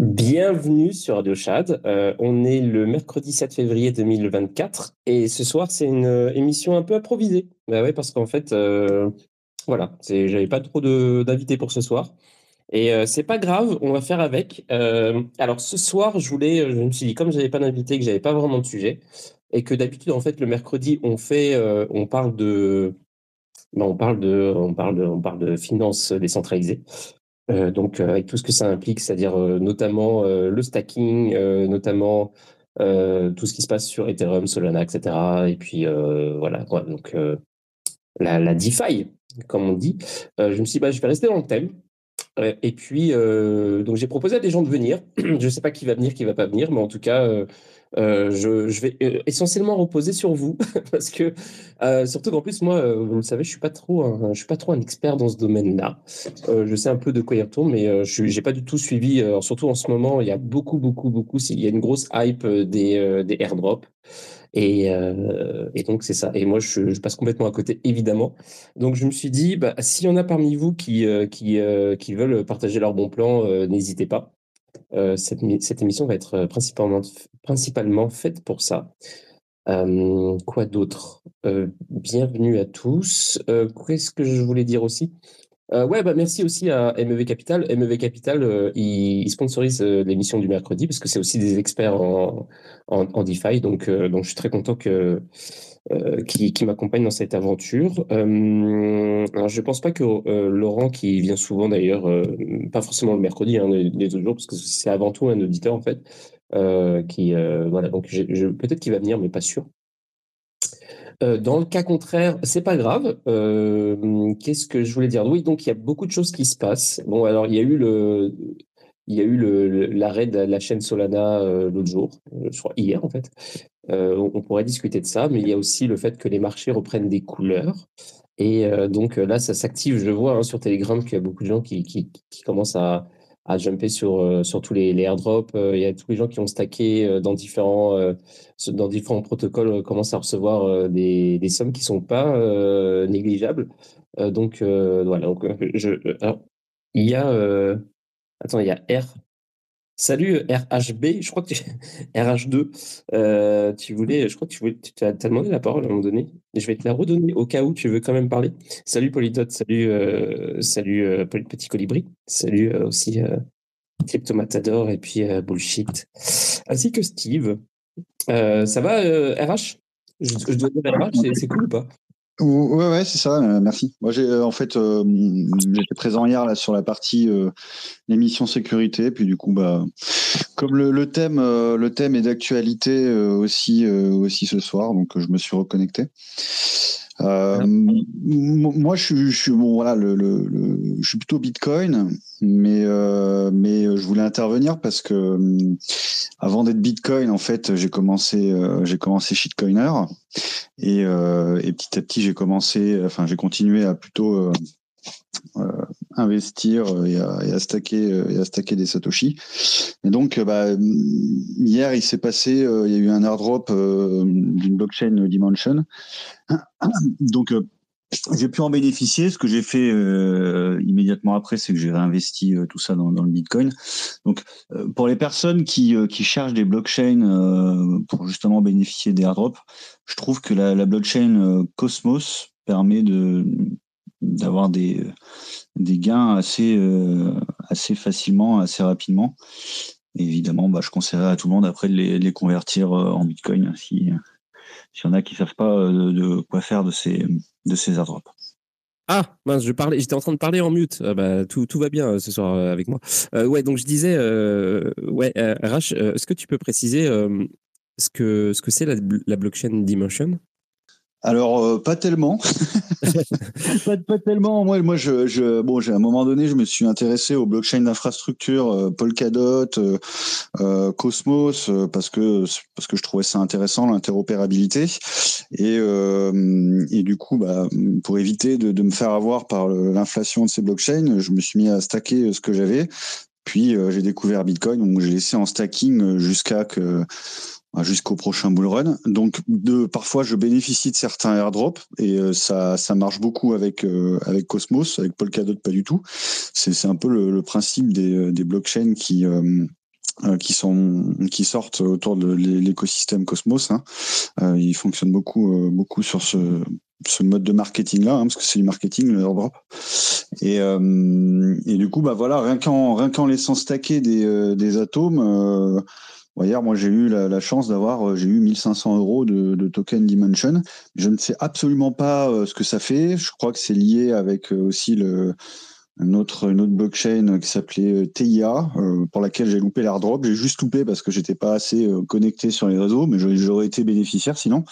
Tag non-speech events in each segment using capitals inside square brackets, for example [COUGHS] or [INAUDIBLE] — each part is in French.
Bienvenue sur Radio Chad. Euh, on est le mercredi 7 février 2024 et ce soir c'est une euh, émission un peu improvisée. Bah ouais, parce qu'en fait, euh, voilà, j'avais pas trop d'invités pour ce soir et euh, c'est pas grave, on va faire avec. Alors ce soir, je voulais, je me suis dit comme j'avais pas d'invité, que j'avais pas vraiment de sujet et que d'habitude en fait le mercredi on fait, ben, on parle de, on parle de, on parle de finances décentralisées. Euh, donc euh, avec tout ce que ça implique, c'est-à-dire euh, notamment le stacking, notamment tout ce qui se passe sur Ethereum, Solana, etc. Et puis voilà, quoi. donc la, DeFi, comme on dit. je me suis dit, bah, je vais rester dans le thème. et puis, donc j'ai proposé à des gens de venir. [CLEARS THROAT] je ne sais pas qui va venir, qui va pas venir, mais en tout cas, euh, je, vais euh, essentiellement reposer sur vous [LAUGHS] parce que euh, surtout qu'en plus moi, vous le savez, je suis pas trop, je suis pas trop un expert dans ce domaine-là. Je sais un peu de quoi il retourne, mais je j'ai pas du tout suivi. surtout en ce moment, il y a beaucoup, beaucoup, beaucoup. Il y a une grosse hype des, des airdrops. Et, et donc c'est ça. Et moi, je, je, passe complètement à côté, évidemment. Donc je me suis dit, bah, s'il y en a parmi vous qui qui, qui veulent partager leur bon plan, n'hésitez pas. Euh, cette, émission va être euh, principalement, faite pour ça. Euh, quoi d'autre? Bienvenue à tous. Qu'est-ce que je voulais dire aussi? Ouais, bah merci aussi à MEV Capital. MEV Capital, il, il, sponsorise l'émission du mercredi parce que c'est aussi des experts en, en, DeFi. Donc, donc, je suis très content que euh, qui, m'accompagne dans cette aventure. Euh, alors, je ne pense pas que euh, Laurent, qui vient souvent d'ailleurs, euh, pas forcément le mercredi, hein, les, les, autres jours, parce que c'est avant tout un auditeur en fait, euh, qui voilà, donc peut-être qu'il va venir, mais pas sûr. Dans le cas contraire, c'est pas grave. Qu'est-ce que je voulais dire? Oui, donc il y a beaucoup de choses qui se passent. Bon, alors il y a eu le, il y a eu l'arrêt de la chaîne Solana euh, l'autre jour, je crois hier en fait, euh, on, pourrait discuter de ça, mais il y a aussi le fait que les marchés reprennent des couleurs. Et euh, donc là, ça s'active. Je vois hein, sur Telegram qu'il y a beaucoup de gens qui, qui commencent à, à, jumper sur, euh, sur tous les, airdrops. Euh, il y a tous les gens qui ont stacké euh, dans, différents, dans différents protocoles, commencent à recevoir des, des sommes qui sont pas négligeables. donc voilà. Donc, il y a. attends, il y a R Salut RHB, je crois que tu... [LAUGHS] RH2, euh, tu voulais, je crois que tu voulais, tu as demandé la parole à un moment donné. Je vais te la redonner au cas où tu veux quand même parler. Salut Polytote, salut, euh, salut euh, Petit Colibri, salut euh, aussi euh, Cryptomatador et puis euh, Bullshit, ainsi que Steve. ça va RH je, je, dois dire RH, c'est cool ou pas? Ouais, ouais, c'est ça. Euh, merci. Moi, j'ai euh, en fait, euh, j'étais présent hier là sur la partie euh, émission sécurité, puis du coup, bah, comme le, le thème, le thème est d'actualité aussi, aussi ce soir, donc je me suis reconnecté. Euh, moi, je suis, voilà, je suis plutôt Bitcoin, mais euh, mais je voulais intervenir parce que euh, avant d'être Bitcoin, en fait, j'ai commencé j'ai commencé shitcoiner et, et petit à petit j'ai commencé, enfin j'ai continué à plutôt investir et à, et à, stacker et à stacker des satoshi. Et donc, bah, hier, il s'est passé, il y a eu un airdrop d'une blockchain Dimension. [COUGHS] Donc, j'ai pu en bénéficier. Ce que j'ai fait euh, immédiatement après, c'est que j'ai réinvesti euh, tout ça dans, le Bitcoin. Donc, euh, pour les personnes qui, qui cherchent des blockchains pour justement bénéficier des airdrops, je trouve que la blockchain Cosmos permet de d'avoir des, des gains assez, euh, assez facilement, assez rapidement. Et évidemment, bah, je conseillerais à tout le monde après de les, de les convertir euh, en Bitcoin si s'il y en a qui savent pas euh, de quoi faire de ces, de ces airdrops. Ah, mince, je parlais, j'étais en train de parler en mute. Ah bah, tout, tout va bien ce soir avec moi. Euh, ouais, donc je disais, euh, ouais, RH, est-ce que tu peux préciser ce que ce que c'est la, la blockchain Dimension? Alors euh, pas tellement, [LAUGHS] pas, tellement. Moi, moi, bon, à un moment donné, je me suis intéressé aux blockchains d'infrastructure, euh, Polkadot, euh, euh Cosmos, parce que parce que je trouvais ça intéressant l'interopérabilité et et du coup, bah, pour éviter de, de me faire avoir par l'inflation de ces blockchains, je me suis mis à stacker ce que j'avais. Puis j'ai découvert Bitcoin, donc j'ai laissé en stacking jusqu'à que jusqu'au prochain bull run. Donc de parfois je bénéficie de certains airdrops et euh, ça ça marche beaucoup avec euh, avec Cosmos, avec Polkadot pas du tout. C'est un peu le, le principe des, euh, des blockchains qui qui sont qui sortent autour de l'écosystème Cosmos. Hein. ils fonctionnent beaucoup beaucoup sur ce ce mode de marketing là, hein, parce que c'est du marketing le airdrop. Et, et du coup, bah voilà, rien qu'en rien qu'en laissant stacker des, des atomes, hier, moi, j'ai eu la, chance d'avoir, euh, j'ai eu 1500 euros de, de, token Dimension. Je ne sais absolument pas euh, ce que ça fait. Je crois que c'est lié avec euh, aussi le, une autre, une autre blockchain qui s'appelait TIA, pour laquelle j'ai loupé l'airdrop. J'ai juste loupé parce que j'étais pas assez connecté sur les réseaux, mais j'aurais été bénéficiaire sinon.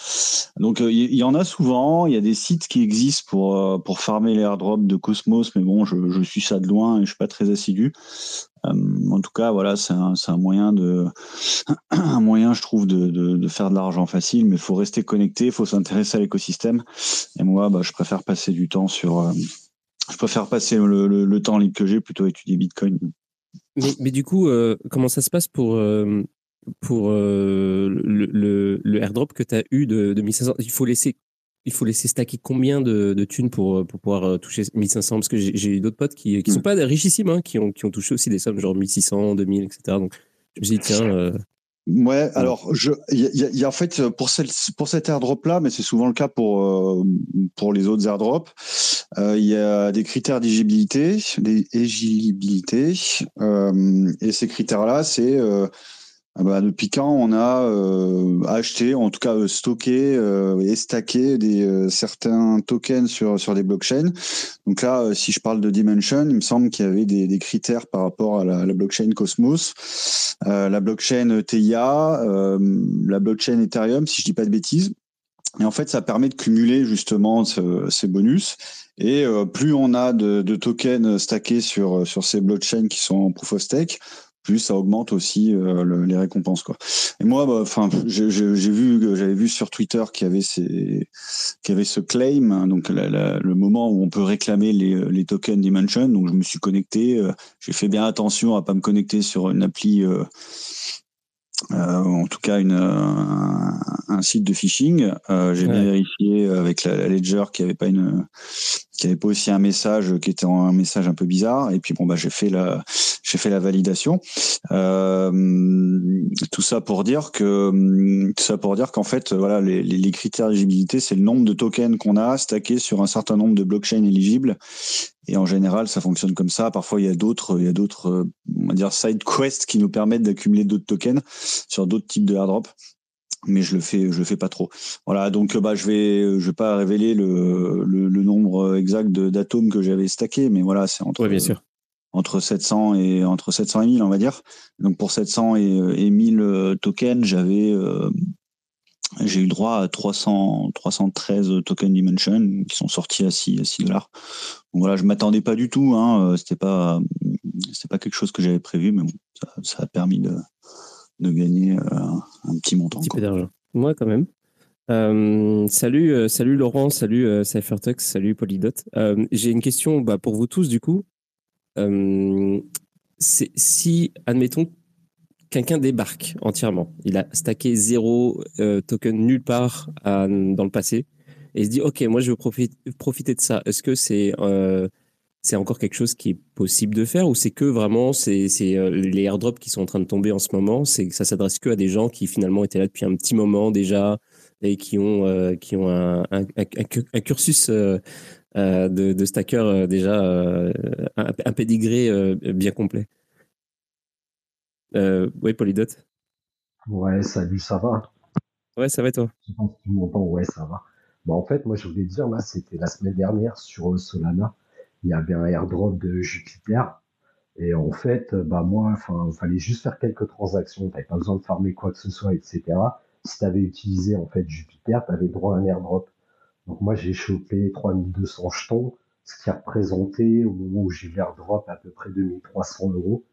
Donc il y, en a souvent. Il y a des sites qui existent pour pour farmer l'airdrop de Cosmos, mais bon, je, suis ça de loin et je suis pas très assidu. Euh, en tout cas, voilà, c'est un, un, moyen de, [CLEARS THROAT] un moyen, je trouve, de, de, faire de l'argent facile, mais il faut rester connecté, il faut s'intéresser à l'écosystème. Et moi, bah, je préfère passer du temps sur, euh, je préfère passer le, le, le temps libre que j'ai plutôt étudier Bitcoin. Mais, mais du coup, euh, comment ça se passe pour euh, pour le, le, le, airdrop que tu as eu de, de 1500 Il faut laisser il faut laisser stacker combien de, de thunes pour, pour pouvoir euh, toucher 1500 Parce que j'ai eu d'autres potes qui qui sont mm. pas richissimes, hein, qui, ont, qui ont touché aussi des sommes genre 1600, 2000, etc. Donc je me suis dit, tiens. Euh, ouais, alors je, il y, y, a en fait pour celle, pour cet airdrop là, mais c'est souvent le cas pour euh, pour les autres airdrops. Il y a des critères d'éligibilité, d'éligibilité, et ces critères là, c'est ah bah, depuis quand on a euh, acheté, en tout cas euh, stocké euh, et stacké des certains tokens sur sur des blockchains. Donc là, si je parle de Dimension, il me semble qu'il y avait des, des, critères par rapport à la, la blockchain Cosmos, la blockchain TIA, la blockchain Ethereum, si je dis pas de bêtises. Et en fait, ça permet de cumuler justement ces bonus. Et plus on a de, de, tokens stackés sur sur ces blockchains qui sont en proof of stake, plus ça augmente aussi euh, les récompenses quoi. Et moi, bah, enfin, j'ai vu, j'avais vu sur Twitter qu'il y avait ces, qu'il y avait ce claim, hein, donc le moment où on peut réclamer les, les tokens Dimension. Donc je me suis connecté, euh, j'ai fait bien attention à pas me connecter sur une appli. Euh, euh, en tout cas une, un, un, site de phishing. Euh, j'ai bien vérifié avec la, la Ledger qu'il n'y avait pas une qui avait pas aussi un message qui était un message un peu bizarre. Et puis bon bah j'ai fait la j'ai fait la validation. Euh, tout ça pour dire que tout ça pour dire qu'en fait voilà les, critères d'éligibilité c'est le nombre de tokens qu'on a stackés sur un certain nombre de blockchains éligibles. Et en général, ça fonctionne comme ça. Parfois, il y a d'autres, il y a d'autres, on va dire side quests qui nous permettent d'accumuler d'autres tokens sur d'autres types de airdrop mais je le fais je le fais pas trop. Voilà donc bah je vais je vais pas révéler le, le, le nombre exact d'atomes que j'avais stacké mais voilà c'est entre bien sûr. entre 700 et entre 700 et 1000 on va dire. Donc pour 700 et, et 1000 euh, tokens j'avais euh, j'ai eu droit à 300 313 tokens dimension qui sont sortis à 6 à 6 dollars. Donc voilà je m'attendais pas du tout hein c'était pas c'était pas quelque chose que j'avais prévu mais bon ça, ça a permis de de gagner euh, un petit montant. Un petit peu d'argent. Moi, quand même. Euh, salut, euh, salut Laurent, salut euh, Cyphertux, salut Polydot. J'ai une question bah, pour vous tous du coup. si, admettons, quelqu'un débarque entièrement, il a stacké zéro token nulle part à, dans le passé, et il se dit ok, moi je veux profiter, profiter de ça. Est-ce que c'est c'est encore quelque chose qui est possible de faire ou c'est que vraiment c'est euh, les airdrops qui sont en train de tomber en ce moment c'est ça s'adresse que à des gens qui finalement étaient là depuis un petit moment déjà et qui ont euh, qui ont un, un, un, cursus euh, de, de stacker déjà un, un pédigré bien complet. oui, Polydot. Ouais, salut, ça va? Ouais, ça va et toi? Je pense que tu m'entends? Ouais, ça va. Bah, en fait, moi, je voulais dire là, c'était la semaine dernière sur Solana il y avait un airdrop de Jupiter. Et en fait, bah moi, enfin, fallait juste faire quelques transactions. T'avais pas besoin de farmer quoi que ce soit, etc. Si tu avais utilisé en fait Jupiter, tu avais droit à un airdrop. Donc moi, j'ai chopé 3200 jetons, ce qui a représenté au moment où j'ai l'airdrop à peu près 2300 euros.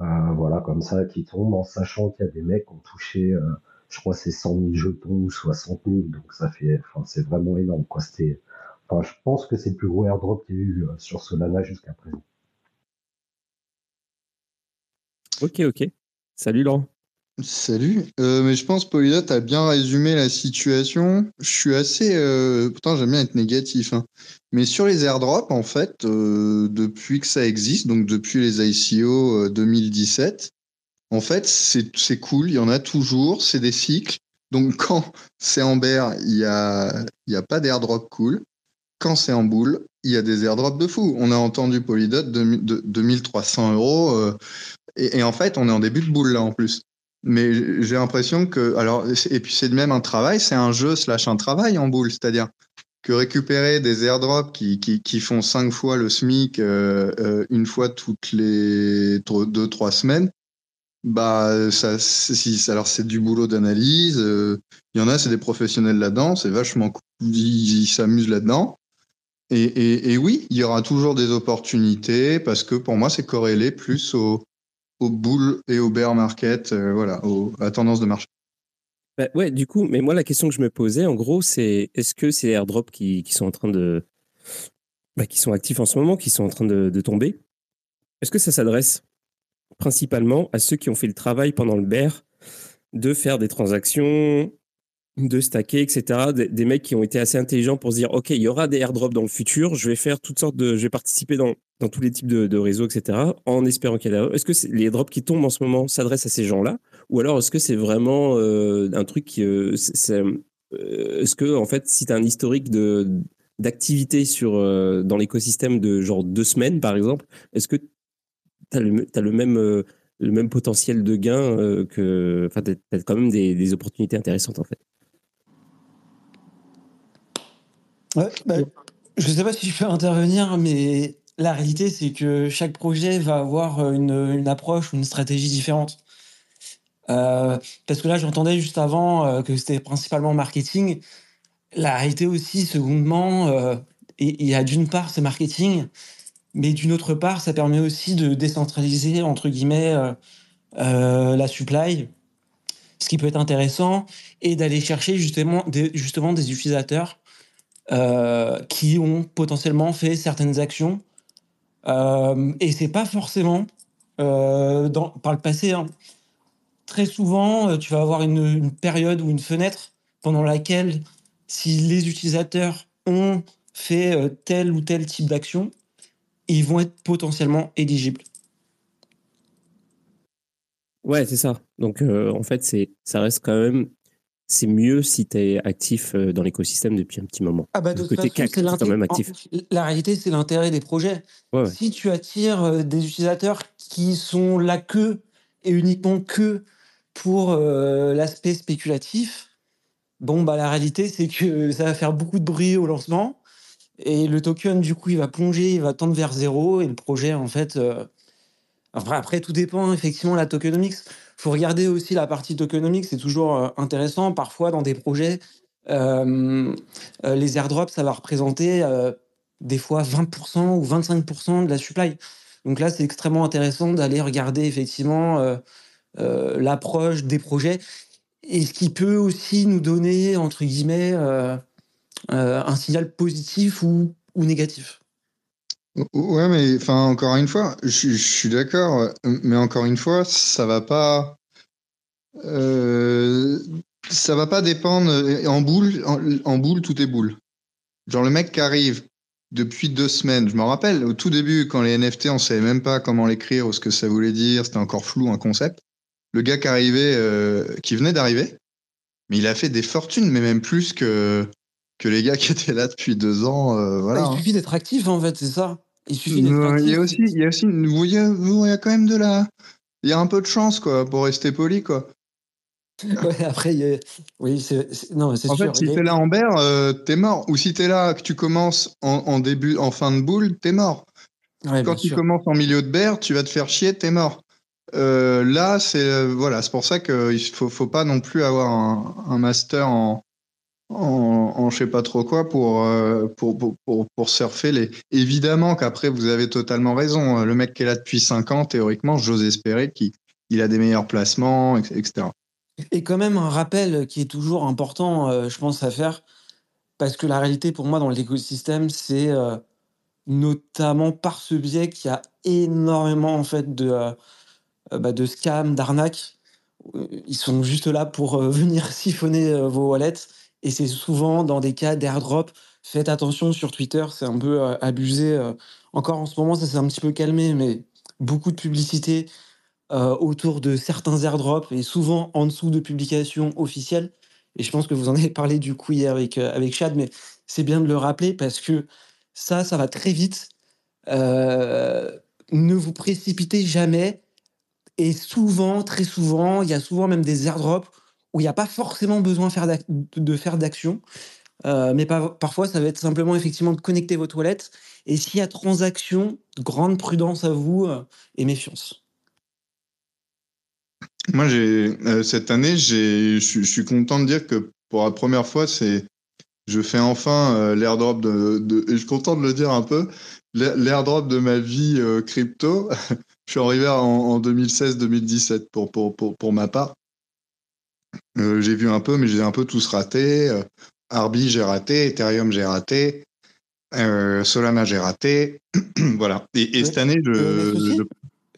Euh, voilà, comme ça, qui tombe en sachant qu'il y a des mecs qui ont touché, euh, je crois, c'est 100 000 jetons ou 60 000. Donc ça fait, enfin, c'est vraiment énorme, quoi. C'était, je pense que c'est le plus gros airdrop qu'il y a eu euh, sur Solana jusqu'à présent. Ok, ok. Salut Laurent. Salut. Euh, mais je pense, Polydot, a bien résumé la situation. Je suis assez. Euh, pourtant, j'aime bien être négatif. Hein. Mais sur les airdrops, en fait, depuis que ça existe, donc depuis les ICO 2017, En fait, c'est cool, il y en a toujours, c'est des cycles. Donc [LAUGHS] quand c'est en bear, il n'y a, y a pas d'airdrop cool. Quand c'est en boule, il y a des airdrops de fou. On a entendu Polydot de, de, 2300 euros. Euh, et, en fait, on est en début de boule là en plus. Mais j'ai l'impression que. Alors, et puis c'est même un travail, c'est un jeu slash un travail en boule. C'est-à-dire que récupérer des airdrops qui, qui, font cinq fois le SMIC euh, euh, une fois toutes les deux, trois semaines, bah, ça, alors c'est du boulot d'analyse. Il y en a, c'est des professionnels là-dedans, c'est vachement cool. ils s'amusent là-dedans. Et, oui, il y aura toujours des opportunités parce que pour moi, c'est corrélé plus au, au bull et au bear market, euh, voilà, à tendance de marché. Bah ouais, du coup, mais moi, la question que je me posais, en gros, c'est est-ce que ces airdrops qui, sont en train de. Bah, qui sont actifs en ce moment, qui sont en train de tomber, est-ce que ça s'adresse principalement à ceux qui ont fait le travail pendant le bear de faire des transactions, de stacker, etc. Des, mecs qui ont été assez intelligents pour se dire, OK, il y aura des airdrops dans le futur, je vais faire toutes sortes de, je vais participer dans, tous les types de, réseaux, etc. En espérant qu'il y ait Est-ce que les airdrops qui tombent en ce moment s'adressent à ces gens-là? Ou alors est-ce que c'est vraiment euh, un truc qui, euh, euh, est-ce que, en fait, si tu as un historique d'activité sur, dans l'écosystème de genre deux semaines, par exemple, est-ce que tu as le, même, le même potentiel de gain que, enfin, as quand même des opportunités intéressantes, en fait? Bah, je ne sais pas si je peux intervenir, mais la réalité, c'est que chaque projet va avoir une, une approche une stratégie différente. Euh, parce que là, j'entendais juste avant euh, que c'était principalement marketing. La réalité aussi, secondement, euh, il y a d'une part ce marketing, mais d'une autre part, ça permet aussi de décentraliser, entre guillemets, la supply, ce qui peut être intéressant, et d'aller chercher justement des utilisateurs euh, qui ont potentiellement fait certaines actions. Euh, et c'est pas forcément euh, par le passé. Hein. Très souvent, euh, tu vas avoir une, période ou une fenêtre pendant laquelle, si les utilisateurs ont fait tel ou tel type d'action, ils vont être potentiellement éligibles. Ouais, c'est ça. Donc, en fait, ça reste quand même c'est mieux si tu es actif euh, dans l'écosystème depuis un petit moment. Ah bah de côté quand même actif. La réalité, c'est l'intérêt des projets. Si tu attires euh, des utilisateurs qui sont là que et uniquement que pour euh, l'aspect spéculatif, bon bah la réalité c'est que [LAUGHS] ça va faire beaucoup de bruit au lancement et le token du coup il va plonger, il va tendre vers zéro et le projet en fait. après tout dépend effectivement de la tokenomics faut regarder aussi la partie tokenomics, c'est toujours euh, intéressant. Parfois, dans des projets, euh, euh, les airdrops, ça va représenter des fois 20% ou 25% de la supply. Donc là, c'est extrêmement intéressant d'aller regarder effectivement l'approche des projets et ce qui peut aussi nous donner, entre guillemets, un signal positif ou, ou négatif. Ouais, mais enfin, encore une fois, je, suis d'accord, mais encore une fois, ça va pas. Euh, ça va pas dépendre. En boule, en, boule, tout est boule. Genre, le mec qui arrive depuis deux semaines, je me rappelle, au tout début, quand les NFT, on savait même pas comment l'écrire ou ce que ça voulait dire, c'était encore flou, un concept. Le gars qui arrivait, euh, qui venait d'arriver, mais il a fait des fortunes, mais même plus que que les gars qui étaient là depuis deux ans. Euh, voilà, il suffit hein. d'être actif, en fait, c'est ça. Il suffit d'être actif. Il y a aussi, il y a aussi, il y a, il y a quand même de la, il y a un peu de chance, quoi, pour rester poli, quoi. [LAUGHS] Ouais, après, il y a... oui, c'est, non, c'est en sûr. fait, si t'es là en bear, euh, t'es mort. Ou si t'es là, que tu commences en, en, début, en fin de boule, t'es mort. Ouais, Quand tu commences en milieu de bear, tu vas te faire chier, t'es mort. Euh, là, c'est voilà, c'est pour ça qu'il faut, faut pas non plus avoir un, un master en, en, en je sais pas trop quoi pour, euh, pour, pour, pour, surfer les. Évidemment qu'après, vous avez totalement raison. Le mec qui est là depuis 5 ans, théoriquement, j'ose espérer qu'il il a des meilleurs placements, etc. Et quand même un rappel qui est toujours important, euh, je pense, à faire, parce que la réalité pour moi dans l'écosystème, c'est euh, notamment par ce biais qu'il y a énormément en fait de, bah, de scams, d'arnaques. Ils sont juste là pour [LAUGHS] venir siphonner vos wallets et c'est souvent dans des cas d'airdrop. Faites attention sur Twitter, c'est un peu abusé. Encore en ce moment, ça s'est un petit peu calmé, mais beaucoup de publicité autour de certains airdrops et souvent en dessous de publications officielles. Et je pense que vous en avez parlé du coup hier avec, avec Chad, mais c'est bien de le rappeler parce que ça, ça va très vite. ne vous précipitez jamais. Et souvent, très souvent, il y a souvent même des airdrops où il n'y a pas forcément besoin de faire d'action. Euh, mais parfois, ça va être simplement effectivement de connecter vos toilettes. Et s'il y a transaction, grande prudence à vous euh, et méfiance. Moi, euh, cette année, je suis content de dire que pour la première fois, je fais enfin l'airdrop de, de, et je suis content de le dire un peu, l'airdrop de ma vie crypto. [LAUGHS] je suis arrivé en, en 2016-2017 pour, pour, pour, pour ma part. J'ai vu un peu, mais j'ai un peu tous raté. Arby, j'ai raté. Ethereum, j'ai raté. Euh, Solana, j'ai raté. [CLEARS THROAT] voilà. Et, cette année, je.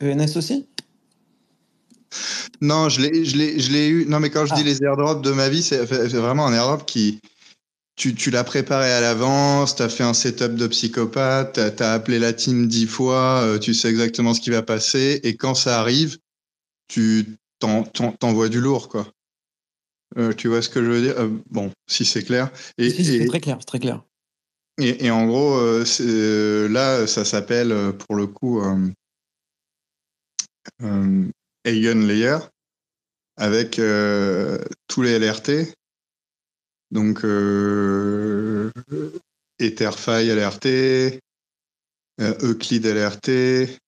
ENS aussi, Non, je l'ai eu. Non, mais quand je dis ah. les airdrops de ma vie, c'est vraiment un airdrop qui. Tu, tu l'as préparé à l'avance, tu as fait un setup de psychopathe, tu as, appelé la team dix fois, euh, tu sais exactement ce qui va passer, et quand ça arrive, tu t'envoies du lourd, quoi. Euh, tu vois ce que je veux dire? Euh, Bon, si c'est clair. Et, c'est très clair, très clair. Et, en gros, euh, là, ça s'appelle pour le coup Eigen Layer avec tous les LRT. Donc, Etherfy LRT, Euclid LRT,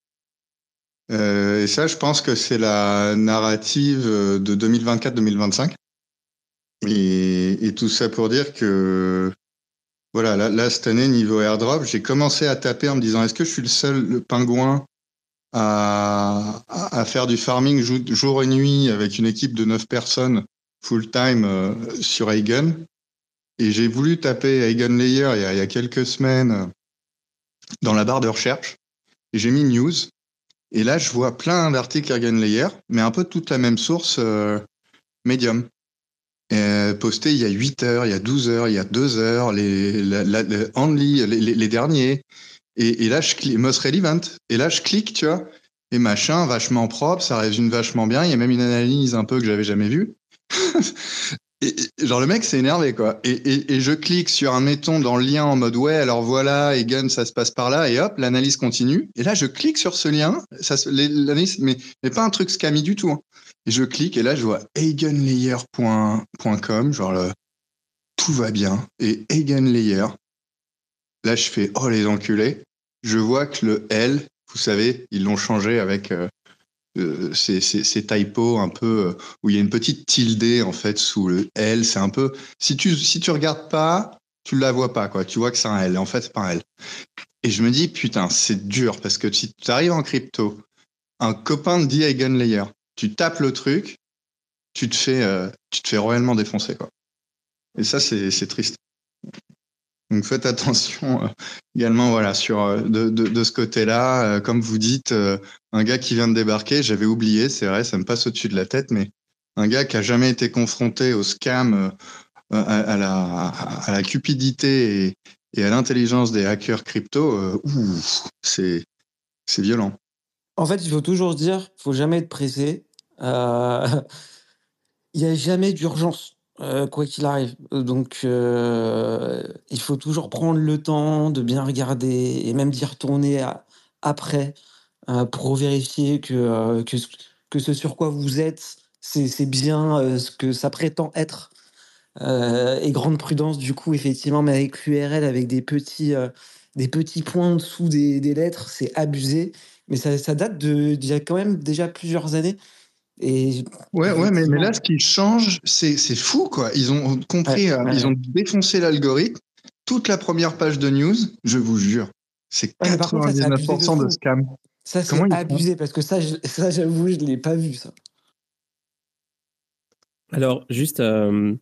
et ça, je pense que c'est la narrative de 2024-2025. Et, tout ça pour dire que, voilà, là, cette année, niveau airdrop, j'ai commencé à taper en me disant est-ce que je suis le seul pingouin à, à, faire du farming jour et nuit avec une équipe de 9 personnes full-time euh, sur Eigen Et j'ai voulu taper Eigen Layer il y, a, il y a quelques semaines euh, dans la barre de recherche. Et j'ai mis news. Et là, je vois plein d'articles Eigen Layer, mais un peu toute la même source, euh, Medium euh, posté il y a 8 heures, il y a 12 heures, il y a 2 heures, les, only, les, derniers. Et, et, là, je clique, most relevant. Et là, je clique, tu vois, et machin, vachement propre, ça résume vachement bien. Il y a même une analyse un peu que j'avais jamais vue. [LAUGHS] et, genre, le mec s'est énervé, quoi. Et, et, je clique sur un mettons dans le lien en mode, ouais, alors voilà, Egan, ça se passe par là, et hop, l'analyse continue. Et là, je clique sur ce lien, ça, l'analyse, mais, mais pas un truc scammy du tout. Hein. Et je clique et là, je vois eigenlayer.com, genre le, tout va bien. Et eigenlayer, là, je fais oh les enculés. Je vois que le L, vous savez, ils l'ont changé avec euh, euh, ces, typos un peu euh, où il y a une petite tilde en fait sous le L. C'est un peu si tu si tu regardes pas, tu la vois pas quoi. Tu vois que c'est un L. En fait, c'est pas un L. Et je me dis putain, c'est dur parce que si tu arrives en crypto, un copain dit Eigenlayer tu tapes le truc, tu te fais, euh, tu te fais royalement défoncer. Quoi. Et ça, c'est triste. Donc faites attention euh, également voilà sur euh, de, de, de ce côté-là. comme vous dites, un gars qui vient de débarquer, j'avais oublié, c'est vrai, ça me passe au-dessus de la tête, mais un gars qui a jamais été confronté au scam, à, la, à la cupidité et, et à l'intelligence des hackers crypto, c'est violent. En fait, il faut toujours dire, il faut jamais être pressé. Euh, [LAUGHS] il n'y a jamais d'urgence, euh, quoi qu'il arrive. Donc, euh, il faut toujours prendre le temps de bien regarder et même d'y retourner après pour vérifier que, que, ce sur quoi vous êtes, c'est bien ce que ça prétend être. et grande prudence, du coup, effectivement, mais avec l'URL, avec des petits, des petits points en dessous des, des lettres, c'est abusé. Mais ça, ça date d'il y a quand même déjà plusieurs années. Et ouais, ouais, mais, mais là, ce qui change, c'est fou, quoi. Ils ont compris, euh, ils ont défoncé l'algorithme. Toute la première page de news, je vous jure, c'est 99% de, scam. Ça, c'est abusé parce que ça, ça j'avoue, je ne l'ai pas vu, ça. Alors, juste, euh,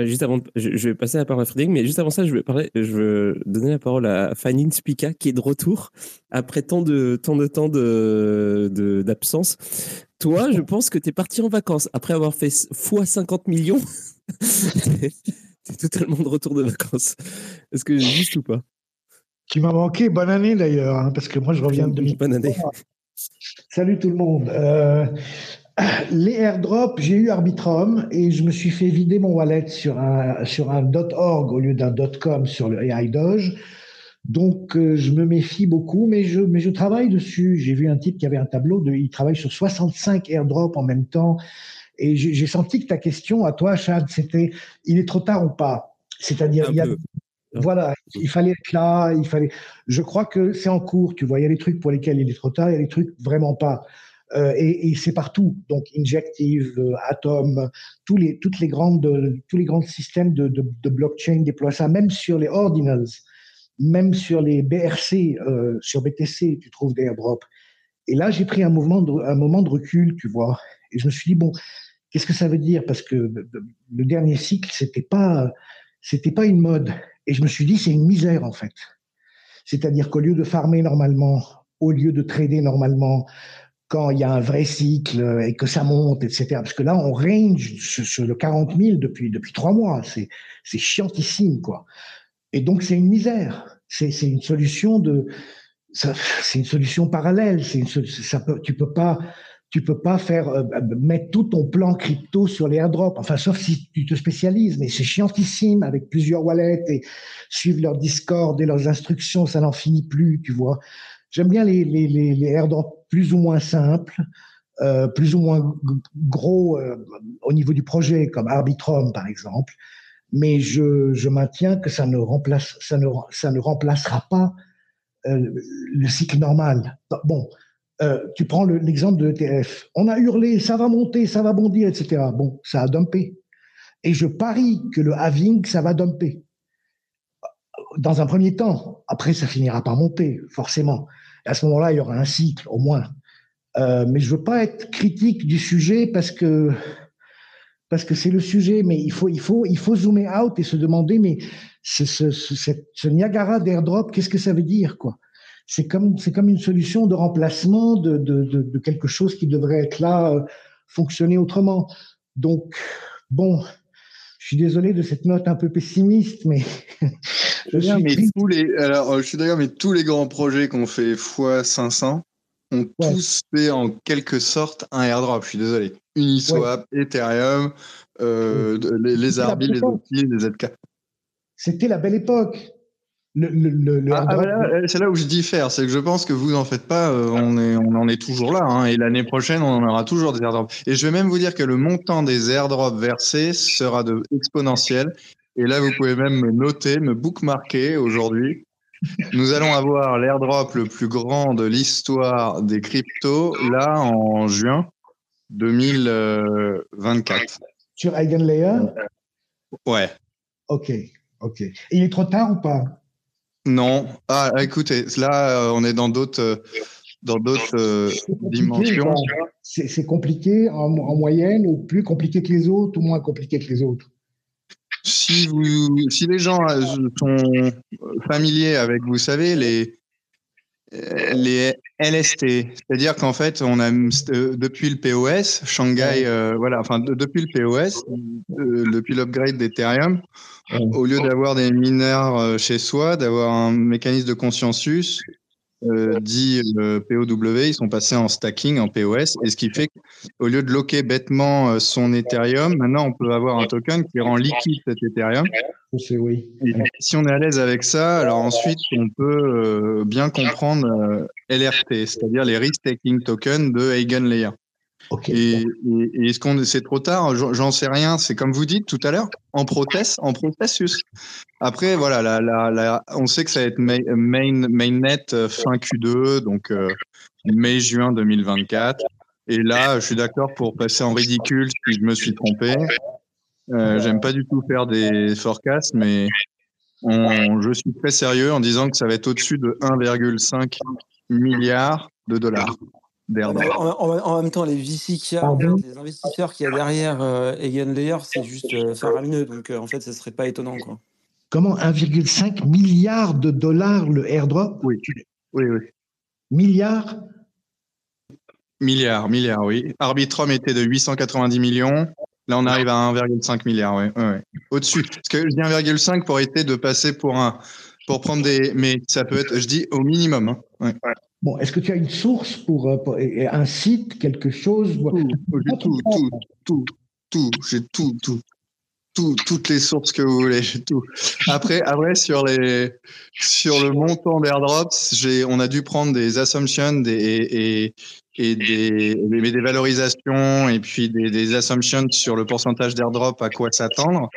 juste avant, je, vais passer la parole à Frédéric, mais juste avant ça, je vais, parler, je veux donner la parole à Fanny Spika, qui est de retour après tant de, tant de temps d'absence. De, toi, je pense que tu es parti en vacances après avoir fait x 50 millions. [LAUGHS] tu es totalement de retour de vacances. Est-ce que juste ou pas? Tu m'as manqué. Bonne année d'ailleurs, hein, parce que moi je reviens de Bonne année. Salut tout le monde. Euh, les airdrops, j'ai eu Arbitrum et je me suis fait vider mon wallet sur un, sur un .org au lieu d'un .com sur le AI Doge. Donc, euh, je me méfie beaucoup, mais je, mais je travaille dessus. J'ai vu un type qui avait un tableau, de, il travaille sur 65 airdrops en même temps. Et j'ai senti que ta question à toi, Chad, c'était il est trop tard ou pas? C'est-à-dire, voilà, il fallait être là, il fallait. Je crois que c'est en cours, tu vois. Il y a des trucs pour lesquels il est trop tard, il y a des trucs vraiment pas. Euh, et, c'est partout. Donc, Injective, euh, Atom, tous les, toutes les grandes, tous les grands systèmes de, de, blockchain déploient ça, même sur les ordinals, même sur les BRC, euh, sur BTC, tu trouves des airdrops. Et là, j'ai pris un, mouvement un moment de recul, tu vois. Et je me suis dit, bon, qu'est-ce que ça veut dire? Parce que le dernier cycle, c'était pas, pas une mode. Et je me suis dit, c'est une misère, en fait. C'est-à-dire qu'au lieu de farmer normalement, au lieu de trader normalement, quand il y a un vrai cycle et que ça monte, etc. Parce que là, on range sur, le 40 000 depuis, depuis trois mois. C'est, c'est chiantissime, quoi. Et donc, c'est une misère. C'est, c'est une solution de, c'est une solution parallèle. C'est ça peut, tu peux pas, tu peux pas faire euh, mettre tout ton plan crypto sur les airdrops. Enfin, sauf si tu te spécialises, mais c'est chiantissime avec plusieurs wallets et suivre leur Discord et leurs instructions, ça n'en finit plus, tu vois. J'aime bien les, les, les, plus ou moins simples, euh, plus ou moins gros euh, au niveau du projet, comme Arbitrum par exemple. Mais je, je maintiens que ça ne remplace, ça ne, ça ne remplacera pas euh, le cycle normal. Bon, tu prends l'exemple de l'ETF. On a hurlé, ça va monter, ça va bondir, etc. Bon, ça a dumpé. Et je parie que le having, ça va dumper. Dans un premier temps. Après, ça finira par monter, forcément. à ce moment-là, il y aura un cycle, au moins. Euh, mais je veux pas être critique du sujet parce que parce que c'est le sujet, mais il faut, il, faut, il faut zoomer out et se demander, mais ce, ce, ce, ce Niagara d'airdrop, qu'est-ce que ça veut dire quoi? C'est comme c'est comme une solution de remplacement de, de, de, de, quelque chose qui devrait être là, euh, fonctionner autrement. Donc bon, suis désolé de cette note un peu pessimiste, mais je suis mais tous les alors je suis d'accord, mais tous les grands projets qu'on fait x 500 ont tous fait en quelque sorte un airdrop. Je suis désolé. Uniswap, Ethereum, euh, les, les Arby, les outils, les ZK. C'était la belle époque le, ah, ah, c'est là où je diffère, c'est que je pense que vous en faites pas, euh, on, est, on en est toujours là, hein, et l'année prochaine, on en aura toujours des airdrops. Et je vais même vous dire que le montant des airdrops versés sera de exponentiel. Et là, vous pouvez même me noter, me bookmarker aujourd'hui. Nous allons avoir l'airdrop le plus grand de l'histoire des cryptos, là, en juin 2024. Sur Eigenlayer? Ouais. Ok, ok. Et il est trop tard ou pas? Non. Ah, écoutez, là, euh, on est dans d'autres euh, dans d'autres euh, dimensions. C'est compliqué en, moyenne ou plus compliqué que les autres ou moins compliqué que les autres? Si, vous, si les gens sont familiers avec, vous savez, les, les LST, c'est-à-dire qu'en fait, on a depuis le POS, Shanghai, voilà, enfin depuis le POS, depuis l'upgrade d'Ethereum, au lieu d'avoir des mineurs euh, chez soi, d'avoir un mécanisme de consensus euh, dit euh, POW, ils sont passés en stacking, en POS, et ce qui fait qu'au lieu de loquer bêtement euh, son Ethereum, maintenant on peut avoir un token qui rend liquide cet Ethereum. Oui. Et si on est à l'aise avec ça, alors ensuite on peut bien comprendre LRT, c'est-à-dire les risk taking tokens de Eigenlayer. Et, est-ce qu'on c'est trop tard? J'en sais rien. C'est comme vous dites tout à l'heure, en protest, en processus. Après, voilà, on sait que ça va être main, mainnet euh, fin Q2, donc euh, mai-juin 2024. Et là, je suis d'accord pour passer en ridicule si je me suis trompé. Euh, J'aime pas du tout faire des forecasts, mais je suis très sérieux en disant que ça va être au-dessus de 1,5 milliard de dollars. En, même temps, les VC a, les investisseurs qui y a derrière euh, Layer, c'est juste euh, faramineux. Donc, euh, en fait, ce serait pas étonnant. Quoi. Comment? 1,5 milliard de dollars le airdrop? Oui, oui, oui. Milliards? Milliards, milliards, oui. Arbitrum était de 890 millions. Là, on arrive à 1,5 milliard, oui. Au-dessus. Parce que je dis 1,5 pour éviter de passer pour un, pour prendre des, mais ça peut être, je dis au minimum. Hein. Bon, est-ce que tu as une source pour, un site, quelque chose J'ai tout, tout, tout, tout, j'ai tout, tout toutes les sources que vous voulez, tout. Après, après sur les sur le montant d'airdrops, j'ai on a dû prendre des assumptions des, et, et des, des valorisations et puis des, des assumptions sur le pourcentage d'airdrop, à quoi s'attendre.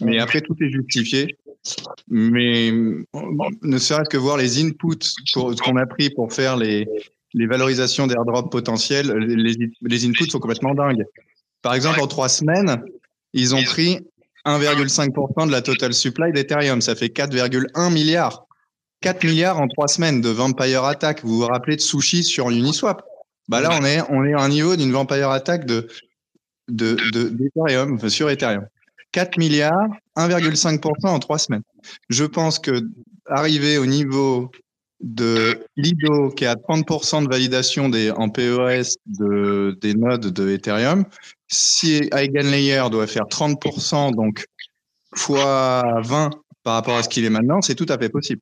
Mais après, tout est justifié. Mais ne serait-ce que voir les inputs qu'on a pris pour faire les, valorisations d'airdrop potentiels, les, les inputs sont complètement dingues. Par exemple, en trois semaines, ils ont pris 1,5% de la total supply d'Ethereum. Ça fait 4,1 milliards. 4 milliards en trois semaines de Vampire Attack. Vous vous rappelez de Sushi sur Uniswap? Bah là, on est, on est à un niveau d'une Vampire Attack de, d'Ethereum, sur Ethereum. 4 milliards, 1,5% en trois semaines. Je pense que arriver au niveau de Lido qui est à 30% de validation des, en PES de, des nodes de Ethereum, si Eigenlayer doit faire 30%, donc fois 20 par rapport à ce qu'il est maintenant, c'est tout à fait possible.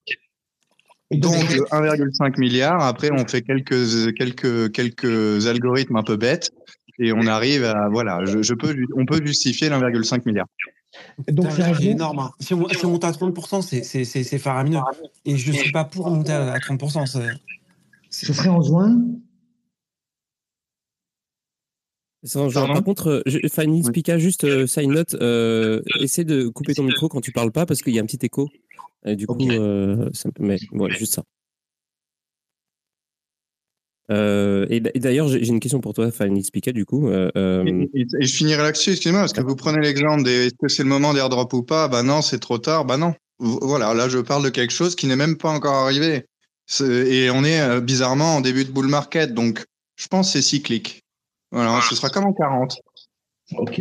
Donc 1,5 milliard. Après, on fait quelques quelques quelques algorithmes un peu bêtes et on arrive à voilà. Je, peux on peut justifier l'1,5 milliard. Donc c'est énorme. Hein. Si, on, monte à 30%, c'est faramineux. Et je ne suis pas pour monter à 30%. Ce serait en juin? Par contre, je, Fanny Spica, juste euh, side note, euh, essaie de couper ton micro quand tu parles pas parce qu'il y a un petit écho. du coup, euh, ça mais juste ça. Et, d'ailleurs, j'ai une question pour toi, Fanny Spica, du coup. Et, je finirai là-dessus, excusez-moi, parce que vous prenez l'exemple des est-ce que c'est le moment d'airdrop ou pas? Bah non, c'est trop tard. Bah non. Voilà, là, je parle de quelque chose qui n'est même pas encore arrivé. Et on est bizarrement en début de bull market, donc je pense que c'est cyclique. Voilà, ce sera comme en 40. Ok.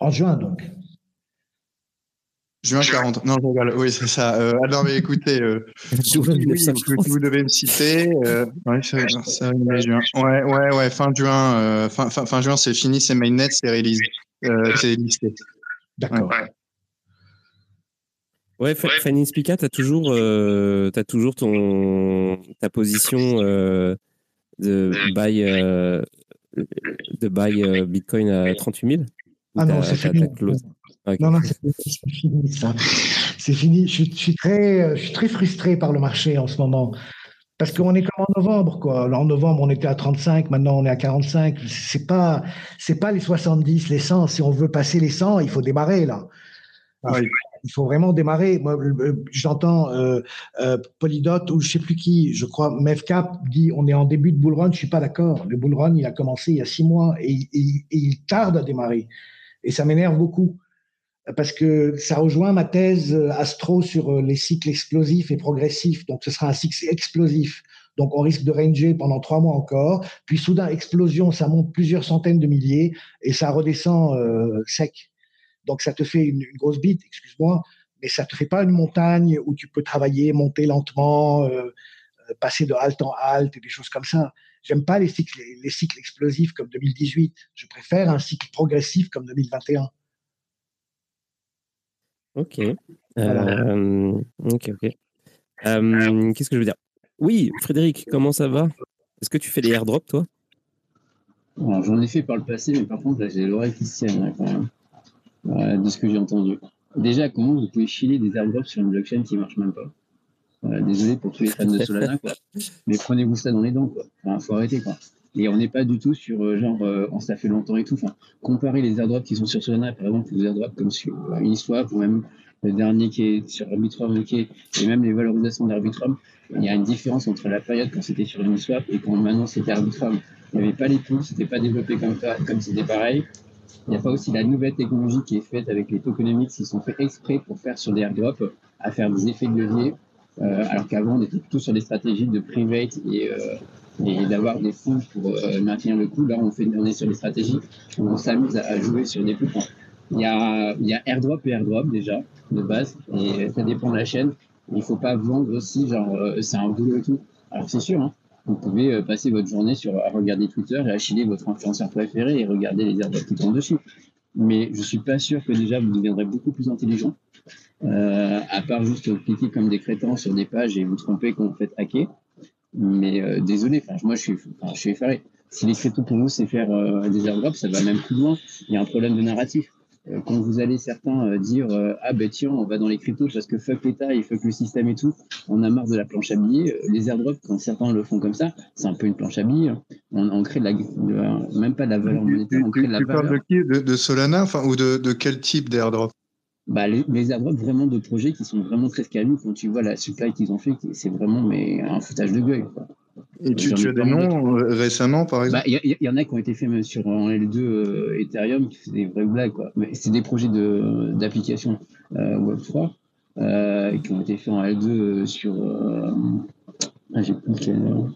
En juin, donc. Juin 40. Non, je rigole. Oui, c'est ça. Euh, alors, mais écoutez, euh, [LAUGHS] vous, devez me citer. Euh, ouais, ça, juin. Ouais, ouais, ouais, fin juin. Euh, fin, fin, fin, juin, c'est fini, c'est mainnet, c'est release. Euh, c'est listé. D'accord. Ouais, Fanny Spica, tu as toujours, euh, as toujours ton, ta position euh, de buy, euh, de buy euh, Bitcoin à 38 000 Ah non, c'est fini. Non, non, c'est fini ça. C'est fini. Je, suis très, je suis très frustré par le marché en ce moment. Parce qu'on est comme en novembre, quoi. En novembre, on était à 35, maintenant on est à 45. C'est pas, c'est pas les 70, les 100. Si on veut passer les 100, il faut démarrer, là. Ah oui il faut vraiment démarrer. Moi, j'entends euh, euh, Polydot ou je sais plus qui, je crois, Mevcap dit on est en début de bull run. Je suis pas d'accord. Le bull run, il a commencé il y a six mois et, il tarde à démarrer. Et ça m'énerve beaucoup parce que ça rejoint ma thèse euh, astro sur les cycles explosifs et progressifs. Donc, ce sera un cycle explosif. Donc, on risque de ranger pendant trois mois encore. Puis, soudain, explosion, ça monte plusieurs centaines de milliers et ça redescend sec. Donc, ça te fait une, grosse bite, excuse-moi, mais ça te fait pas une montagne où tu peux travailler, monter lentement, euh, euh, passer de halte en halte et des choses comme ça. J'aime pas les cycles explosifs comme 2018. Je préfère un cycle progressif comme 2021. Ok. Euh, ok, ok. Qu'est-ce que je veux dire? Oui, Frédéric, comment ça va? Est-ce que tu fais des airdrops, toi? J'en ai fait par le passé, mais par contre, là, j'ai l'oreille qui se tienne, quand même de ce que j'ai entendu. Déjà, comment vous pouvez filer des airdrops sur une blockchain qui marche même pas? Désolé pour tous les fans de [LAUGHS] Solana, quoi. mais prenez-vous ça dans les dents, quoi. Enfin, faut arrêter, quoi. Et on n'est pas du tout sur euh, genre, euh, on ça fait longtemps et tout. Comparer les airdrops qui sont sur Solana, par exemple, les airdrops comme sur euh, Uniswap ou même le dernier qui est sur Arbitrum, et même les valorisations d'Arbitrum, il y a une différence entre la période quand c'était sur Uniswap et quand maintenant c'était Arbitrum. Il n'y avait pas les poules, c'était pas développé comme ça, comme c'était pareil. Il n'y a pas aussi la nouvelle technologie qui est faite avec les tokenomics qui sont faits exprès pour faire sur des airdrops, à faire des effets de levier, alors qu'avant on était plutôt sur des stratégies de private et, et d'avoir des fonds pour euh, maintenir le coût. Là on, fait, on est sur des stratégies où on s'amuse à, jouer sur des plus Il y, a, il y a airdrop et airdrop déjà de base et ça dépend de la chaîne. Il ne faut pas vendre aussi genre c'est un boulot et tout. Alors c'est sûr, hein, vous pouvez euh, passer votre journée sur, à regarder Twitter et achiller votre influenceur préféré et regarder les airdrops qui tombent dessus. Mais je suis pas sûr que déjà vous deviendrez beaucoup plus intelligent, euh, à part juste cliquer comme des crétins sur des pages et vous tromper quand vous faites hacker. Mais euh, désolé, moi je suis, je suis effaré. Si les cryptos pour vous c'est faire euh, des airdrops, ça va même plus loin. Il y a un problème de narratif. Euh, quand vous allez certains dire ah ben tiens on va dans les cryptos parce que fuck l'État et fuck le système et tout, on a marre de la planche à billets. Les airdrops quand certains le font comme ça, c'est un peu une planche à billets. hein. On, on crée de la, de- même pas de la valeur monétaire, on crée de la tu parles valeur. de qui? De, de Solana enfin, ou de, de quel type d'airdrop? Bah, les, les airdrops vraiment de projets qui sont vraiment très scalés quand tu vois la supply qu'ils ont fait, c'est vraiment mais un foutage de gueule. Quoi. Et tu, as des noms euh, récemment, par exemple? Bah, il y, a- il y en a qui ont été faits même sur en L2 euh, Ethereum, qui faisaient des vraies blagues, quoi. Mais c'est des projets de d'application euh, Web3 euh, qui ont été faits en L2 euh, sur. ah, j'ai plus quel. nom.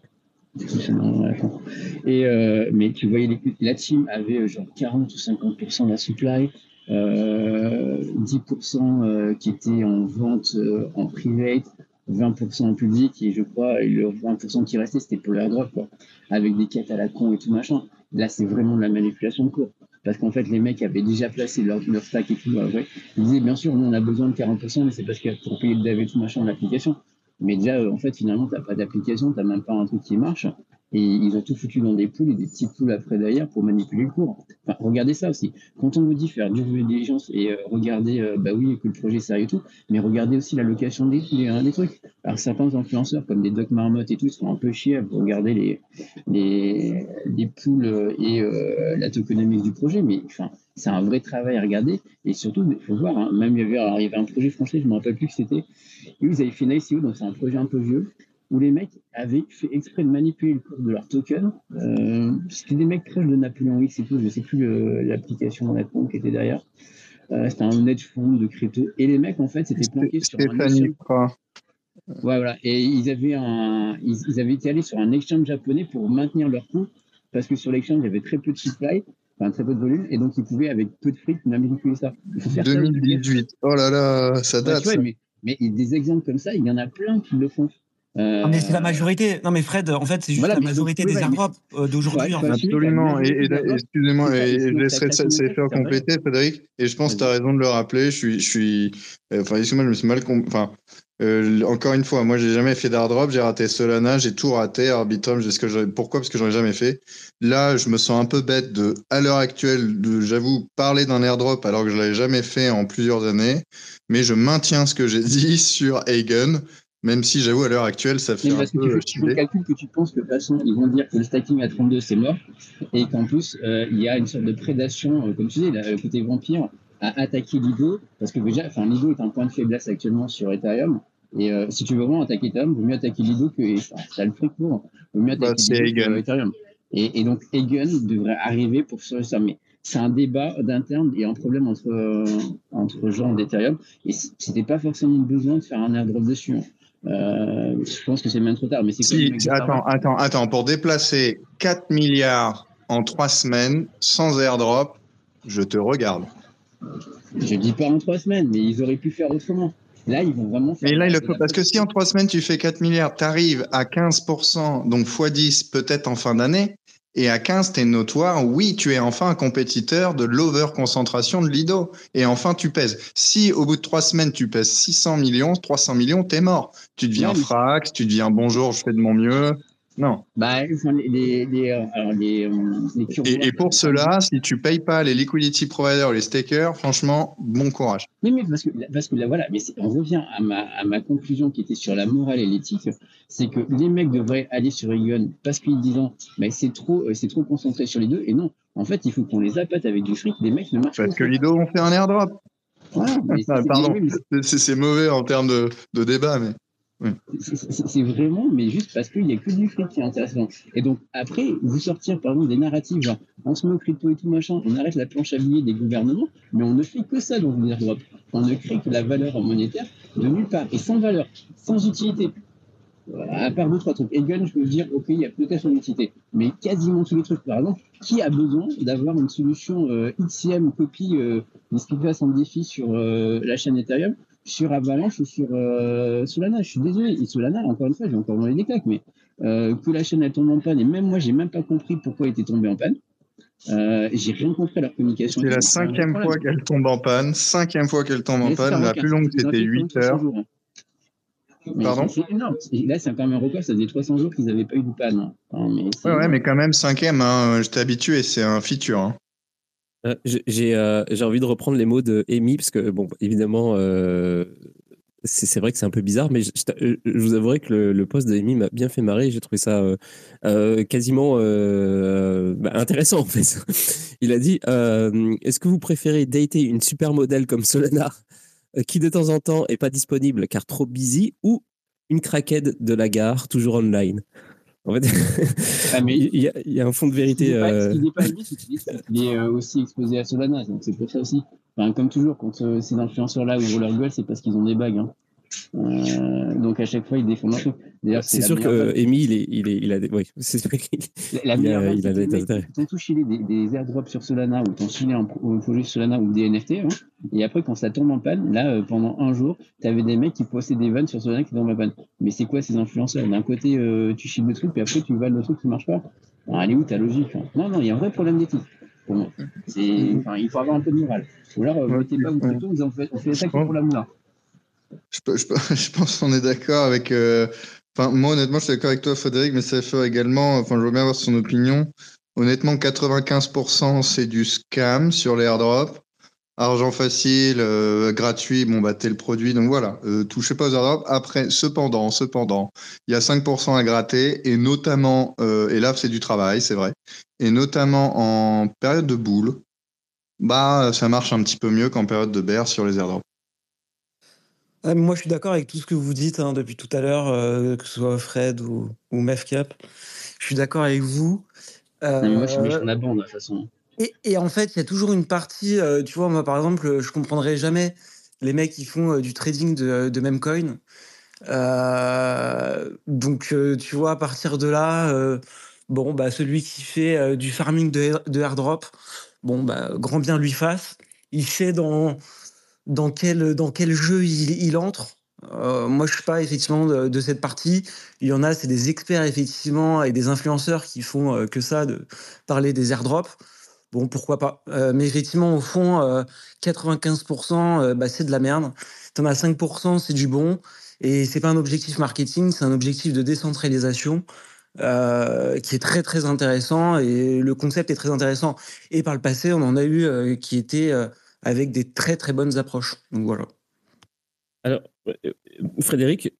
Et mais tu voyais les- la team avait genre 40 ou 50% de la supply, 10% euh, qui étaient en vente euh, en private, 20% en public et je crois et le 20% qui restait c'était pour l'airdrop quoi avec des quêtes à la con et tout machin. Là, c'est vraiment de la manipulation de cours. Parce qu'en fait, les mecs avaient déjà placé leur, leur stack et tout. Après. Ils disaient, bien sûr, nous, on a besoin de 40%, mais c'est parce que pour payer le dev et tout machin l'application. Mais déjà, euh, en fait, finalement, t'as pas d'application, t'as même pas un truc qui marche. Et ils ont tout foutu dans des poules et des petites poules après derrière pour manipuler le cours. Enfin, regardez ça aussi. Quand on vous dit faire du diligence et euh, regarder, euh, bah oui, que le projet est sérieux et tout, mais regardez aussi la location des, des, euh, des trucs. Alors, certains influenceurs, comme des Doc Marmotte et tout, sont un peu chiés à regarder les, les, les poules euh, et euh, la tokenomics du projet, mais enfin, c'est un vrai travail à regarder. Et surtout, il faut voir, hein, même il y, avait, un projet français, je ne me rappelle plus que c'était, et ils avaient fait une ICO, donc c'est un projet un peu vieux, où les mecs avaient fait exprès de manipuler le cours de leur token. Euh, c'était des mecs proches de Napoléon X et tout, je ne sais plus euh, l'application honnêtement qui était derrière. Euh, c'était un hedge fund de crypto. Et les mecs, en fait, s'étaient planqués sur un exchange-. Ouais, voilà. Et ils avaient, un, ils, ils avaient été allés sur un exchange japonais pour maintenir leur coût, parce que sur l'exchange, il y avait très peu de supply, enfin très peu de volume, et donc ils pouvaient, avec peu de fric, manipuler ça. Il faut faire ça aussi. 2018. Oh là là, ça Ouais, date. vois, mais, mais des exemples comme ça, il y en a plein qui le font. Euh, mais c'est la majorité. Non, mais Fred, en fait, c'est juste Voilà, la majorité des ouais, airdrops euh, d'aujourd'hui. Ouais, en ouais. fait. Absolument. Et, et- la- et- excusez-moi, et, et je laisserai vrai. compléter, Frédéric. Et je pense que tu as raison de le rappeler. Je suis, je suis, euh, enfin, excuse-moi, je me suis mal. Enfin, euh, encore une fois, moi, j'ai jamais fait d'airdrop. J'ai raté Solana, j'ai tout raté. Arbitrum, j'ai ce que pourquoi? Parce que j'en ai jamais fait. Là, je me sens un peu bête de, à l'heure actuelle, de, j'avoue, parler d'un airdrop alors que je l'avais jamais fait en plusieurs années. Mais je maintiens ce que j'ai [LAUGHS] dit sur Hagen, même si j'avoue, à l'heure actuelle, ça fait Mais un parce que tu peu tu fais le calcul que tu penses que de toute façon, ils vont dire que le stacking à 32 c'est mort et qu'en plus, euh, il y a une sorte de prédation, euh, comme tu dis, le côté vampire, à attaquer Lido. Parce que déjà, enfin, Lido est un point de faiblesse actuellement sur Ethereum. Et euh, si tu veux vraiment attaquer Ethereum, il vaut mieux attaquer Lido que. Enfin, t'as le prix pour. Il vaut mieux Bah, attaquer c'est Lido que. Ethereum. Et, et donc, Hagen devrait arriver pour se ça. Mais c'est un débat d'interne et un problème entre, euh, entre gens d'Ethereum. Et c'était pas forcément besoin de faire un airdrop dessus. hein. Euh, je pense que c'est même trop tard. Mais Si, attends, attends, attends. Pour déplacer 4 milliards en 3 semaines sans airdrop, je te regarde. Je dis pas en trois semaines, mais ils auraient pu faire autrement. Là, ils vont vraiment faire. Mais là, il le faut. Parce que si en 3 semaines, tu fais 4 milliards, tu arrives à 15%, donc x 10 peut-être en fin d'année, et à 15, tu es notoire. Oui, tu es enfin un compétiteur de l'over-concentration de Lido. Et enfin, tu pèses. Si au bout de 3 semaines, tu pèses 600 millions, 300 millions, t'es mort. Tu deviens mais- frax, tu deviens bonjour, je fais de mon mieux. Non. Bah, enfin, les, les, les, alors les, les Et, pour cela, si tu payes pas les liquidity providers ou les stakers, franchement, bon courage. Oui, mais parce que, parce que là, voilà, mais on revient à ma, à ma conclusion qui était sur la morale et l'éthique, c'est que les mecs devraient aller sur Egon parce qu'ils disent, mais c'est trop, euh, c'est trop concentré sur les deux, et non. En fait, il faut qu'on les appâte avec du fric. Les mecs ne marchent Parce pas. que Lido ont fait un airdrop. Mais Ah, pardon. mais- mais C'est mauvais en termes de, de débat, mais. C'est- C'est vraiment, mais juste parce qu'il n'y a que du fric qui est intéressant. Et donc, après, vous sortir, par exemple, des narratifs, genre, on se met au crypto et tout machin, on arrête la planche à billets des gouvernements, mais on ne fait que ça dans les airdrops. On ne crée que la valeur monétaire de nulle part, et sans valeur, sans utilité. À part deux, trois trucs. Egon, je peux vous dire, ok, il y a peut-être son utilité. Mais quasiment tous les trucs, par exemple, qui a besoin d'avoir une solution euh, XCM copie euh, de ce qui passe en défi sur euh, la chaîne Ethereum sur Avalanche ou sur euh, Solana. Je suis désolé. Et Solana, encore une fois, j'ai encore donné des claques, mais euh, que la chaîne elle tombe en panne, et même moi, j'ai même pas compris pourquoi elle était tombée en panne. Euh, j'ai rien compris à leur communication. C'est la un cinquième fois qu'elle tombe en panne. Cinquième fois qu'elle tombe en panne. un La plus longue, c'était un 8 requin, heures. c'est un jour, hein. Pardon. Là, c'est quand même un record. Ça faisait 300 jours qu'ils n'avaient pas eu de panne. Enfin, mais Ouais, ouais, mais quand même, cinquième, hein, j'étais habitué, c'est un feature. hein. Euh, j'ai euh, j'ai envie de reprendre les mots de Amy, parce que, bon, évidemment, euh, c'est vrai que c'est un peu bizarre, mais je, je vous avouerai que le, le post de Amy m'a bien fait marrer. J'ai trouvé ça quasiment bah, intéressant, en fait. [LAUGHS] Il a dit Est-ce que vous préférez dater une supermodèle comme Solana, qui de temps en temps est pas disponible car trop busy, ou une craquette de la gare, toujours online? En fait, Ah, mais [LAUGHS] il y, a- il y a un fond de vérité. euh, ce qui n'est pas lui, c'est qu'il est- il est euh, aussi exposé à Solana, donc c'est pour ça aussi. Enfin, comme toujours, quand euh, ces influenceurs-là ouvrent leur gueule, c'est parce qu'ils ont des bagues. hein. Euh, donc à chaque fois, ils défendent leur truc. D'ailleurs, C'est sûr que Amy, il, est, il, est, il a des. Oui, [LAUGHS] c'est vrai qu'il- La, la Il a- il a des tous filé des, des airdrops sur Solana ou un pro- un projet sur Solana ou des NFT. hein. et après, quand ça tombe en panne, là, euh, pendant un jour, t'avais des mecs qui postaient des vannes sur Solana qui tombent en panne. Mais c'est quoi ces influenceurs? D'un côté, euh, tu chiles le truc, puis après, tu vales le truc qui marche pas. Elle est où ta logique hein? Non, non, il y a un vrai problème d'éthique. Pour moi. Il faut avoir un peu de morale. Ou alors, euh, Ouais. mettez pas en faites- on fait ça que pour la moula. Je, pe- je pe- [LAUGHS] je pense qu'on est d'accord avec. euh, moi, honnêtement, je suis d'accord avec toi, Frédéric, mais ça fait également. Enfin, je veux bien avoir son opinion. Honnêtement, 95% c'est du scam sur les airdrops. Argent facile, euh, gratuit, bon, bah, t'es le produit. Donc voilà, euh, touchez pas aux airdrops. Après, cependant, cependant, il y a 5% à gratter, et notamment, euh, et là, c'est du travail, c'est vrai, et notamment en période de boule, bah, ça marche un petit peu mieux qu'en période de bear sur les airdrops. Ah, moi, je suis d'accord avec tout ce que vous dites hein, depuis tout à l'heure, euh, que ce soit Fred ou, ou Mefcap. Je suis d'accord avec vous. Non, mais moi, je suis Euh, méchant de la bande, de toute façon. Et, et en fait, il y a toujours une partie, euh, tu vois, moi par exemple, je comprendrais jamais les mecs qui font du trading de, de même coin. Donc, tu vois, à partir de là, bon, bah, celui qui fait du farming de, de airdrop, bon, bah, grand bien lui fasse. Il sait dans, dans, quel, dans quel jeu il, entre. Euh, moi, je suis pas effectivement de, cette partie. Il y en a, c'est des experts effectivement et des influenceurs qui font euh, que ça, de parler des airdrops. Bon, pourquoi pas. Euh, mais effectivement, au fond, euh, 95%, euh, bah, c'est de la merde. T'en as 5%, c'est du bon. Et c'est pas un objectif marketing, c'est un objectif de décentralisation qui est très très intéressant. Et le concept est très intéressant. Et par le passé, on en a eu qui étaient avec des très très bonnes approches. Donc voilà. Alors, euh, Frédéric,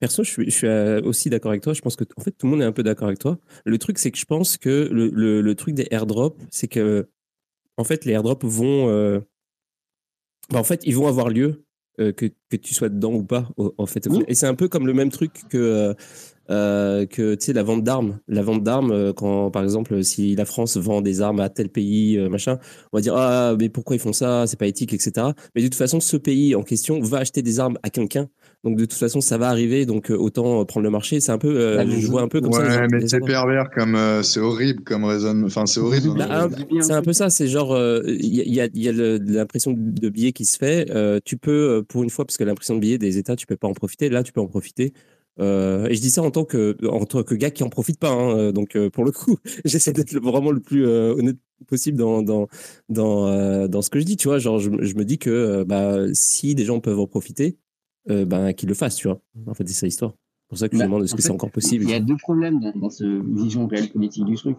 perso, je suis, je suis euh, aussi d'accord avec toi. Je pense que en fait, tout le monde est un peu d'accord avec toi. Le truc, c'est que je pense que le, le- le truc des airdrops, c'est que en fait, les airdrops vont, euh, bah, en fait, ils vont avoir lieu euh, que, que tu sois dedans ou pas. En fait, et c'est un peu comme le même truc que euh, que tu sais la vente d'armes. La vente d'armes, euh, quand par exemple, si la France vend des armes à tel pays, euh, machin, on va dire ah mais pourquoi ils font ça, c'est pas éthique, etc. Mais de toute façon, ce pays en question va acheter des armes à quelqu'un. Donc de toute façon, ça va arriver. Donc autant prendre le marché. C'est un peu, euh, je vois un peu comme ça. les Ouais, airdrops- mais c'est pervers comme euh, c'est horrible comme raisonnement. Enfin, c'est horrible. Bah, hein. C'est un peu ça, c'est genre, euh, il y a, il y a- il y a le- l'impression de billet qui se fait. euh, tu peux, pour une fois, parce que l'impression de billet des États, tu peux pas en profiter. Là, tu peux en profiter. Euh, et je dis ça en tant que, en tant que gars qui en profite pas. hein, euh, donc, euh, pour le coup, [LAUGHS] j'essaie d'être vraiment le plus euh, honnête possible dans dans dans, dans ce que je dis. Tu vois, genre, je, je me dis que bah, si des gens peuvent en profiter, ben qu'ils le fassent. Tu vois. En fait, c'est ça l'histoire. C'est pour ça que je Bah, demande est-ce que c'est encore possible. Il y a deux problèmes dans, dans cette vision réelle politique du truc.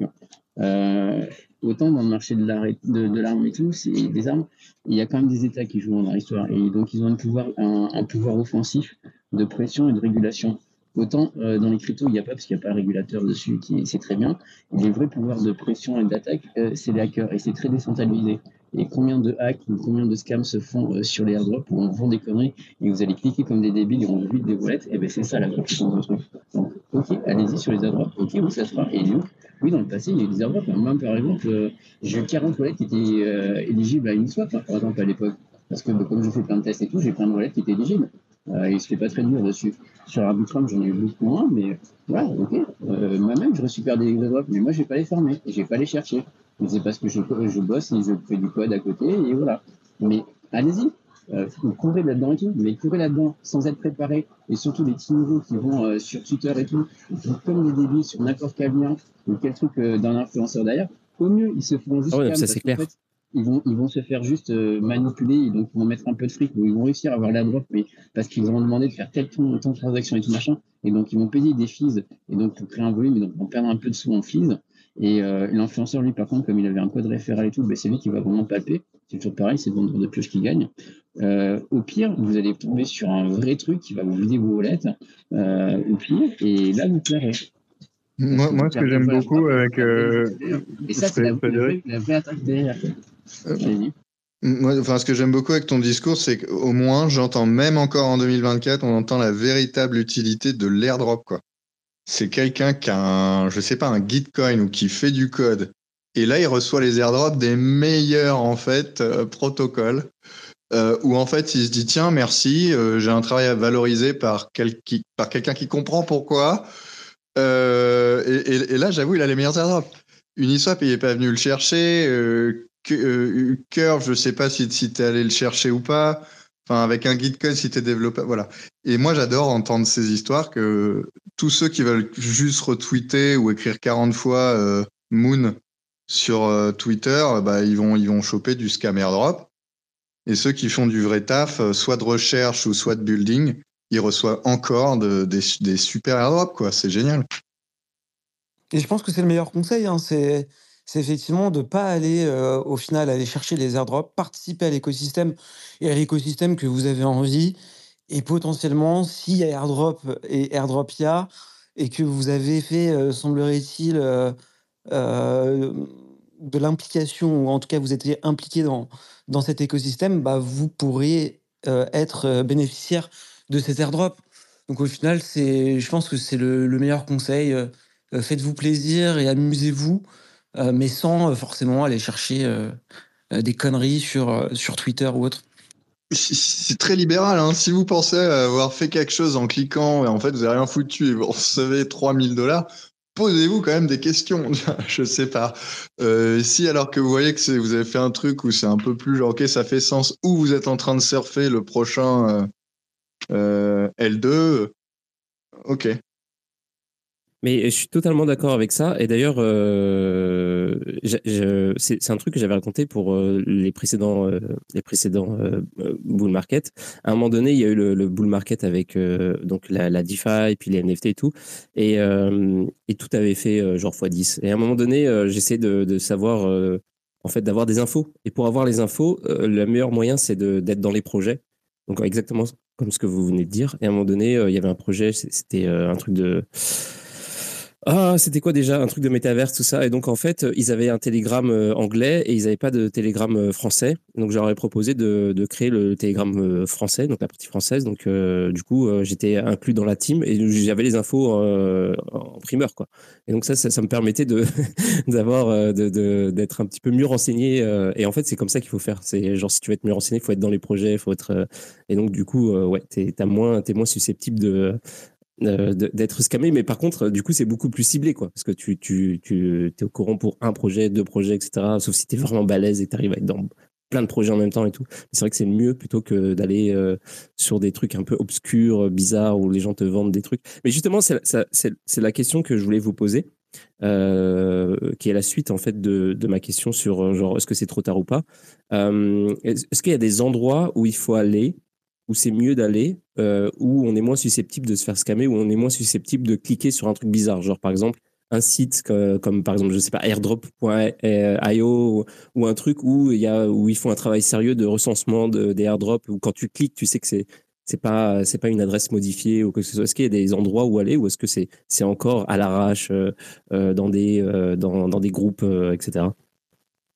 autant dans le marché de l'arme de, de l'arme et tout, c'est des armes, il y a quand même des États qui jouent dans leur histoire. Et donc, ils ont un pouvoir, un, un pouvoir offensif de pression et de régulation. Autant euh, dans les cryptos, il n'y a pas, parce qu'il n'y a pas un régulateur dessus, qui c'est très bien. Les vrais pouvoirs de pression et d'attaque, euh, c'est les hackers. Et c'est très décentralisé. Et combien de hacks ou combien de scams se font euh, sur les airdrops où on vend des conneries et vous allez cliquer comme des débiles et on vous vide des wallets, et ben c'est ça la puissance du truc. Donc, ok, allez-y sur les airdrops, ok, oui, ça se fera. Et donc, oui, dans le passé, il y a eu des airdrops. Moi, par exemple, j'ai eu 40 wallets qui étaient éligibles à une swap, hein, par exemple, à l'époque. Parce que bah, comme je fais plein de tests et tout, j'ai plein de wallets qui étaient éligibles. Euh, et c'était pas très dur dessus. Sur Arbitrum, j'en ai eu beaucoup moins, mais voilà, ok. Euh, Moi-même, je récupère des airdrops, mais moi, je vais pas les fermer et je vais pas les chercher. Mais c'est parce que je, je bosse et je fais du code à côté, et voilà. Mais allez-y, euh, vous courez là-dedans et tout, mais courez là-dedans sans être préparé, et surtout les petits nouveaux qui vont euh, sur Twitter et tout, qui comme des débiles sur n'importe quel lien ou quel truc euh, d'un influenceur d'ailleurs, au mieux ils se font juste Ah ouais, ça, c'est clair. fait, ils vont, ils vont se faire juste euh, manipuler, et donc ils vont mettre un peu de fric, ou ils vont réussir à avoir l'airdrop, mais parce qu'ils vont demander de faire tel temps, de transactions et tout machin, et donc ils vont payer des fees, et donc pour créer un volume, et donc ils vont perdre un peu de sous en fees. Et euh, l'influenceur, lui, par contre, comme il avait un code référent et tout, ben, c'est lui qui va vraiment palper. C'est toujours pareil, c'est le vendeur de pioche qui gagne. Euh, au pire, vous allez tomber sur un vrai truc qui va vous vider vos wallets, euh, au pire, et là, vous plairez. Moi, moi, ce que j'aime beaucoup avec. Et ça, c'est la, la, la vraie attaque derrière. Moi, enfin, ce que j'aime beaucoup avec ton discours, c'est qu'au moins, j'entends même encore en 2024, on entend la véritable utilité de l'airdrop, quoi. C'est quelqu'un qui a un, je sais pas, un Gitcoin ou qui fait du code. Et là, il reçoit les airdrops des meilleurs, en fait, euh, protocoles. Euh, où en fait, il se dit, tiens, merci, euh, j'ai un travail à valoriser par, quel, qui, par quelqu'un qui comprend pourquoi. Euh, et, et- et là, j'avoue, il a les meilleurs airdrops. Uniswap, il est pas venu le chercher. Que- euh, Curve, je sais pas si, si tu es allé le chercher ou pas. Enfin, avec un Gitcoin, si tu es développeur. Voilà. Et moi, j'adore entendre ces histoires que tous ceux qui veulent juste retweeter ou écrire 40 fois euh, Moon sur euh, Twitter, bah, ils, vont, ils vont choper du scam airdrop. Et ceux qui font du vrai taf, soit de recherche ou soit de building, ils reçoivent encore de- des, des super airdrops. C'est génial. Et je pense que c'est le meilleur conseil, hein, c'est c'est effectivement de ne pas aller au final aller chercher les airdrops, participer à l'écosystème et à l'écosystème que vous avez envie. Et potentiellement, s'il y a airdrop et airdropia, et que vous avez fait, semblerait-il, de l'implication, ou en tout cas vous étiez impliqué dans, dans cet écosystème, bah, vous pourrez euh, être bénéficiaire de ces airdrops. Donc au final, je pense que c'est le, le meilleur conseil. faites-vous plaisir et amusez-vous, mais sans euh, forcément aller chercher euh, euh, des conneries sur, euh, sur Twitter ou autre. C'est- très libéral. Hein. Si vous pensez avoir fait quelque chose en cliquant et en fait vous n'avez rien foutu et vous recevez 3000 dollars, posez-vous quand même des questions. [LAUGHS] Je sais pas. Euh, si alors que vous voyez que vous avez fait un truc où c'est un peu plus genre ok ça fait sens ou vous êtes en train de surfer le prochain euh, euh, L2, euh, ok. Mais je suis totalement d'accord avec ça. Et d'ailleurs, euh, c'est un truc que j'avais raconté pour euh, les précédents, euh, les précédents euh, euh, bull market. À un moment donné, il y a eu le, le bull market avec euh, donc la, la DeFi, puis les NFT et tout, et, euh, et tout avait fait euh, genre x10. Et à un moment donné, euh, j'essaie de, de savoir, euh, en fait, d'avoir des infos. Et pour avoir les infos, euh, le meilleur moyen, c'est d'être dans les projets. Donc exactement comme ce que vous venez de dire. Et à un moment donné, euh, il y avait un projet, c'était euh, un truc de ah, c'était quoi déjà Un truc de métaverse, tout ça? Et donc, en fait, euh, ils avaient un télégramme euh, anglais et ils n'avaient pas de télégramme euh, français. Donc, j'aurais proposé de, de créer le télégramme français, donc la partie française. Donc, du coup, j'étais inclus dans la team et j'avais les infos en primeur, quoi. Et donc, ça, ça, me permettait de [LAUGHS] d'avoir, de, d'être un petit peu mieux renseigné. et en fait, c'est comme ça qu'il faut faire. C'est genre, si tu veux être mieux renseigné, il faut être dans les projets, faut être. et donc, du coup, ouais, t'es, t'as moins, t'es moins susceptible de euh, d'être scammé, mais par contre, du coup, c'est beaucoup plus ciblé, quoi, parce que tu, tu, tu es au courant pour un projet, deux projets, etc. Sauf si tu es vraiment balèze et que tu arrives à être dans plein de projets en même temps et tout. C'est vrai que c'est mieux plutôt que d'aller euh, sur des trucs un peu obscurs, euh, bizarres, où les gens te vendent des trucs. Mais justement, c'est la question que je voulais vous poser, qui est la suite, en fait, de, de ma question sur, genre, est-ce que c'est trop tard ou pas? Est-ce qu'il y a des endroits où il faut aller où c'est mieux d'aller, euh, où on est moins susceptible de se faire scammer, où on est moins susceptible de cliquer sur un truc bizarre. Genre, par exemple, un site comme, par exemple, je sais pas, airdrop.io ou, un truc où, y a, où ils font un travail sérieux de recensement de, des airdrops, où quand tu cliques, tu sais que c'est c'est pas c'est pas une adresse modifiée ou que ce soit. Est-ce qu'il y a des endroits où aller ou est-ce que c'est c'est encore à l'arrache euh, euh, dans des dans, dans des groupes etc.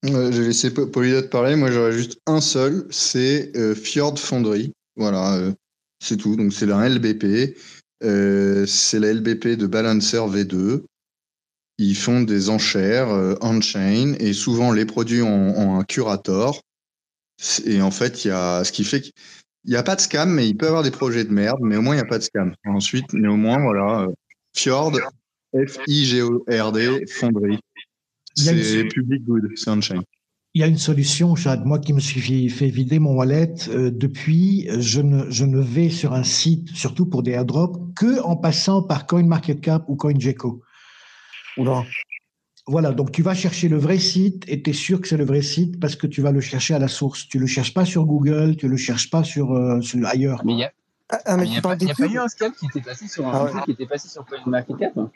Euh, J'ai laissé Pa- Polydot parler. Moi, j'aurais juste un seul. C'est Fjord Fonderie. Voilà, euh, c'est tout. Donc, c'est un LBP. Euh, c'est la LBP de Balancer V2. Ils font des enchères euh, on-chain et souvent les produits ont, ont un curator. Et en fait, il y a ce qui fait qu'il n'y a pas de scam, mais il peut y avoir des projets de merde, mais au moins il n'y a pas de scam. Ensuite, néanmoins, voilà, Fjord, F-I-G-O-R-D, Fonderie. C'est public good, c'est on-chain. Il y a une solution, Chad. Moi qui me suis fait- vider mon wallet, euh, depuis, je ne, je ne vais sur un site, surtout pour des airdrops, que en passant par CoinMarketCap ou CoinGecko. Oula. Voilà, donc tu vas chercher le vrai site et tu es sûr que c'est le vrai site parce que tu vas le chercher à la source. Tu le cherches pas sur Google, tu le cherches pas sur, euh, sur ailleurs. Mais il y a, Ah, ah, mais y tu a pas, y a pas eu un scam qui était passé sur un Ah ouais. qui était passé sur CoinMarketCap hein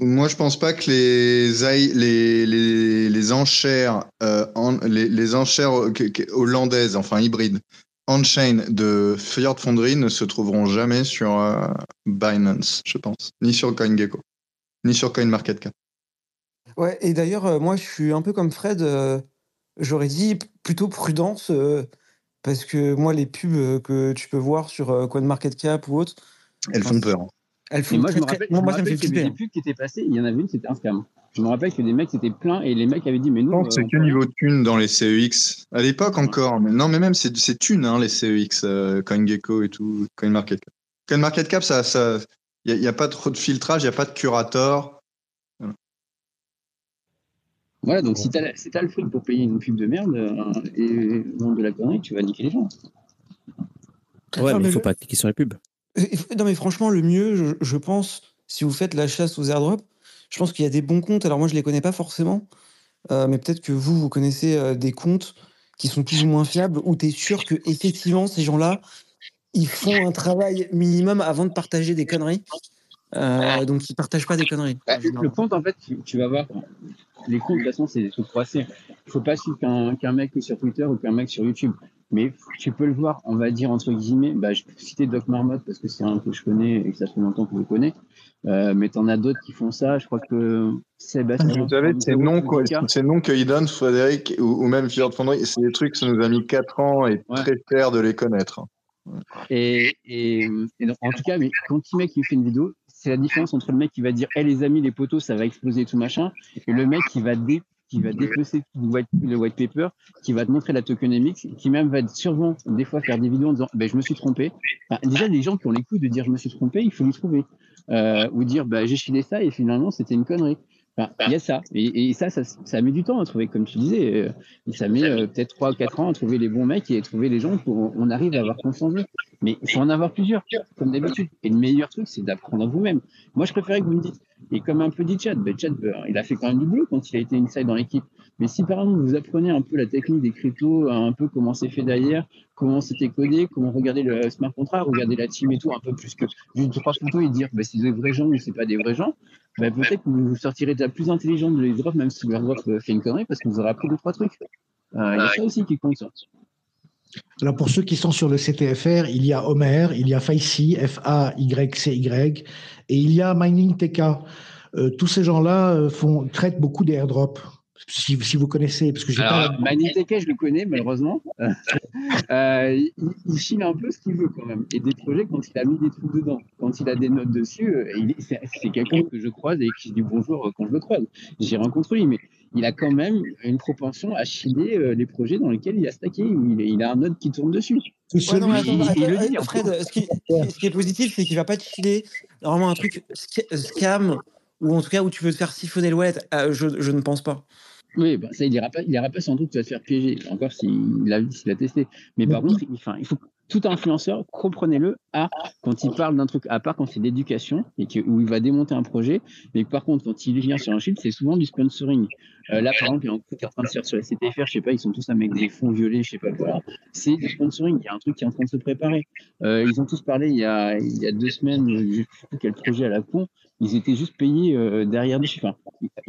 Moi, je pense pas que les, les, les, les enchères, euh, en- les, les enchères euh, hollandaises, enfin hybrides, on-chain de Fiat Foundry ne se trouveront jamais sur euh, Binance, je pense, ni sur CoinGecko, ni sur CoinMarketCap. Ouais, et d'ailleurs, euh, moi, je suis un peu comme Fred. J'aurais dit plutôt prudence, parce que moi, les pubs que tu peux voir sur CoinMarketCap ou autre, Elles font peur. Elles Et font moi, je très, me très- rappelle, moi, je me rappelle hein. des pubs qui étaient passées, il y en avait une, c'était un scam. Je me rappelle que des mecs étaient pleins et les mecs avaient dit, mais Je nous. pense que euh, c'est on que niveau thune dans les CEX. À l'époque encore, mais non, mais même c'est c'est thune, hein, les CEX, euh, CoinGecko et tout, CoinMarketCap. CoinMarketCap, ça, ça, il n'y a, pas trop de filtrage, il n'y a pas de curator. Voilà, donc si t'as si t'as le fric pour payer une pub de merde euh, et vendre de la connerie, tu vas niquer les gens. Ouais, mais il faut le- pas cliquer sur les pubs. Et- Non, mais franchement, le mieux, je, je pense, si vous faites la chasse aux airdrops, je pense qu'il y a des bons comptes. Alors, moi, je les connais pas forcément, euh, mais peut-être que vous, vous connaissez euh, des comptes qui sont plus ou moins fiables, où tu es sûr que effectivement ces gens-là, ils font un travail minimum avant de partager des conneries. Euh, donc, ils partagent pas des conneries. Bah, le compte, en fait, tu, tu vas voir, les comptes, de toute façon, c'est des trucs croisés. Il faut pas suivre qu'un mec sur Twitter ou qu'un mec sur YouTube. Mais tu peux le voir, on va dire, entre guillemets, bah, je peux citer Doc Marmotte parce que c'est un que je connais et que ça fait longtemps que je le connais. Euh, mais t'en as d'autres qui font ça. Je crois que Sébastien. Vous savez, ces noms, quoi, ces noms qu'ils donnent, Frédéric, ou, ou même Fiat Foundry, c'est des trucs, ça nous a mis 4 ans et Ouais. très fiers de les connaître. Et, et, et donc, en tout cas, mais quand le mec qui fait une vidéo, c'est la différence entre le mec qui va dire Hé les amis, les poteaux, ça va exploser tout machin, et le mec qui va, dé, qui va dépecer le white, paper, qui va te montrer la tokenomics, qui même va sûrement des fois faire des vidéos en disant ben, Je me suis trompé. Déjà, les gens qui ont les couilles de dire Je me suis trompé, il faut les trouver. Euh, ou dire bah, J'ai chilé ça et finalement, c'était une connerie. Il y a ça. Et, ça, ça, met du temps à trouver, comme tu disais. euh, ça met euh, peut-être 3 ou 4 ans à trouver les bons mecs et trouver les gens pour on arrive à avoir confiance. Mais il faut en avoir plusieurs, comme d'habitude. Et le meilleur truc, c'est d'apprendre à vous-même. Moi, je préférais que vous me dites, et comme un peu dit Chad, ben Chad, ben, il a fait quand même du boulot quand il a été inside dans l'équipe. Mais si par exemple vous apprenez un peu la technique des cryptos, un peu comment c'est fait derrière, comment c'était codé, comment regarder le smart contract, regarder la team et tout, un peu plus que juste trois photos et dire ben, c'est des vrais gens ou c'est pas des vrais gens, ben, peut-être que vous sortirez déjà plus intelligent de les drops, même si le drop fait une connerie, parce que vous aurez appris deux, trois trucs. Euh, Il y a ça aussi qui compte. Alors pour ceux qui sont sur le CTFR, il y a Homer, il y a Faisy, F-A-Y-C-Y, et il y a Mining TK. Euh, tous ces gens-là euh, font, traitent beaucoup des airdrops. Si, si vous connaissez, parce que j'ai pas. Alors, Maniteke, je le connais, malheureusement. [LAUGHS] Euh, il, il chine un peu ce qu'il veut quand même. Et des projets, quand il a mis des trucs dedans, quand il a des notes dessus, euh, c'est c'est quelqu'un que je croise et qui dit bonjour euh, quand je le croise. J'ai rencontré lui, mais il a quand même une propension à chiner euh, les projets dans lesquels il a stacké. où Il, il a un node qui tourne dessus. Ouais, non, attends, attends, euh, Fred, ce qui, ce qui est positif, c'est qu'il va pas te filer normalement un truc sca- scam ou en tout cas où tu veux te faire siphonner le wallet. Euh, je, je ne pense pas. Oui, bah, ça, il ira pas, il ira pas sans doute te faire piéger, encore s'il a, s'il a testé. Mais par contre, il, enfin, il faut tout influenceur, comprenez-le, à quand il parle d'un truc, à part quand c'est d'éducation et que, où il va démonter un projet, mais par contre, quand il vient sur un chiffre, c'est souvent du sponsoring. Euh, là, par exemple, il y a un truc qui est en train de se faire sur la CTFR, je sais pas, ils sont tous avec des fonds violets, je sais pas quoi. C'est du sponsoring, il y a un truc qui est en train de se préparer. Euh, ils ont tous parlé il y a, il y a deux semaines, je sais plus quel projet à la con, ils étaient juste payés euh, derrière dessus. Enfin,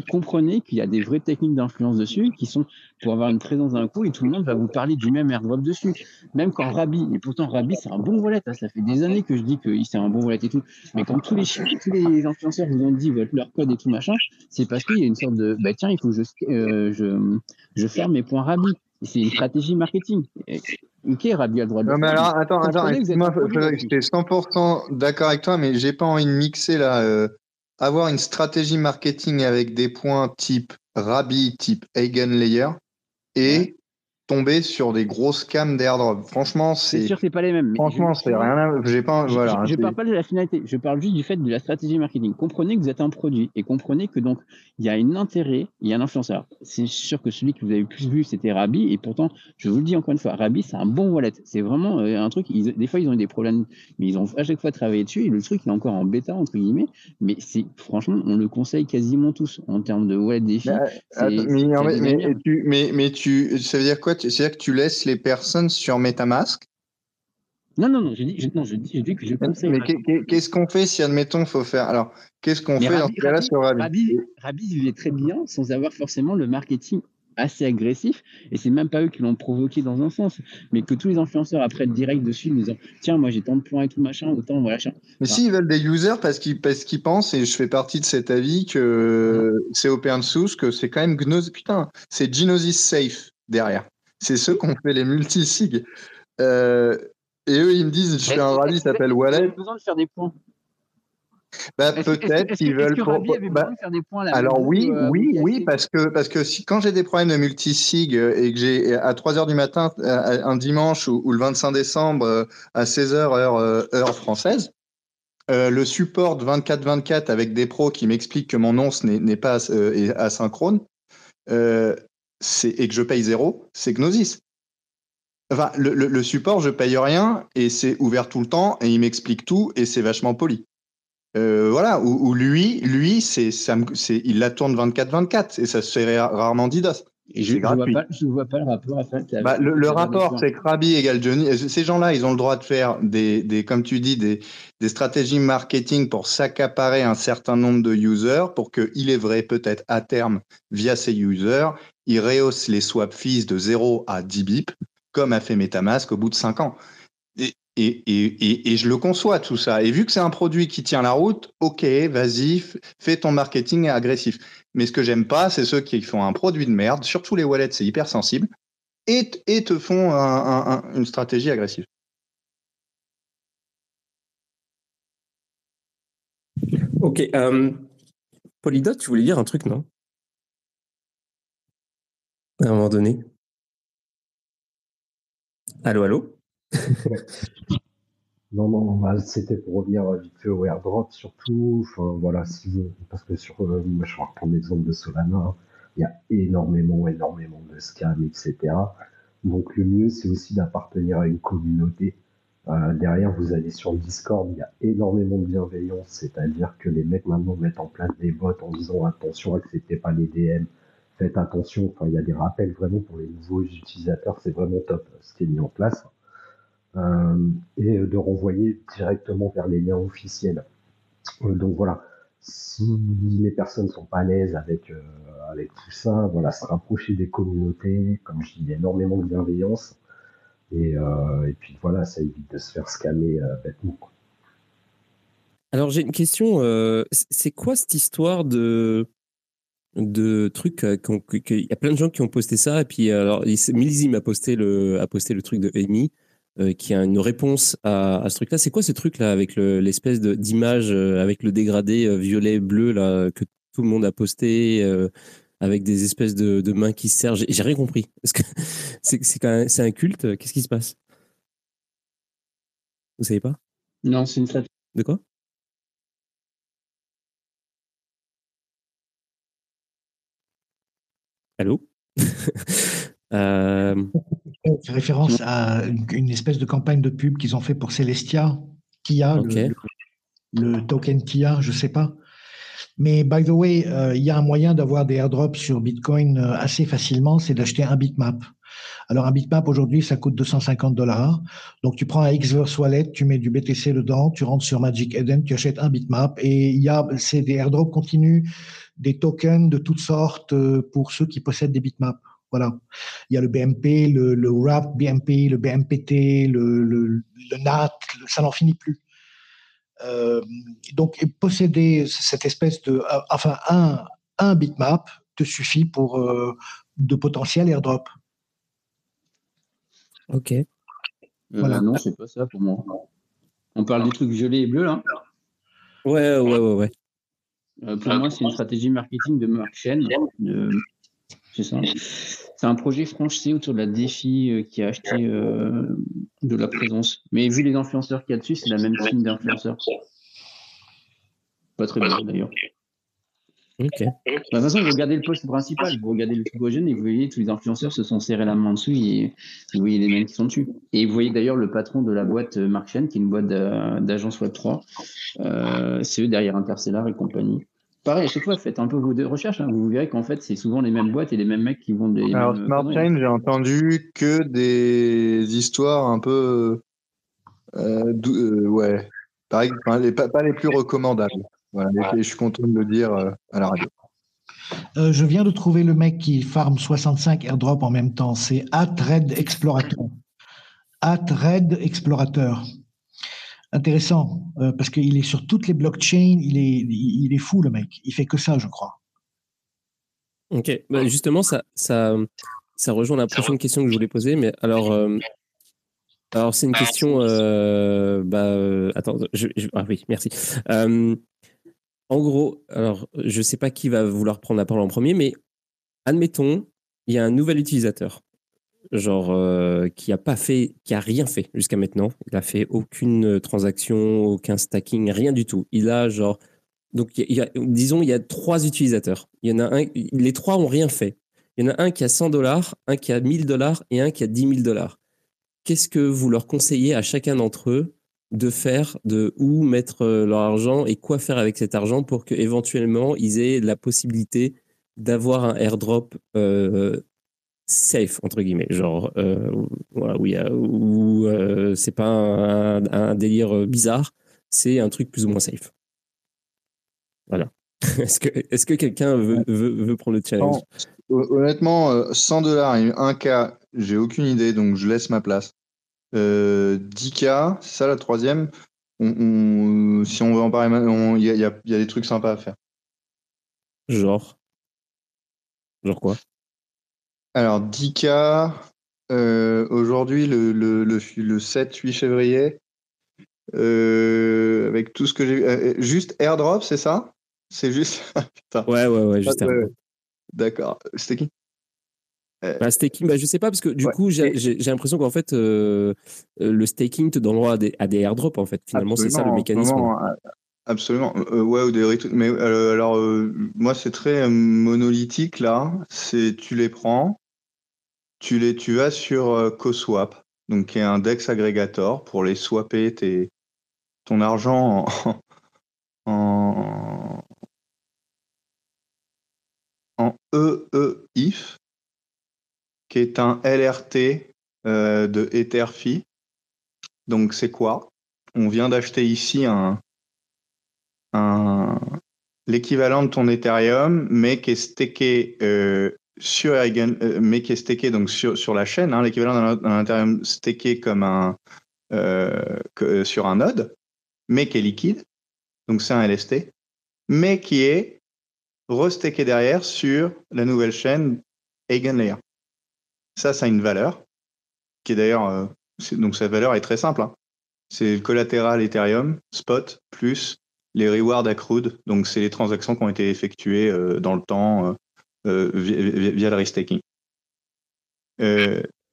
comprenez qu'il y a des vraies techniques d'influence dessus qui sont pour avoir une présence d'un coup et tout le monde va vous parler du même airdrop dessus. Même quand Rabi, et pourtant Rabi c'est un bon wallet, hein, ça fait des années que je dis que c'est un bon wallet et tout, mais quand tous les, tous les influenceurs vous ont dit votre, leur code et tout machin, c'est parce qu'il y a une sorte de bah tiens, il faut que je, euh, je, ferme mes points Rabi. C'est une stratégie marketing. Et- a le droit de Non, mais alors, attends, attends, là-dessus. j'étais 100% d'accord avec toi, mais j'ai pas envie de mixer là. euh, avoir une stratégie marketing avec des points type Rabi, type Eigenlayer et Ouais. Tomber sur des grosses cams d'airdrop. Franchement, C'est c'est sûr, c'est pas les mêmes. mais franchement, je- c'est rien. à- J'ai pas. Je, Voilà. je, parle pas de la finalité, je parle juste du fait de la stratégie marketing. Comprenez que vous êtes un produit et comprenez que donc il y a un intérêt, il y a un influenceur. C'est sûr que celui que vous avez le plus vu, c'était Rabi, et pourtant, je vous le dis encore une fois, Rabi, c'est un bon wallet. C'est vraiment euh, un truc. ils- des fois, ils ont eu des problèmes, mais ils ont à chaque fois travaillé dessus. Et le truc, il est encore en bêta entre guillemets, mais c'est franchement, on le conseille quasiment tous en termes de wallet défi. Attends, mais, mais, mais tu, ça veut dire quoi C'est-à-dire que tu laisses les personnes sur MetaMask Non, non, non, dis, je, non, je dis, que je conseille. Mais qu'est- qu'est- qu'est-ce qu'on fait si, admettons, faut faire Alors, qu'est-ce qu'on fait dans Rabi- ce cas-là Rabi- sur Rabi? Rabi, Rabi vivait très bien sans avoir forcément le marketing assez agressif. Et c'est même pas eux qui l'ont provoqué dans un sens, mais que tous les influenceurs après le direct dessus nous disant tiens moi j'ai tant de points et tout machin, autant voilà. machin. Mais si ils veulent des users parce qu'ils parce qu'ils pensent et je fais partie de cet avis que c'est open source que c'est quand même Gnosis putain c'est Gnosis safe derrière c'est ceux qui ont fait les multisig euh, et eux ils me disent je fais un rallye s'appelle Wallet avez besoin de faire des points? bah peut-être qu'ils veulent pour- bah, de faire des points là alors oui, euh, oui, ou oui, parce que parce que si quand j'ai des problèmes de multisig euh, et que j'ai à 3 heures du matin un dimanche ou, ou le 25 décembre à 16 heures heure, heure française, euh, le support 24-24 avec des pros qui m'expliquent que mon nonce n'est pas euh, est asynchrone, euh, et que je paye zéro, c'est Gnosis. Enfin, le, le- le support, je paye rien et c'est ouvert tout le temps et il m'explique tout et c'est vachement poli. Euh, voilà, où lui, lui, c'est, ça me- c'est, il la tourne 24-24 et ça se fait ra- rarement DDoS. Et je ne vois pas, je vois pas le rapport à faire. Bah, le, rapport, c'est que Rabi égale Johnny. Ces gens-là, ils ont le droit de faire des, des comme tu dis, des, des stratégies marketing pour s'accaparer un certain nombre de users, pour que, il est vrai, peut-être à terme, via ces users, ils rehaussent les swap fees de 0 à 10 bips, comme a fait MetaMask au bout de 5 ans. Et, et, et, et, je le conçois tout ça. Et vu que c'est un produit qui tient la route, ok, vas-y, fais ton marketing agressif. Mais ce que j'aime pas, c'est ceux qui font un produit de merde, surtout les wallets, c'est hyper sensible, et, te font un- un- un- une stratégie agressive. Ok. Euh, Polydot, tu voulais dire un truc, non? À un moment donné. Allô, allô? Non, non, bah, c'était pour revenir vite fait au airdrop, surtout. Enfin, voilà, si vous- parce que sur, euh, moi, je vais reprendre l'exemple de Solana. hein. Il y a énormément, énormément de scams, etc. Donc, le mieux, c'est aussi d'appartenir à une communauté. Euh, derrière, vous allez sur Discord, il y a énormément de bienveillance, c'est-à-dire que les mecs maintenant mettent en place des bots en disant attention, acceptez pas les DM, faites attention. Enfin, il y a des rappels vraiment pour les nouveaux utilisateurs, c'est vraiment top ce qui est mis en place. Euh, et de renvoyer directement vers les liens officiels. Euh, donc voilà, si les personnes sont pas à l'aise avec euh, avec tout ça, voilà, se rapprocher des communautés, comme je dis, énormément de bienveillance. Et, euh, puis voilà, ça évite de se faire scammer euh, bêtement. Alors j'ai une question. euh, c'est quoi cette histoire de de trucs euh, qu'on- que- que- Il y a plein de gens qui ont posté ça et puis alors il- Milzy m'a posté le a posté le truc de Amy euh, qui a une réponse à, à ce truc-là. C'est quoi ce truc-là avec le- l'espèce de d'image euh, avec le dégradé euh, violet bleu là que tout le monde a posté euh, avec des espèces de, de mains qui se serrent? J'ai rien compris. Est-ce que [LAUGHS] c'est c'est un culte Qu'est-ce qui se passe? Vous savez pas? Non, c'est une stratégie. De quoi? Allô [LAUGHS] Euh, référence à une, espèce de campagne de pub qu'ils ont fait pour Celestia, Kia, le, le token Kia, je sais pas. Mais by the way, euh, il y a un moyen d'avoir des airdrops sur Bitcoin euh, assez facilement, c'est d'acheter un bitmap. Alors un bitmap aujourd'hui, ça coûte 250 dollars. Donc tu prends un Xverse Wallet, tu mets du BTC dedans, tu rentres sur Magic Eden, tu achètes un bitmap et il y a c'est des airdrops continus, des tokens de toutes sortes euh, pour ceux qui possèdent des bitmaps. Voilà. Il y a le BMP, le, le WRAP BMP, le BMPT, le, le, le NAT, le- ça n'en finit plus. Euh, donc, posséder cette espèce de, euh, enfin, un, un bitmap te suffit pour euh, de potentiels airdrops. ok. Euh, Voilà. Non, c'est pas ça pour moi. On parle du truc violet et bleu là. Ouais, ouais, ouais, ouais. Euh, pour moi, c'est une stratégie marketing de Mark Chen. Euh, c'est ça. C'est un projet français autour de la défi euh, qui a acheté euh, de la présence. Mais vu les influenceurs qu'il y a dessus, c'est la même team d'influenceurs. Pas très bien d'ailleurs. Ok. Bah, De toute façon, vous regardez le post principal, vous regardez le Tribogène et vous voyez tous les influenceurs se sont serrés la main dessus et vous voyez les mecs qui sont dessus. Et vous voyez d'ailleurs le patron de la boîte euh, Mark Chen, qui est une boîte d'a- d'agence Web3. Euh, c'est eux derrière Interstellar et compagnie. Pareil, à chaque fois, faites un peu vos deux recherches. hein. Vous verrez qu'en fait, c'est souvent les mêmes boîtes et les mêmes mecs qui vont des. Alors, mêmes Smart conneries. Chain, j'ai entendu que des histoires un peu. euh, euh, ouais. Pareil, les- pas les plus recommandables. Voilà, et je suis content de le dire euh, à la radio. Euh, je viens de trouver le mec qui farm 65 airdrops en même temps. C'est Red Explorator. Red Explorator. Intéressant, euh, parce qu'il est sur toutes les blockchains. Il est, il est fou, le mec. Il fait que ça, je crois. Ok, Bah, justement, ça, ça, ça rejoint la prochaine question que je voulais poser. Mais alors, euh, alors c'est une question. euh, bah, euh, attends, je, je- ah oui, merci. Euh, en gros, alors, je sais pas qui va vouloir prendre la parole en premier, mais admettons, il y a un nouvel utilisateur, genre euh, qui a pas fait, qui a rien fait jusqu'à maintenant. Il a fait aucune transaction, aucun stacking, rien du tout. Il a genre donc, disons, il y a trois utilisateurs. Il y en a un, les trois ont rien fait. Il y en a un qui a 100 dollars, un qui a 1000 dollars et un qui a 10 000 dollars. Qu'est-ce que vous leur conseillez à chacun d'entre eux de faire, de où mettre euh, leur argent et quoi faire avec cet argent pour que éventuellement ils aient la possibilité d'avoir un airdrop euh, safe entre guillemets, genre euh, voilà, où, euh, c'est pas un, un délire bizarre, c'est un truc plus ou moins safe. Voilà. [LAUGHS] Est-ce que, est-ce que quelqu'un veut, veut, veut prendre le challenge? Honnêtement, euh, 100 dollars et 1K, j'ai aucune idée, donc je laisse ma place. Euh, 10K, c'est ça la troisième. On- on- si on veut en parler, il y a, y y des trucs sympas à faire. Genre? Genre quoi? Alors, 10K, euh, aujourd'hui, le, le, le, le 7-8 février, euh, avec tout ce que j'ai vu, euh, juste airdrop, c'est ça? C'est juste. [LAUGHS] Putain. Ouais, ouais, ouais, juste ouais. D'accord. C'était qui? Bah, staking, bah, je sais pas, parce que du Ouais. coup, j'ai l'impression qu'en fait, euh, euh, le staking te donne droit à des, à des airdrops, en fait. Finalement, c'est ça le mécanisme. moment, euh, Absolument. Euh, ouais, ou des. Mais euh, alors, euh, moi, c'est très euh, monolithique là. C'est tu les prends, tu les, tu vas sur euh, CoSwap, donc qui est un DEX agrégator pour les swapper tes, ton argent en, [LAUGHS] en, en EEIF, qui est un LRT euh, de Etherfi. Donc, c'est quoi? On vient d'acheter ici un, l'équivalent de ton Ethereum, mais qui est stacké euh, sur Eigen, euh, mais qui est stacké donc sur, sur la chaîne, hein, l'équivalent d'un Ethereum stacké comme un sur un node, mais qui est liquide, donc c'est un LST, mais qui est restacké derrière sur la nouvelle chaîne Eigenlayer. Ça, ça a une valeur, qui est d'ailleurs, euh, donc cette valeur est très simple. hein. C'est le collatéral Ethereum, spot, plus les rewards accrued, donc c'est les transactions qui ont été effectuées euh, dans le temps euh, via, le restaking.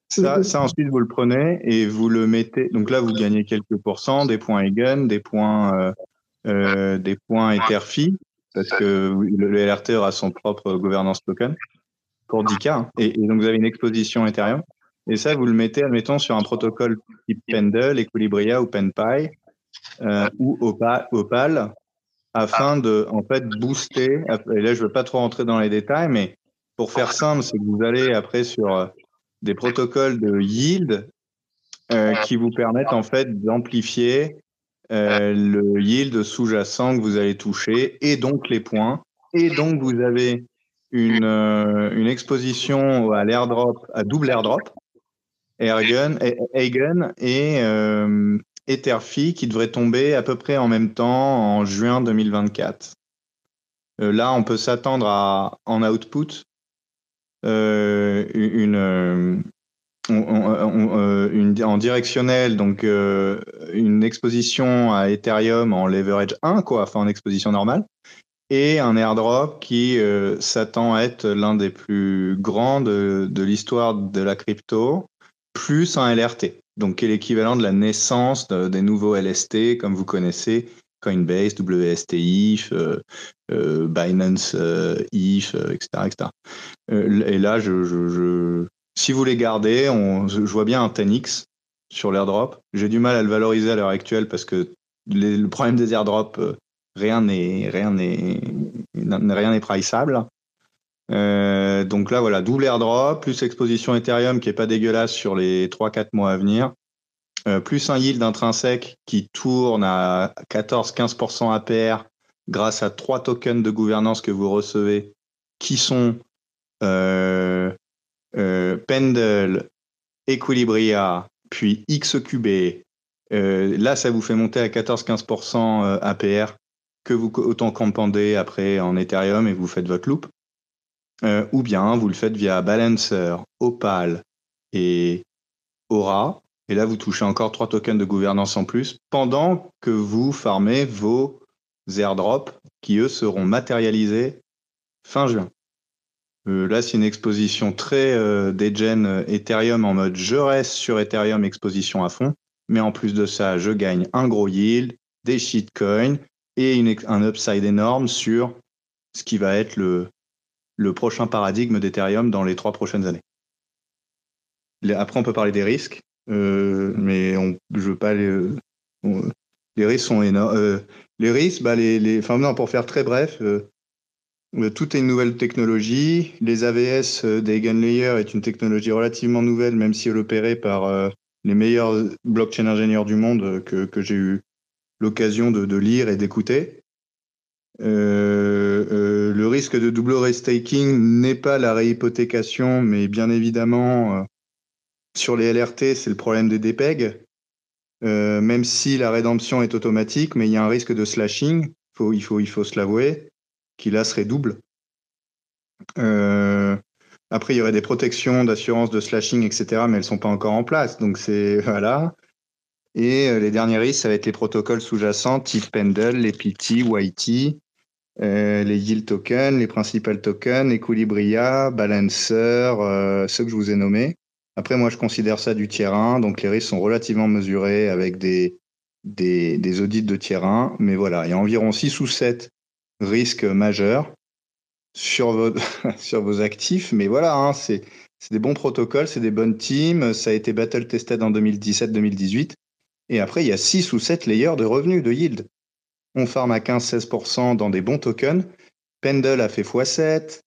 Ça, ça, ensuite, vous le prenez et vous le mettez. Donc là, vous gagnez quelques pourcents, des points Eigen, des points, des points Etherfi, parce que le LRT aura son propre gouvernance token pour 10K. hein. Et, donc, vous avez une exposition Ethereum. Et ça, vous le mettez, admettons, sur un protocole type Pendle, Equilibria ou PenPy euh, ou Opal, Opal, afin de, en fait, booster. Et là, je veux pas trop rentrer dans les détails, mais pour faire simple, c'est que vous allez après sur euh, des protocoles de yield euh, qui vous permettent en fait d'amplifier le yield sous-jacent que vous allez toucher et donc les points. Et donc vous avez une, euh, une exposition à l'airdrop, à double airdrop, Eigen et euh, Etherfi qui devrait tomber à peu près en même temps en juin 2024. Euh, là, on peut s'attendre à en output une, en directionnel, donc une exposition à Ethereum en leverage 1, quoi, enfin en exposition normale, et un airdrop qui euh, s'attend à être l'un des plus grands de, l'histoire de la crypto, plus un LRT, donc qui est l'équivalent de la naissance de- des nouveaux LST, comme vous connaissez, Coinbase, WST ETH, euh, euh, Binance euh, etc., etc. Et là, si vous les gardez, on, je vois bien un 10x sur l'airdrop. J'ai du mal à le valoriser à l'heure actuelle parce que les- le problème des airdrops, rien n'est rien n'est rien n'est priceable. Euh, donc là, voilà, double airdrop, plus exposition Ethereum qui est pas dégueulasse sur les 3-4 mois à venir, euh, plus un yield intrinsèque qui tourne à 14-15% APR grâce à trois tokens de gouvernance que vous recevez, qui sont euh, Pendle, Equilibria, puis XQB. Là, ça vous fait monter à 14-15% euh, APR que vous autant compendez après en Ethereum et vous faites votre loop. Euh, ou bien vous le faites via Balancer, Opal et Aura. Et là, vous touchez encore trois tokens de gouvernance en plus pendant que vous farmez vos airdrops qui, eux, seront matérialisés fin juin. Euh, là, c'est une exposition très euh, degen euh, Ethereum en mode je reste sur Ethereum exposition à fond. Mais en plus de ça, je gagne un gros yield, des shitcoins et un upside énorme sur ce qui va être le, prochain paradigme d'Ethereum dans les trois prochaines années. Après, on peut parler des risques, euh, mais je veux pas les. on- les risques sont énormes. Euh, les risques, bah, les, enfin pour faire très bref, euh, euh, tout est une nouvelle technologie. Les AVS euh, d'Eigenlayer est une technologie relativement nouvelle, même si elle opérée par euh, les meilleurs blockchain ingénieurs du monde euh, que j'ai eu l'occasion de, lire et d'écouter. Euh, euh, le risque de double restaking n'est pas la réhypothécation, mais bien évidemment, euh, sur les LRT, c'est le problème des DPEG. Même si la rédemption est automatique, mais il y a un risque de slashing, faut, il, faut, il faut se l'avouer, qui là serait double. Après, il y aurait des protections d'assurance de slashing, etc., mais elles sont pas encore en place. Donc c'est [LAUGHS] voilà. Et euh, les derniers risques, ça va être les protocoles sous-jacents, type Pendle, les PT, YT, euh, les yield tokens, les principal tokens, Equilibria, Balancer, euh, ceux que je vous ai nommés. Après, moi, je considère ça du tiers 1, donc les risques sont relativement mesurés avec des, audits de tiers 1. Mais voilà, il y a environ 6 ou 7 risques majeurs [LAUGHS] sur vos, actifs. Mais voilà, hein, c'est des bons protocoles, c'est des bonnes teams. Ça a été battle tested en 2017-2018. Et après, il y a 6 ou 7 layers de revenus, de yield. On farm à 15-16% dans des bons tokens. Pendle a fait x7.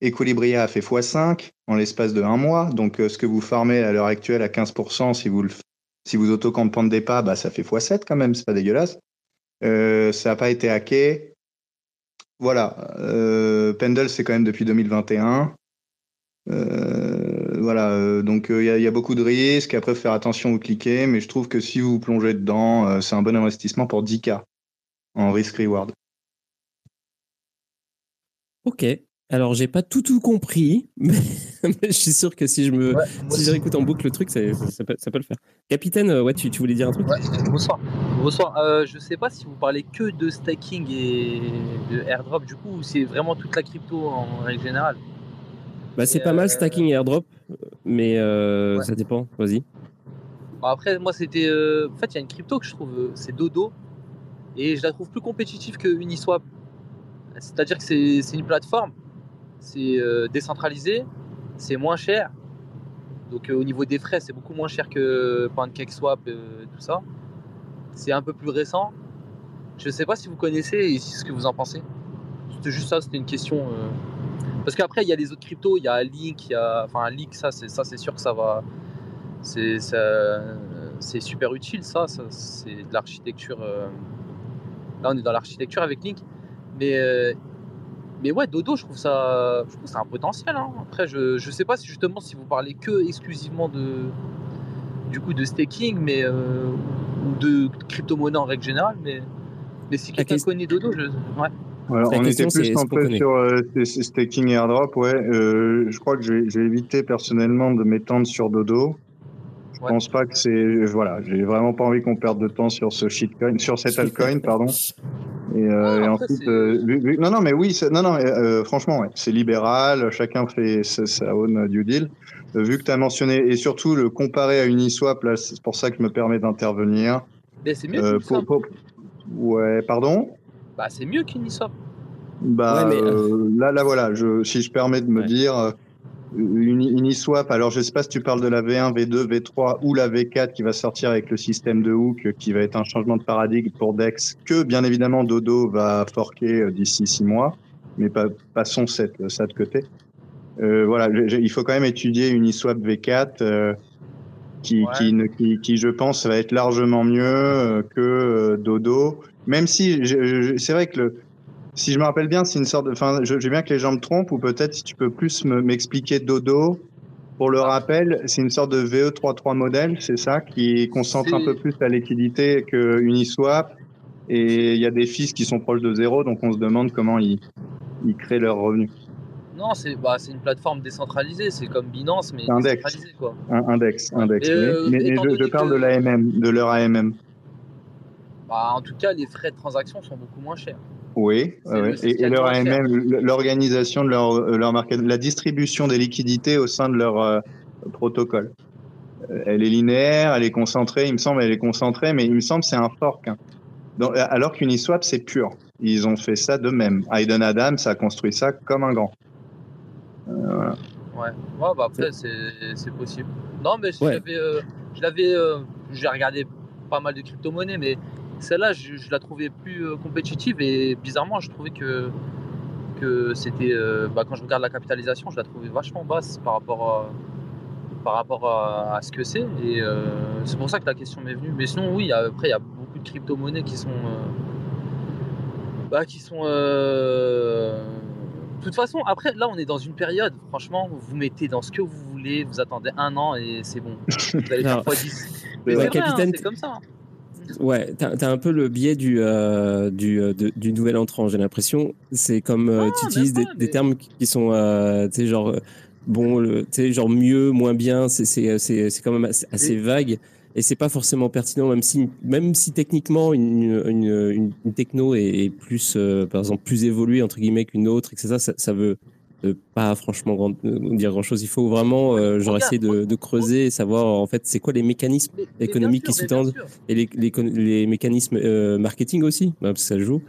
Equilibria a fait x5 en l'espace de un mois. Donc, euh, ce que vous farmez à l'heure actuelle à 15%, si vous, le, si pas, bah, ça fait x7 quand même, c'est pas dégueulasse. Euh, ça n'a pas été hacké. Voilà. Euh, Pendle, c'est quand même depuis 2021. Euh, voilà, euh, donc il y, a- y a beaucoup de risques. Après, faut faire attention où cliquer, mais je trouve que si vous vous plongez dedans, euh, c'est un bon investissement pour 10K en risk-reward. Ok. Alors, j'ai pas tout tout compris, [LAUGHS] mais, mais je suis sûr que si je me, Ouais, si je réécoute en boucle le truc, ça, ça, peut, ça peut le faire. Capitaine, euh, ouais, tu, tu voulais dire un truc? Ouais, bonsoir. Bonsoir. Euh, je sais pas si vous parlez que de staking et de airdrop du coup, ou c'est vraiment toute la crypto en règle générale? Bah, c'est pas mal euh, stacking et airdrop, mais euh, Ouais. ça dépend. Vas-y. Bon, après, moi, c'était. euh, En fait, il y a une crypto que je trouve, c'est Dodo, et je la trouve plus compétitive que Uniswap. C'est-à-dire que c'est une plateforme, c'est décentralisé, c'est moins cher. Donc, euh, au niveau des frais, c'est beaucoup moins cher que PancakeSwap, euh, tout ça. C'est un peu plus récent. Je sais pas si vous connaissez et ce que vous en pensez. C'était juste ça, c'était une question. euh, Parce qu'après, il y a les autres cryptos, il y a Link, il y a. Enfin, Link, ça, c'est ça, c'est sûr que ça va. C'est ça- c'est super utile, ça. ça, c'est de l'architecture. euh, Là, on est dans l'architecture avec Link. Mais, euh, mais ouais, Dodo, je trouve ça. Je trouve c'est un potentiel. hein. Après, je, je sais pas si justement si vous parlez que exclusivement de. Du coup, de staking, mais. euh, ou de crypto-monnaie en règle générale, mais. Mais si quelqu'un connaît Dodo, je. Ouais. Alors, on question, était plus centré sur euh, staking et airdrop, ouais. Euh, je crois que j'ai évité personnellement de m'étendre sur Dodo. Je Ouais. pense pas que c'est voilà, j'ai vraiment pas envie qu'on perde de temps sur ce shitcoin, sur cet altcoin, pardon. Et, euh, Ouais, et ensuite, euh, non, non, mais oui, non, non, euh, franchement, ouais, c'est libéral, chacun fait sa, own due deal. Euh, vu que tu as mentionné, et surtout le comparer à Uniswap, là, c'est pour ça que je me permets d'intervenir. Mais c'est mieux Euh, pour- pour- Ouais, pardon? Bah, c'est mieux qu'Uniswap. Bah Ouais, mais- euh, là, là voilà, je, si je permets de me Ouais. dire, euh, Uni- Uniswap, alors je sais pas si tu parles de la V1, V2, V3 ou la V4 qui va sortir avec le système de hook, qui va être un changement de paradigme pour Dex, que bien évidemment Dodo va forquer euh, d'ici six mois, mais pas, passons cette, ça de côté. Euh, voilà, je- je- il faut quand même étudier Uniswap V4, euh, qui, Ouais. qui, qui, qui, je pense, va être largement mieux euh, que euh, Dodo. Même si, c'est vrai que le, si je me rappelle bien, c'est une sorte de. Enfin, je, je veux bien que les gens me trompent, ou peut-être si tu peux plus me- m'expliquer Dodo. Pour le rappel, c'est une sorte de VE33 modèle, c'est ça, qui concentre un peu plus la liquidité que Uniswap. Et il y a des fils qui sont proches de zéro, donc on se demande comment ils, ils créent leurs revenus. Non, c'est bah, une plateforme décentralisée. C'est comme Binance, mais C'est un DEX. décentralisé, quoi. Un index, index. Euh, mais je, parle que- de l'AMM, de leur AMM. Bah, en tout cas, les frais de transaction sont beaucoup moins chers. Oui, ouais, le- et, leur. AMM, l'organisation de leur, euh, leur market, la distribution des liquidités au sein de leur euh, protocole. Elle est linéaire, elle est concentrée, il me semble, elle est concentrée, mais il me semble que c'est un fork. hein. Donc, alors qu'Uniswap, c'est pur. Ils ont fait ça de même. Hayden Adams a construit ça comme un grand. Ouais. Ouais, bah après, c'est possible. Non, mais je Ouais. l'avais. euh, euh, J'ai regardé pas mal de crypto-monnaies, mais celle-là, je, je la trouvais plus euh, compétitive et bizarrement, je trouvais que. que c'était. euh, bah, quand je regarde la capitalisation, je la trouvais vachement basse par rapport à. Par rapport à, à ce que c'est, et euh, c'est pour ça que la question m'est venue. Mais sinon, oui, après, il y a beaucoup de crypto-monnaies qui sont. euh, bah, qui sont. De toute façon, après, là, on est dans une période, franchement, vous mettez dans ce que vous voulez, vous attendez un an et c'est bon. Vous allez faire Alors, x 10. Mais ouais, c'est hein, c'est comme ça. hein. Ouais, t'as as un peu le biais du, euh, du, euh, de- du nouvel entrant, j'ai l'impression. C'est comme euh, Non, tu utilises des, termes qui sont, euh, tu sais, genre, bon, tu sais, genre mieux, moins bien, c'est- quand même assez, assez vague et c'est pas forcément pertinent, même si, même si techniquement une, une, une, une techno est, est plus, euh, par exemple, plus évoluée, entre guillemets, qu'une autre, etc., ça, ça veut euh, pas franchement grand- euh, dire grand chose. Il faut vraiment, euh, genre, essayer de, de creuser et savoir, en fait, c'est quoi les mécanismes économiques qui sous-tendent et les, les, mécanismes marketing aussi, bah, parce que ça joue.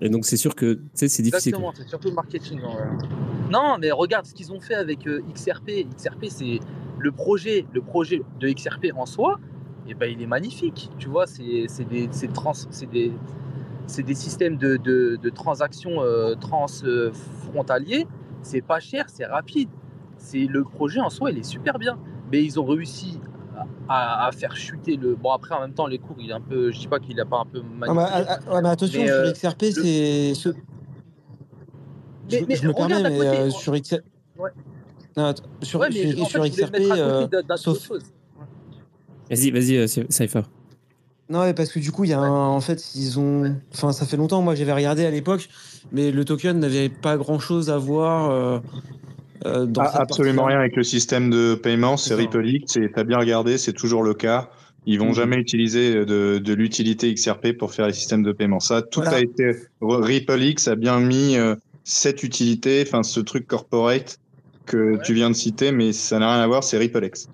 Et donc c'est sûr que tu sais, c'est difficile. Exactement, c'est surtout le marketing. Non, mais regarde ce qu'ils ont fait avec euh, XRP. XRP, c'est le projet, le projet de XRP en soi. Et ben, il est magnifique. Tu vois, c'est des, trans, c'est des, des systèmes de, de, de transactions euh, transfrontaliers. C'est pas cher, c'est rapide. C'est le projet en soi, il est super bien. Mais ils ont réussi à, à faire chuter le. Bon après, en même temps, les cours, il est un peu. Je dis pas qu'il a pas un peu Ah, bah, ah, ah, ouais, mais attention, Mais, sur euh, XRP, c'est. ce- Mais- je, mais je me permets, mais côté. euh, sur XRP. Ouais. Non, sur, Ouais, mais sur- fait, sur XRP, euh, sauf- autre chose. Vas-y, vas-y, euh, Cypher. Non, mais parce que du coup, il y a un, en fait, ils ont. Enfin, ça fait longtemps, moi j'avais regardé à l'époque, mais le token n'avait pas grand chose à voir euh, dans Ah, absolument rien avec le système de paiement, c'est C'est. Ripple X, t'as bien regardé, c'est toujours le cas. Ils vont Mhm. jamais utiliser de, de l'utilité XRP pour faire les systèmes de paiement. Ça, tout Voilà. a été. Ripple X a bien mis euh, cette utilité, enfin ce truc corporate que Ouais. tu viens de citer, mais ça n'a rien à voir, c'est Ripple X.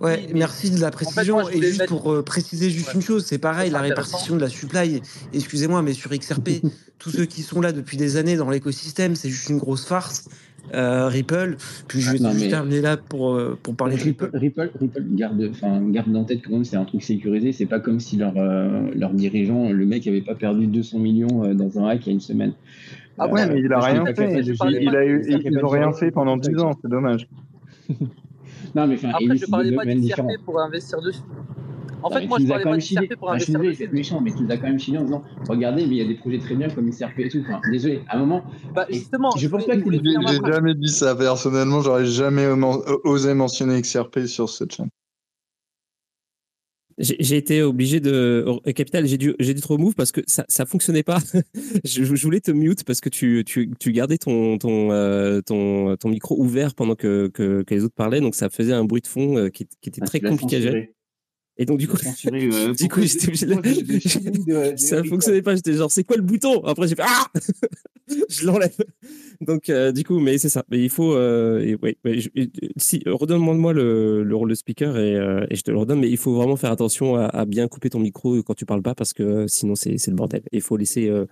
Ouais, merci de la précision. moi, et juste mettre- pour euh, préciser juste Ouais. une chose, c'est pareil, C'est la répartition de la supply. Excusez-moi, mais sur XRP, [LAUGHS] tous ceux qui sont là depuis des années dans l'écosystème, c'est juste une grosse farce. Euh, Ripple, puis je vais Ah, juste mais- terminer là pour, euh, pour parler de Ripple, Ripple. Ripple, Ripple garde, enfin, garde en tête quand même, c'est un truc sécurisé. C'est pas comme si leur, euh, leur dirigeant, le mec, avait pas perdu 200 millions dans un hack il y a une semaine. Ah ouais, Euh, mais il a rien fait. de Il, il a eu, ils ont de rien fait pendant son 10 truc. ans, c'est dommage. Non, mais Après, je parlais pas d'XRP différents. pour investir dessus. En Non, fait, moi, tu je nous as parlais quand pas d'XRP pour Enfin, je suis méchant, mais tu nous as quand même chillé en disant Regardez, mais il y a des projets très bien comme XRP et tout. Enfin, désolé, à un moment, Bah, justement, je pense pas que J'ai jamais dit ça personnellement, j'aurais jamais osé mentionner XRP sur cette chaîne. J'ai été obligé de. Capital, j'ai dû, j'ai dû te remove parce que ça, ça fonctionnait pas. [LAUGHS] je, je voulais te mute parce que tu, tu, tu gardais ton, ton, euh, ton, ton micro ouvert pendant que, que, que les autres parlaient. Donc ça faisait un bruit de fond euh, qui, qui était Ah, très compliqué à gérer. Et donc, du coup, censuré, [LAUGHS] euh, du coup, j'étais [LAUGHS] obligé de- [LAUGHS] Ça fonctionnait pas. J'étais genre, c'est quoi le bouton? Après, j'ai fait Ah Je l'enlève. Donc, euh, du coup, mais c'est ça. Mais il faut. euh, et ouais, ouais, je- et- si, redonne-moi le, le rôle de speaker et, euh, et je te le redonne. Mais il faut vraiment faire attention à, à bien couper ton micro quand tu parles pas parce que sinon, c'est c'est le bordel. Il faut laisser euh,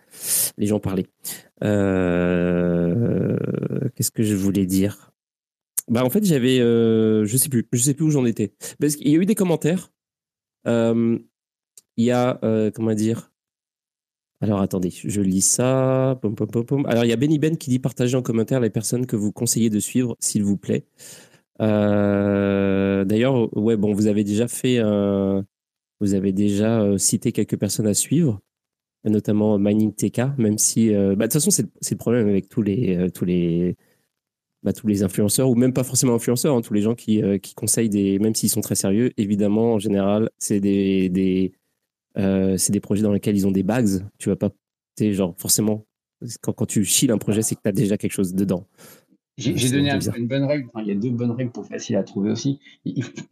les gens parler. Euh, Qu'est-ce que je voulais dire? Bah en fait j'avais euh, je sais plus je sais plus où j'en étais parce qu'il y a eu des commentaires Euh, il y a euh, comment dire? Alors attendez je lis ça. Alors il y a Benny Ben qui dit partagez en commentaire les personnes que vous conseillez de suivre s'il vous plaît. Euh, d'ailleurs ouais bon vous avez déjà fait vous avez déjà euh, cité quelques personnes à suivre notamment Mining TK même si euh, bah, de toute façon c'est le- problème avec tous les euh, tous les bah, tous les influenceurs, ou même pas forcément influenceurs, hein, tous les gens qui, euh, qui conseillent des, même s'ils sont très sérieux, évidemment, en général, c'est des, des, euh, c'est des projets dans lesquels ils ont des bags. Tu vas pas, tu genre, forcément, quand, quand tu chiles un projet, c'est que tu as déjà quelque chose dedans. J'ai Euh, donné un- une bonne règle. Enfin, il y a deux bonnes règles pour facile à trouver aussi.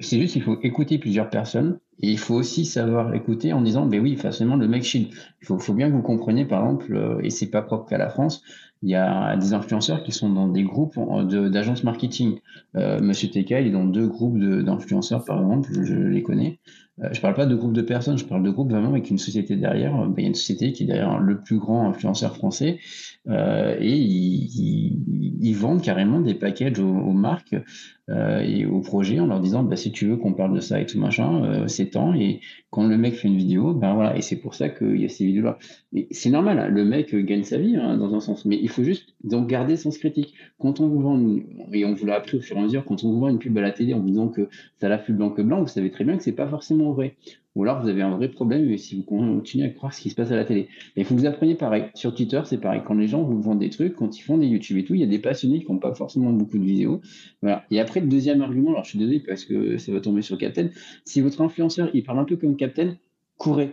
C'est juste qu'il faut écouter plusieurs personnes et il faut aussi savoir écouter en disant, ben oui, forcément, le mec chill. Il faut, faut bien que vous compreniez, par exemple, et c'est pas propre qu'à la France, il y a des influenceurs qui sont dans des groupes d'agences marketing. Euh, Monsieur TK, il est dans deux groupes d'influenceurs, par exemple, je, les connais. Euh, je parle pas de groupe de personnes, je parle de groupe vraiment avec une société derrière. Ben, il y a une société qui est derrière le plus grand influenceur français euh, et ils, ils- ils vendent carrément des packages aux, marques et aux projets en leur disant bah, si tu veux qu'on parle de ça et tout machin, euh, c'est temps. Et quand le mec fait une vidéo, ben voilà, et c'est pour ça qu'il y a ces vidéos-là. Mais c'est normal, hein, le mec euh, gagne sa vie hein, dans un sens, mais il faut juste donc garder sens critique. Quand on vous vend, une- et on vous l'a appris au fur et à mesure, quand on vous vend une pub à la télé en vous disant que ça l'a plus blanc que blanc, vous savez très bien que c'est pas forcément vrai. Ou alors vous avez un vrai problème si vous continuez à croire ce qui se passe à la télé. Mais il faut que vous appreniez pareil. Sur Twitter, c'est pareil. Quand les gens vous vendent des trucs, quand ils font des YouTube et tout, il y a des passionnés qui n'ont pas forcément beaucoup de vidéos. Voilà. Et après, le deuxième argument, alors je suis désolé parce que ça va tomber sur Captain. Si votre influenceur, il parle un peu comme Captain, courez.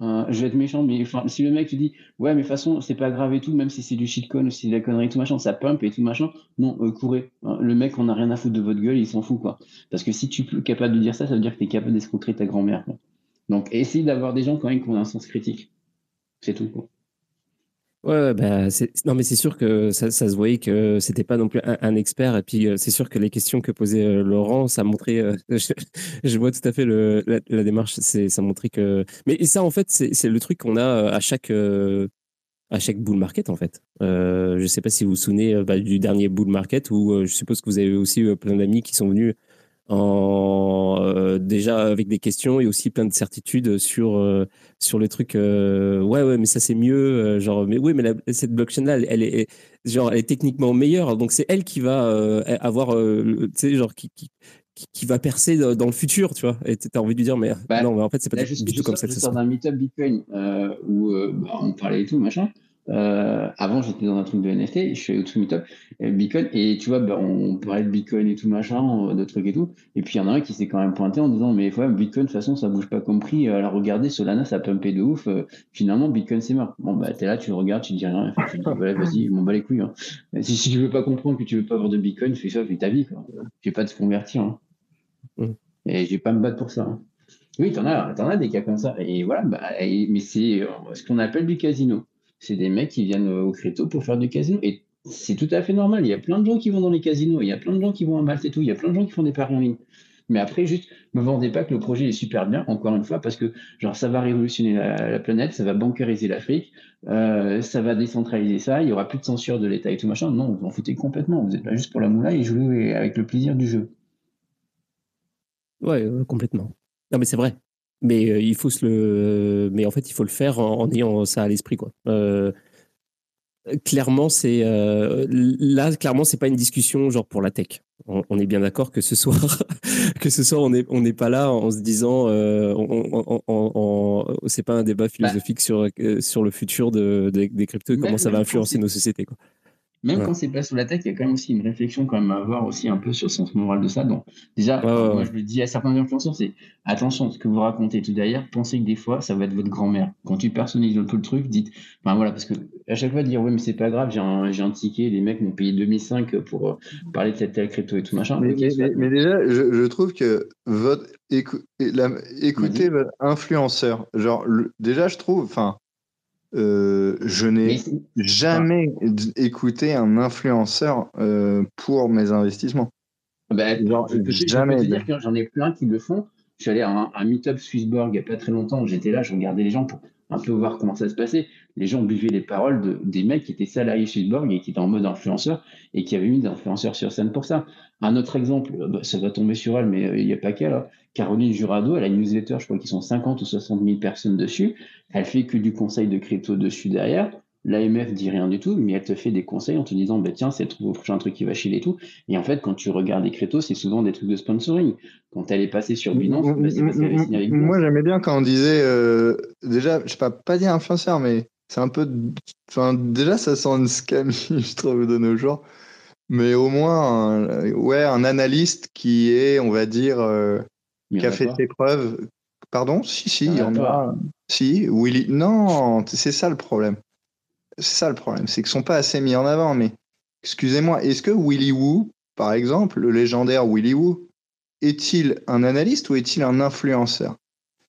Euh, je vais être méchant, mais enfin, si le mec te dit ouais, mais de toute façon, c'est pas grave et tout, même si c'est du shitcoin si c'est de la connerie et tout machin, ça pump et tout machin, non, euh, courez. Euh, le mec, on a rien à foutre de votre gueule, il s'en fout quoi. Parce que si tu es capable de dire ça, ça veut dire que tu es capable d'escroquer ta grand-mère. Donc, essaye d'avoir des gens quand même qui ont un sens critique. C'est tout. Quoi. Ouais, bah, non, mais c'est sûr que ça, ça se voyait que c'était pas non plus un, expert. Et puis, euh, c'est sûr que les questions que posait euh, Laurent, ça montrait. euh, [LAUGHS] je, vois tout à fait le, la, démarche. Ça montrait que. Mais ça, en fait, c'est, le truc qu'on a à chaque à chaque bull market, en fait. Je sais pas si vous vous souvenez bah, du dernier bull market où je suppose que vous avez aussi plein d'amis qui sont venus en euh, déjà avec des questions et aussi plein de certitudes sur euh, sur le truc euh, ouais ouais mais ça c'est mieux euh, genre mais oui mais la- cette blockchain là elle, elle est genre elle est techniquement meilleure. Donc c'est elle qui va avoir tu sais genre qui, qui qui va percer dans le futur tu vois. Et t'as envie de lui dire mais Bah, non mais en fait c'est pas Là, du, tout comme ça que ça se d'un meet-up Bitcoin où bah, on parlait et tout, machin. Euh, avant, j'étais dans un truc de NFT, je suis au meet-up euh, Bitcoin, et tu vois, bah, on parlait de Bitcoin et tout, machin, euh, de trucs et tout. Et puis, il y en a un qui s'est quand même pointé en disant, mais ouais, Bitcoin, de toute façon, ça bouge pas comme prix. Alors, regardez, Solana, ça a pumpé de ouf. Euh, finalement, Bitcoin, c'est mort. Bon, bah, t'es là, tu le regardes, tu dis rien. Enfin, tu te dis, voilà, [LAUGHS] vas-y, je m'en bats les couilles. hein. Si, si tu veux pas comprendre que tu veux pas avoir de Bitcoin, fais ça, fais ta vie, quoi. J'ai pas de se convertir. hein. Mm. Et je vais pas me battre pour ça. hein. Oui, t'en as, t'en as des cas comme ça. Et voilà, bah, et- mais c'est euh, ce qu'on appelle du casino. C'est des mecs qui viennent euh, au crypto pour faire du casino. Et c'est tout à fait normal. Il y a plein de gens qui vont dans les casinos. Il y a plein de gens qui vont à Malte et tout. Il y a plein de gens qui font des paris en ligne. Mais après, juste, me vendez pas que le projet est super bien, encore une fois, parce que genre ça va révolutionner la, la planète, ça va bancariser l'Afrique, euh, ça va décentraliser ça, il y aura plus de censure de l'État et tout machin. Non, vous en foutez complètement. Vous êtes là juste pour la moula et jouer avec le plaisir du jeu. Ouais, euh, complètement. Non, mais c'est vrai. Mais euh, il faut se le. Mais en fait, il faut le faire en, en ayant ça à l'esprit, quoi. Euh, clairement, c'est euh, là, clairement, c'est pas une discussion genre pour la tech. On, on est bien d'accord que ce soir, [LAUGHS] que ce soir, on n'est on n'est pas là en se disant, euh, on, on- c'est pas un débat philosophique sur euh, sur le futur de, des- des cryptos, et comment ça va influencer nos sociétés, quoi. Même Ouais. quand c'est pas sur la tech, il y a quand même aussi une réflexion quand même à avoir aussi un peu sur le sens moral de ça. Donc, déjà, Ouais, ouais, moi, je le dis à certains influenceurs, c'est attention, ce que vous racontez tout derrière, pensez que des fois, ça va être votre grand-mère. Quand tu personnalises un peu le truc, dites, enfin voilà, parce que à chaque fois, dire, ouais, mais c'est pas grave, j'ai un, ticket, les mecs m'ont payé 2005 pour euh, parler de cette telle crypto et tout machin. Mais, mais- soit, mais- mais déjà, je, je trouve que votre écou- la- écoutez votre influenceur. Genre, le- déjà, je trouve, enfin, euh, je n'ai jamais écouté un influenceur euh, pour mes investissements. Bah, Genre, je peux, jamais. te dire que j'en ai plein qui le font. Je suis allé à un, un meet-up Swissborg il n'y a pas très longtemps. J'étais là, je regardais les gens pour un peu voir comment ça se passait. Les gens buvaient les paroles de, des mecs qui étaient salariés Swissborg et qui étaient en mode influenceur et qui avaient mis des influenceurs sur scène pour ça. Un autre exemple, euh, bah, ça va tomber sur elle, mais euh, il n'y a pas qu'elle. hein. Caroline Jurado, elle a une newsletter, je crois qu'ils sont 50 ou 60 000 personnes dessus. Elle fait que du conseil de crypto dessus derrière. L'AMF dit rien du tout, mais elle te fait des conseils en te disant, bah, tiens, c'est le prochain truc qui va chier et tout. Et en fait, quand tu regardes les cryptos, c'est souvent des trucs de sponsoring. Quand elle est passée sur Binance, bah, c'est parce qu'elle avait signé avec Binance. Moi, j'aimais bien quand on disait, euh, déjà, je sais pas, pas dire influenceur, mais c'est un peu, enfin, déjà, ça sent une scam, [LAUGHS] je trouve, de nos jours. Mais au moins, un, ouais, un analyste qui est, on va dire, euh, qui a fait ses preuves. Pardon? Si, si, Il y en a a. Si, Willy. Non, c'est ça le problème. C'est ça le problème, c'est qu'ils sont pas assez mis en avant. Mais excusez-moi, est-ce que Willy Woo, par exemple, le légendaire Willy Woo, est-il un analyste ou est-il un influenceur?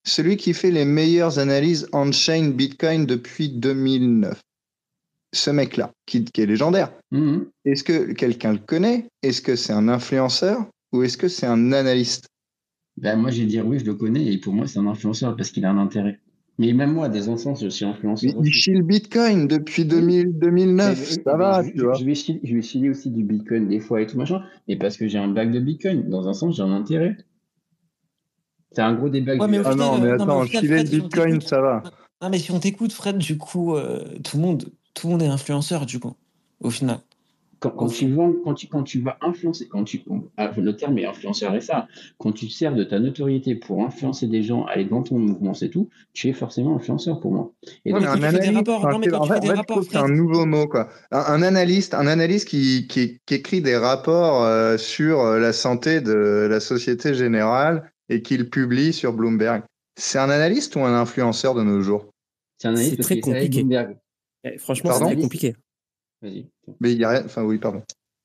Celui qui fait les meilleures analyses on-chain Bitcoin depuis 2009. Ce mec-là, qui, qui est légendaire. Mhm. Est-ce que quelqu'un le connaît? Est-ce que c'est un influenceur? Ou est-ce que c'est un analyste? Ben, moi, je vais dire oui, je le connais, et pour moi, c'est un influenceur parce qu'il a un intérêt. Mais même moi, des enfants, je suis influenceur il aussi. chie le Bitcoin depuis 2000, 2009, Mais- ça va, je, tu vois. je vais filer, je vais filer aussi du Bitcoin des fois et tout machin, mais parce que j'ai un bac de Bitcoin. Dans un sens, j'ai un intérêt. C'est un gros débat. Ouais, mais. Ah final, non, mais euh, non, mais attends, final, filer le Fred, si on Bitcoin, ça va. Non, mais si on t'écoute, Fred, du coup, euh, tout, le monde, tout le monde est influenceur, du coup, au final. Quand, quand tu vends, quand tu, quand tu vas influencer, quand tu, ah, le terme est influenceur et ça, quand tu sers de ta notoriété pour influencer des gens, aller dans ton mouvement, c'est tout, tu es forcément influenceur pour moi. Et Ouais, donc, mais un analyste, non, mais c'est- un nouveau mot, quoi. Un, un analyste, un analyste qui, qui, qui écrit des rapports euh, sur la santé de la Société Générale et qui le publie sur Bloomberg. C'est un analyste ou un influenceur de nos jours? c'est un analyste C'est parce très qu'il compliqué. Bloomberg. Eh, Franchement, c'est très compliqué. Vas-y. Mais il y a rien, enfin oui, pardon.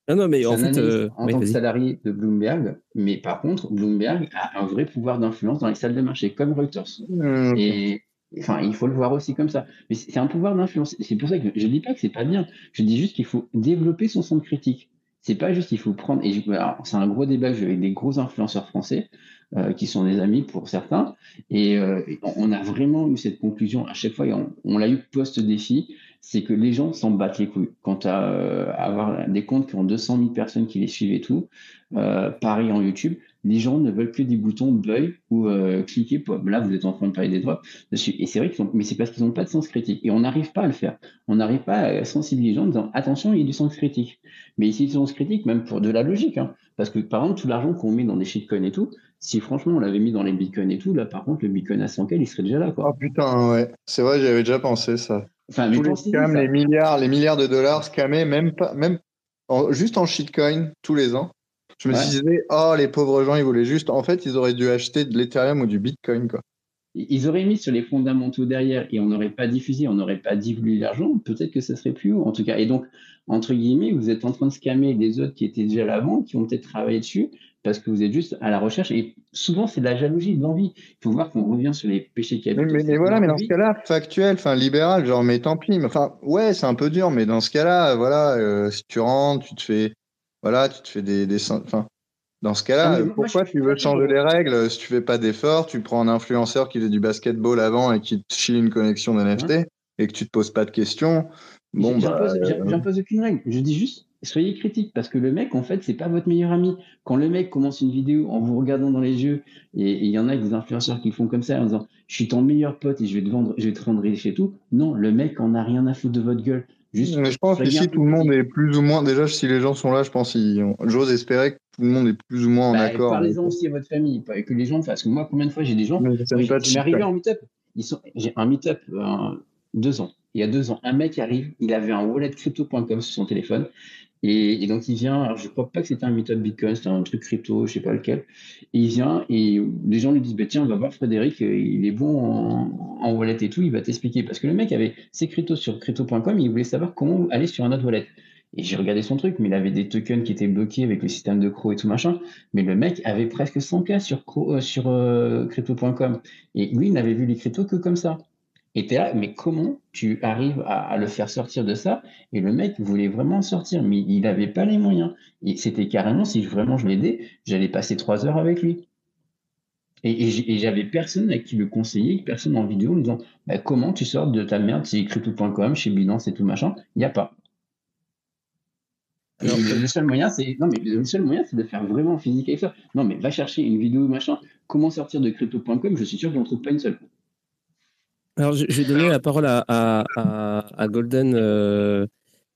Non, non, mais C'est en un fait, euh, en ouais, tant que salarié de Bloomberg, mais par contre, Bloomberg a un vrai pouvoir d'influence dans les salles de marché, comme Reuters. Hum, Et enfin, il faut le voir aussi comme ça. Mais c'est un pouvoir d'influence. C'est pour ça que je dis pas que c'est pas bien. Je dis juste qu'il faut développer son sens critique. C'est pas juste qu'il faut prendre. Et je- alors, c'est un gros débat que j'ai avec des gros influenceurs français euh, qui sont des amis pour certains. Et euh, on on a vraiment eu cette conclusion à chaque fois. Et on, l'a eu post-défi. C'est que les gens s'en battent les couilles. Quant à euh, avoir des comptes qui ont 200 000 personnes qui les suivent et tout, pareil en YouTube, les gens ne veulent que des boutons buy ou cliquer. Là, vous êtes en train de parler des drops dessus. Et c'est vrai qu'ils ont, mais c'est parce qu'ils n'ont pas de sens critique. Et on n'arrive pas à le faire. On n'arrive pas à sensibiliser les gens en disant attention, il y a du sens critique. Mais ici, du sens critique, même pour de la logique. Hein. Parce que par exemple, tout l'argent qu'on met dans des shitcoins et tout, si franchement on l'avait mis dans les bitcoins et tout, là par contre, le bitcoin à 100K, il serait déjà là. Quoi. Oh putain, ouais. C'est vrai, j'avais déjà pensé ça. Enfin, Tous les pensez-y, scams, ça. les milliards, les milliards de dollars scammés, même pas, même en- juste en shitcoin tous les ans. Je me Ouais. suis dit, oh, les pauvres gens, ils voulaient juste. En fait, ils auraient dû acheter de l'Ethereum ou du Bitcoin, quoi. Ils auraient mis sur les fondamentaux derrière et on n'aurait pas diffusé, on n'aurait pas divulgué l'argent, peut-être que ça serait plus haut en tout cas. Et donc, entre guillemets, vous êtes en train de scammer les autres qui étaient déjà là avant, qui ont peut-être travaillé dessus, parce que vous êtes juste à la recherche. Et souvent, c'est de la jalousie, de l'envie. Il faut voir qu'on revient sur les péchés capitaux. mais, c'est mais voilà, mais dans ce cas-là, factuel, enfin libéral, genre, mais tant pis. Enfin, ouais, c'est un peu dur, mais dans ce cas-là, voilà, euh, si tu rentres, tu te fais, voilà, tu te fais des, des, enfin, dans ce cas-là, moi, pourquoi tu veux changer les règles si tu fais pas d'effort, tu prends un influenceur qui fait du basketball avant et qui te chie une connexion d'NFT et que tu te poses pas de questions. Bon, j'- bah, J'impose euh, j'impose aucune règle. Je dis juste, soyez critique parce que le mec, en fait, c'est pas votre meilleur ami. Quand le mec commence une vidéo en vous regardant dans les yeux, et et il y en a des influenceurs qui font comme ça en disant, je suis ton meilleur pote et je vais te vendre, je vais te rendre riche et tout. Non, le mec en a rien à foutre de votre gueule. Juste, Mais je pense qu'ici, peu tout le monde est plus ou moins, déjà, si les gens sont là, je pense, j'ose espérer que tout le monde est plus ou moins en Bah, accord. Parlez-en aussi à votre famille, pas que les gens fassent. Parce que moi, combien de fois j'ai des gens, m'est arrivé en meet-up. Sont, j'ai un meet-up, euh, deux ans. il y a deux ans, un mec arrive, il avait un wallet crypto.com sur son téléphone. Et, donc il vient, alors je crois pas que c'était un méthode Bitcoin, c'était un truc crypto, je sais pas lequel. Et il vient et les gens lui disent bah, tiens, on va voir Frédéric, il est bon en, wallet et tout, il va t'expliquer. Parce que le mec avait ses cryptos sur crypto.com, il voulait savoir comment aller sur un autre wallet. Et j'ai regardé son truc, mais il avait des tokens qui étaient bloqués avec le système de CRO et tout machin. Mais le mec avait presque 100 cas sur, euh, sur euh, crypto.com. Et lui, il n'avait vu les cryptos que comme ça. Et t'es là, mais comment tu arrives à, le faire sortir de ça? Et le mec voulait vraiment sortir, mais il n'avait pas les moyens. Et c'était carrément, si vraiment je l'aidais, j'allais passer trois heures avec lui. Et, j'avais personne à qui le conseiller, personne en vidéo me disant bah, comment tu sors de ta merde chez crypto.com, chez Binance et tout machin. Il n'y a pas. le seul moyen, c'est non mais le seul moyen, c'est de faire vraiment physique avec ça. Non mais va chercher une vidéo machin. Comment sortir de crypto.com Je suis sûr que j'en trouve pas une seule. Alors, je, vais donner la parole à, à, Golden, euh,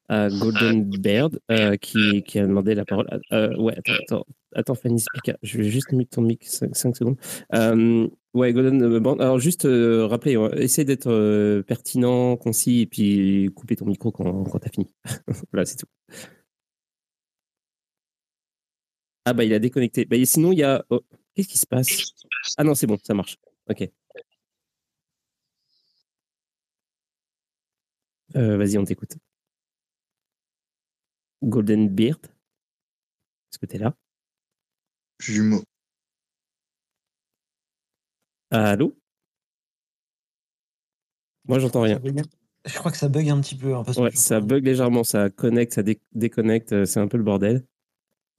à Golden Baird, euh, qui, qui, a demandé la parole. Euh, ouais, attends, attends, attends, Fanny Spica, je vais juste mettre ton mic 5, secondes. ouais, Golden Baird. Alors, juste rappeler, essaye d'être pertinent, concis, et puis couper ton micro quand, quand tu as fini. [LAUGHS] voilà, c'est tout. Ah, bah, il a déconnecté. Bah, sinon, il y a. Oh, qu'est-ce qui se passe? Ah non, c'est bon, ça marche. Ok. Euh, vas-y, on t'écoute. Golden Beard, est-ce que tu es là? Jumeau. Allô? Moi, j'entends rien. Je crois que ça bug un petit peu. Hein, ouais, ça bug légèrement, ça connecte, ça déconnecte, euh, c'est un peu le bordel.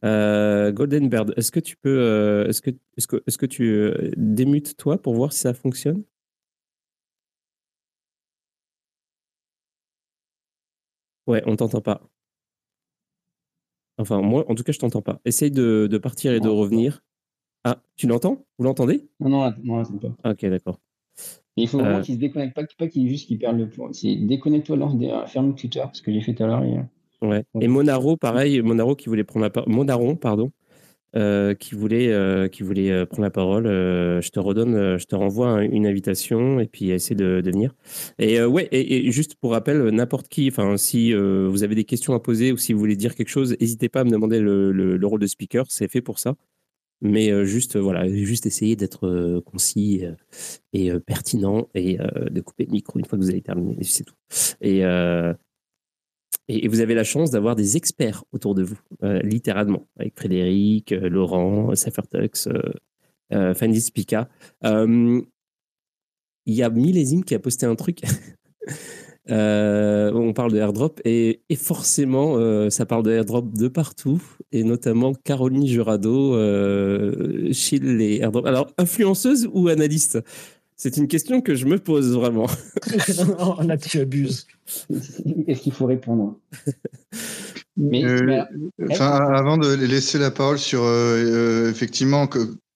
Euh, Golden Bird, est-ce que tu peux, est-ce que, est-ce que, est-ce que tu démutes toi pour voir si ça fonctionne? Ouais, on t'entend pas. Enfin, moi, en tout cas, je t'entends pas. Essaye de, partir et de revenir. Ah, tu l'entends? Vous l'entendez? Non, non, non, pas. Ah, ok, d'accord. Il faut vraiment euh. qu'il se déconnecte, pas, pas qu'il juste qu'il perde le point. C'est déconnecte-toi, lance des, ferme Twitter, ce que j'ai fait tout à l'heure. Ouais. Et Monaro, pareil, Monaro qui voulait prendre la parole. Monaron, pardon, euh, qui voulait, euh, qui voulait euh, prendre la parole. je te redonne, je te renvoie une invitation et puis essaie de, venir. Et ouais, et, juste pour rappel, n'importe qui, enfin, si vous avez des questions à poser ou si vous voulez dire quelque chose, n'hésitez pas à me demander le, le, rôle de speaker, c'est fait pour ça. Mais juste, voilà, juste essayer d'être concis et pertinent et de couper le micro une fois que vous avez terminé, c'est tout. Et, vous avez la chance d'avoir des experts autour de vous, euh, littéralement, avec Frédéric, euh, Laurent, Safertux, euh, Fanny Spica. Il y a Millésime qui a posté un truc. [LAUGHS] on parle de airdrop et, forcément, ça parle de airdrop de partout, et notamment Caroline Jurado, chez les airdrops. Alors, influenceuse ou analyste? C'est une question que je me pose vraiment. [LAUGHS] non, là, tu abuses. Est-ce qu'il faut répondre Mais, euh, avant de laisser la parole sur euh, euh, effectivement,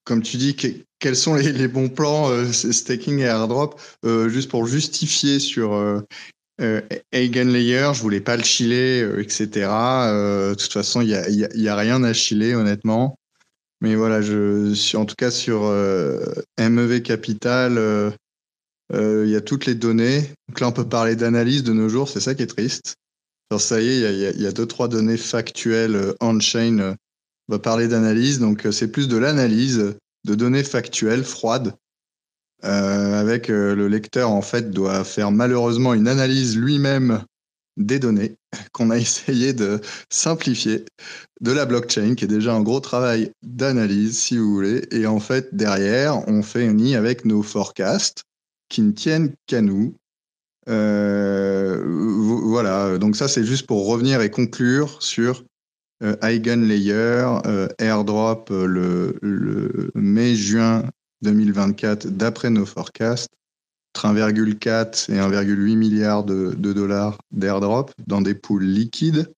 comme tu dis, quels sont les, bons plans staking et airdrop, juste pour justifier sur Eigenlayer, je voulais pas le chiller, etc. de toute façon, il n'y a, y a, rien à chiller, honnêtement. Mais voilà, je suis en tout cas sur euh, MEV Capital, euh, euh, il y a toutes les données. Donc là, on peut parler d'analyse de nos jours, c'est ça qui est triste. Alors ça y est, il y a, deux, trois données factuelles on-chain. On va parler d'analyse, donc c'est plus de l'analyse de données factuelles, froides, avec le lecteur, en fait, doit faire malheureusement une analyse lui-même des données qu'on a essayé de simplifier de la blockchain, qui est déjà un gros travail d'analyse, si vous voulez. Et en fait, derrière, on fait un nid avec nos forecasts qui ne tiennent qu'à nous. Euh, voilà, donc ça, c'est juste pour revenir et conclure sur euh, Eigenlayer, euh, airdrop le, mai-juin 2024, d'après nos forecasts. 1,4 et 1,8 milliards de, dollars d'airdrop dans des pools liquides.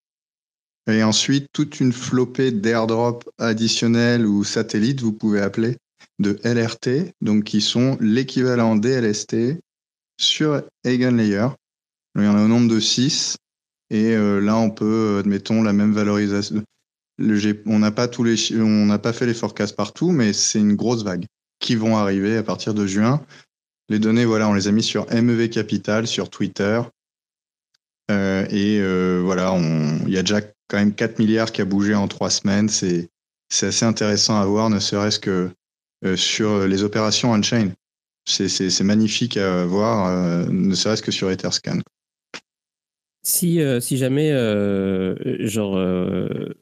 Et ensuite, toute une flopée d'airdrop additionnels ou satellites, vous pouvez appeler, de LRT, donc qui sont l'équivalent des LST sur Eigenlayer. Il y en a au nombre de 6. Et euh, là, on peut, admettons, la même valorisation. on n'a pas pas fait les forecasts partout, mais c'est une grosse vague qui vont arriver à partir de juin. Les données, voilà, on les a mis sur MEV Capital, sur Twitter. Euh, et euh, voilà, il y a déjà quand même 4 milliards qui a bougé en trois semaines. C'est assez intéressant à voir, ne serait-ce que sur les opérations on-chain. C'est magnifique à voir, ne serait-ce que sur Etherscan. Si, si jamais genre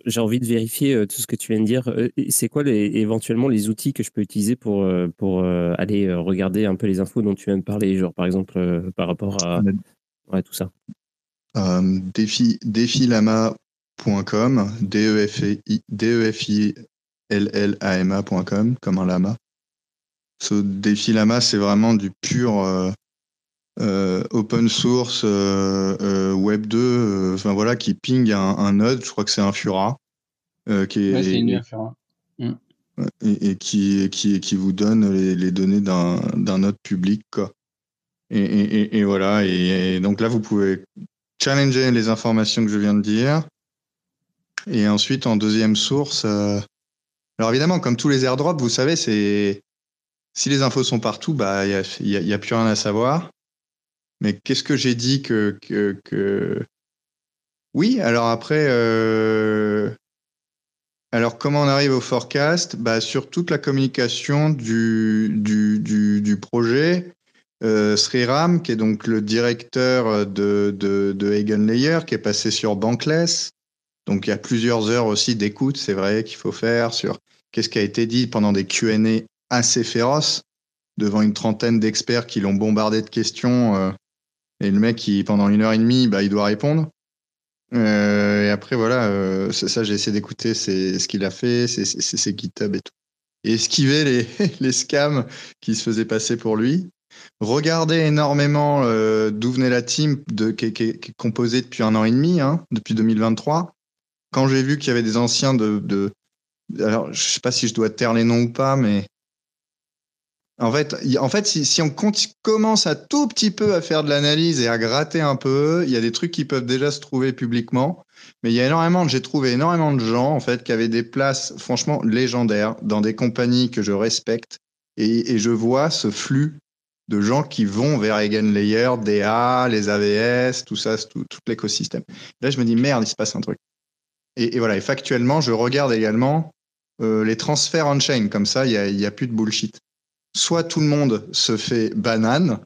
j'ai envie de vérifier tout ce que tu viens de dire, c'est quoi les, éventuellement les outils que je peux utiliser pour, pour aller regarder un peu les infos dont tu viens de parler, genre par exemple par rapport à ouais, tout ça? Euh, défi, défilama.com, D-E-F-I-L-L-A-M-A.com, comme un lama. Ce défilama, c'est vraiment du pur euh, euh, open source Web 2, enfin voilà, qui ping un, node, je crois que c'est un Fura. qui est, et, mm. et, qui, qui, qui vous donne les, données d'un node public. Quoi. Et, et, voilà, et, donc là, vous pouvez challenger les informations que je viens de dire. Et ensuite, en deuxième source, euh, alors évidemment, comme tous les airdrops, vous savez, c'est si les infos sont partout, bah il y a, plus rien à savoir. Mais qu'est-ce que j'ai dit que, que, oui Alors après, euh, alors comment on arrive au forecast? Bah sur toute la communication du, du, du, projet euh, Sriram, qui est donc le directeur de, de, de Layer, qui est passé sur Bankless. Donc il y a plusieurs heures aussi d'écoute, c'est vrai, qu'il faut faire sur qu'est-ce qui a été dit pendant des Q&A assez féroces devant une trentaine d'experts qui l'ont bombardé de questions. Euh, et le mec, qui, pendant une heure et demie, bah, il doit répondre. Euh, et après, voilà, euh, ça, j'ai essayé d'écouter ce qu'il a fait, ses GitHub et tout. Esquiver les, [LAUGHS] les scams qui se faisaient passer pour lui. Regardez énormément euh, d'où venait la team de, qui, est composée depuis un an et demi, hein, depuis 2023. Quand j'ai vu qu'il y avait des anciens de, de, Alors, je sais pas si je dois taire les noms ou pas, mais. En fait, en fait si, on commence à tout petit peu à faire de l'analyse et à gratter un peu, il y a des trucs qui peuvent déjà se trouver publiquement. Mais il y a énormément, j'ai trouvé énormément de gens, en fait, qui avaient des places, franchement, légendaires dans des compagnies que je respecte. Et, je vois ce flux de gens qui vont vers Eigenlayer, DA, les AVS, tout ça, tout, l'écosystème. Là, je me dis, merde, il se passe un truc. Et, voilà, et factuellement, je regarde également euh, les transferts on-chain, comme ça, il n'y a, a, plus de bullshit. Soit tout le monde se fait banane,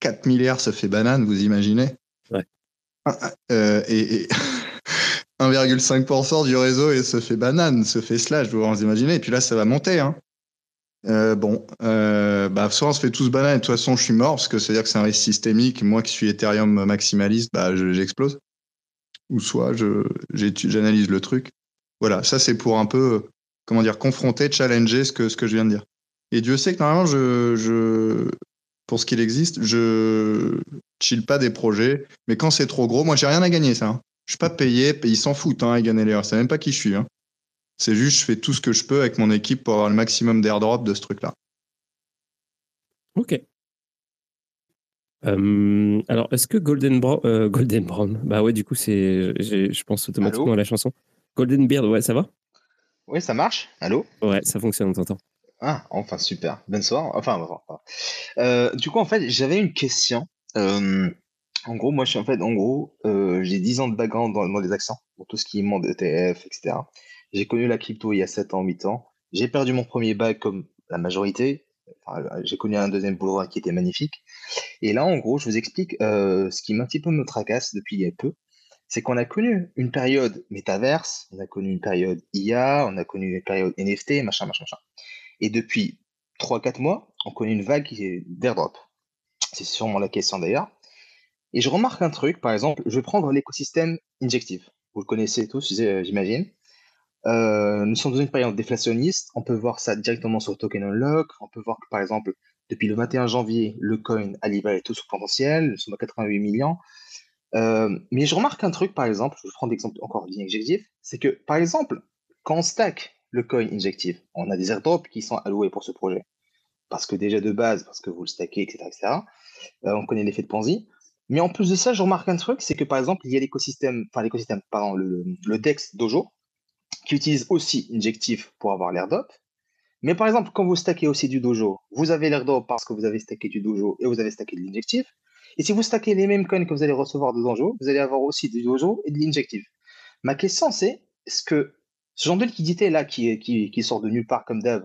4 milliards se fait banane, vous imaginez ouais. Euh, et, 1,5% [LAUGHS] du réseau et se fait banane, se fait slash, vous vous imaginez. Et puis là, ça va monter. Hein. Euh, bon, euh, bah, soit on se fait tous banane et de toute façon je suis mort parce que c'est-à-dire que c'est un risque systémique. Moi qui suis Ethereum maximaliste, bah, j'explose. Ou soit j'analyse le truc. Voilà, ça c'est pour un peu, comment dire, confronter, challenger ce que, ce que je viens de dire. Et Dieu sait que normalement, je, je pour ce qu'il existe, je chill pas des projets. Mais quand c'est trop gros, moi j'ai rien à gagner ça. Hein. Je suis pas payé, ils s'en foutent, hein, Egan C'est même pas qui je suis. Hein. C'est juste, je fais tout ce que je peux avec mon équipe pour avoir le maximum d'airdrop de ce truc-là. Ok. Euh, alors, est-ce que Golden, Brown, euh, Golden Brown, bah ouais, du coup, c'est, je pense automatiquement à la chanson. Golden Beard, ouais, ça va? Oui, ça marche. Allô? Ouais, ça fonctionne, on t'entend. Ah, enfin, super. Bonsoir. Enfin, enfin euh, du coup, en fait, j'avais une question. en gros, moi, je en fait, en gros, j'ai 10 ans de background dans, dans les accents, pour tout ce qui est monde ETF, etc. J'ai connu la crypto il y a 7 ans, 8 ans. J'ai perdu mon premier bac comme la majorité. j'ai connu un deuxième boulot qui était magnifique. Et là, en gros, je vous explique euh, ce qui un petit peu me tracasse depuis il y a peu. C'est qu'on a connu une période métaverse, on a connu une période IA, on a connu une période NFT, machin, machin, machin. Et depuis 3-4 mois, on connaît une vague d'airdrop. C'est sûrement la question d'ailleurs. Et je remarque un truc, par exemple, je vais prendre l'écosystème injective. Vous le connaissez tous, j'imagine. Euh, nous sommes dans une période déflationniste. On peut voir ça directement sur Token Unlock. On peut voir que, par exemple, depuis le 21 janvier, le coin a libéré tout son potentiel. Nous sommes à 88 millions. Euh, mais je remarque un truc, par exemple, je prends l'exemple encore d'injective, c'est que, par exemple, quand on stack le coin injective, on a des airdrops qui sont alloués pour ce projet. Parce que déjà de base, parce que vous le stackez, etc., etc. Euh, on connaît l'effet de Ponzi. Mais en plus de ça, je remarque un truc, c'est que par exemple, il y a l'écosystème, enfin l'écosystème, pardon, le, le DEX Dojo, qui utilise aussi Injective pour avoir l'airdrop. Mais par exemple, quand vous stackez aussi du dojo, vous avez l'airdrop parce que vous avez stacké du dojo et vous avez stacké de l'injectif. Et si vous stackez les mêmes coins que vous allez recevoir de Dojo, vous allez avoir aussi du Dojo et de l'injective. Ma question, c'est est-ce que ce genre de liquidité là qui, qui, sort de nulle part comme dev,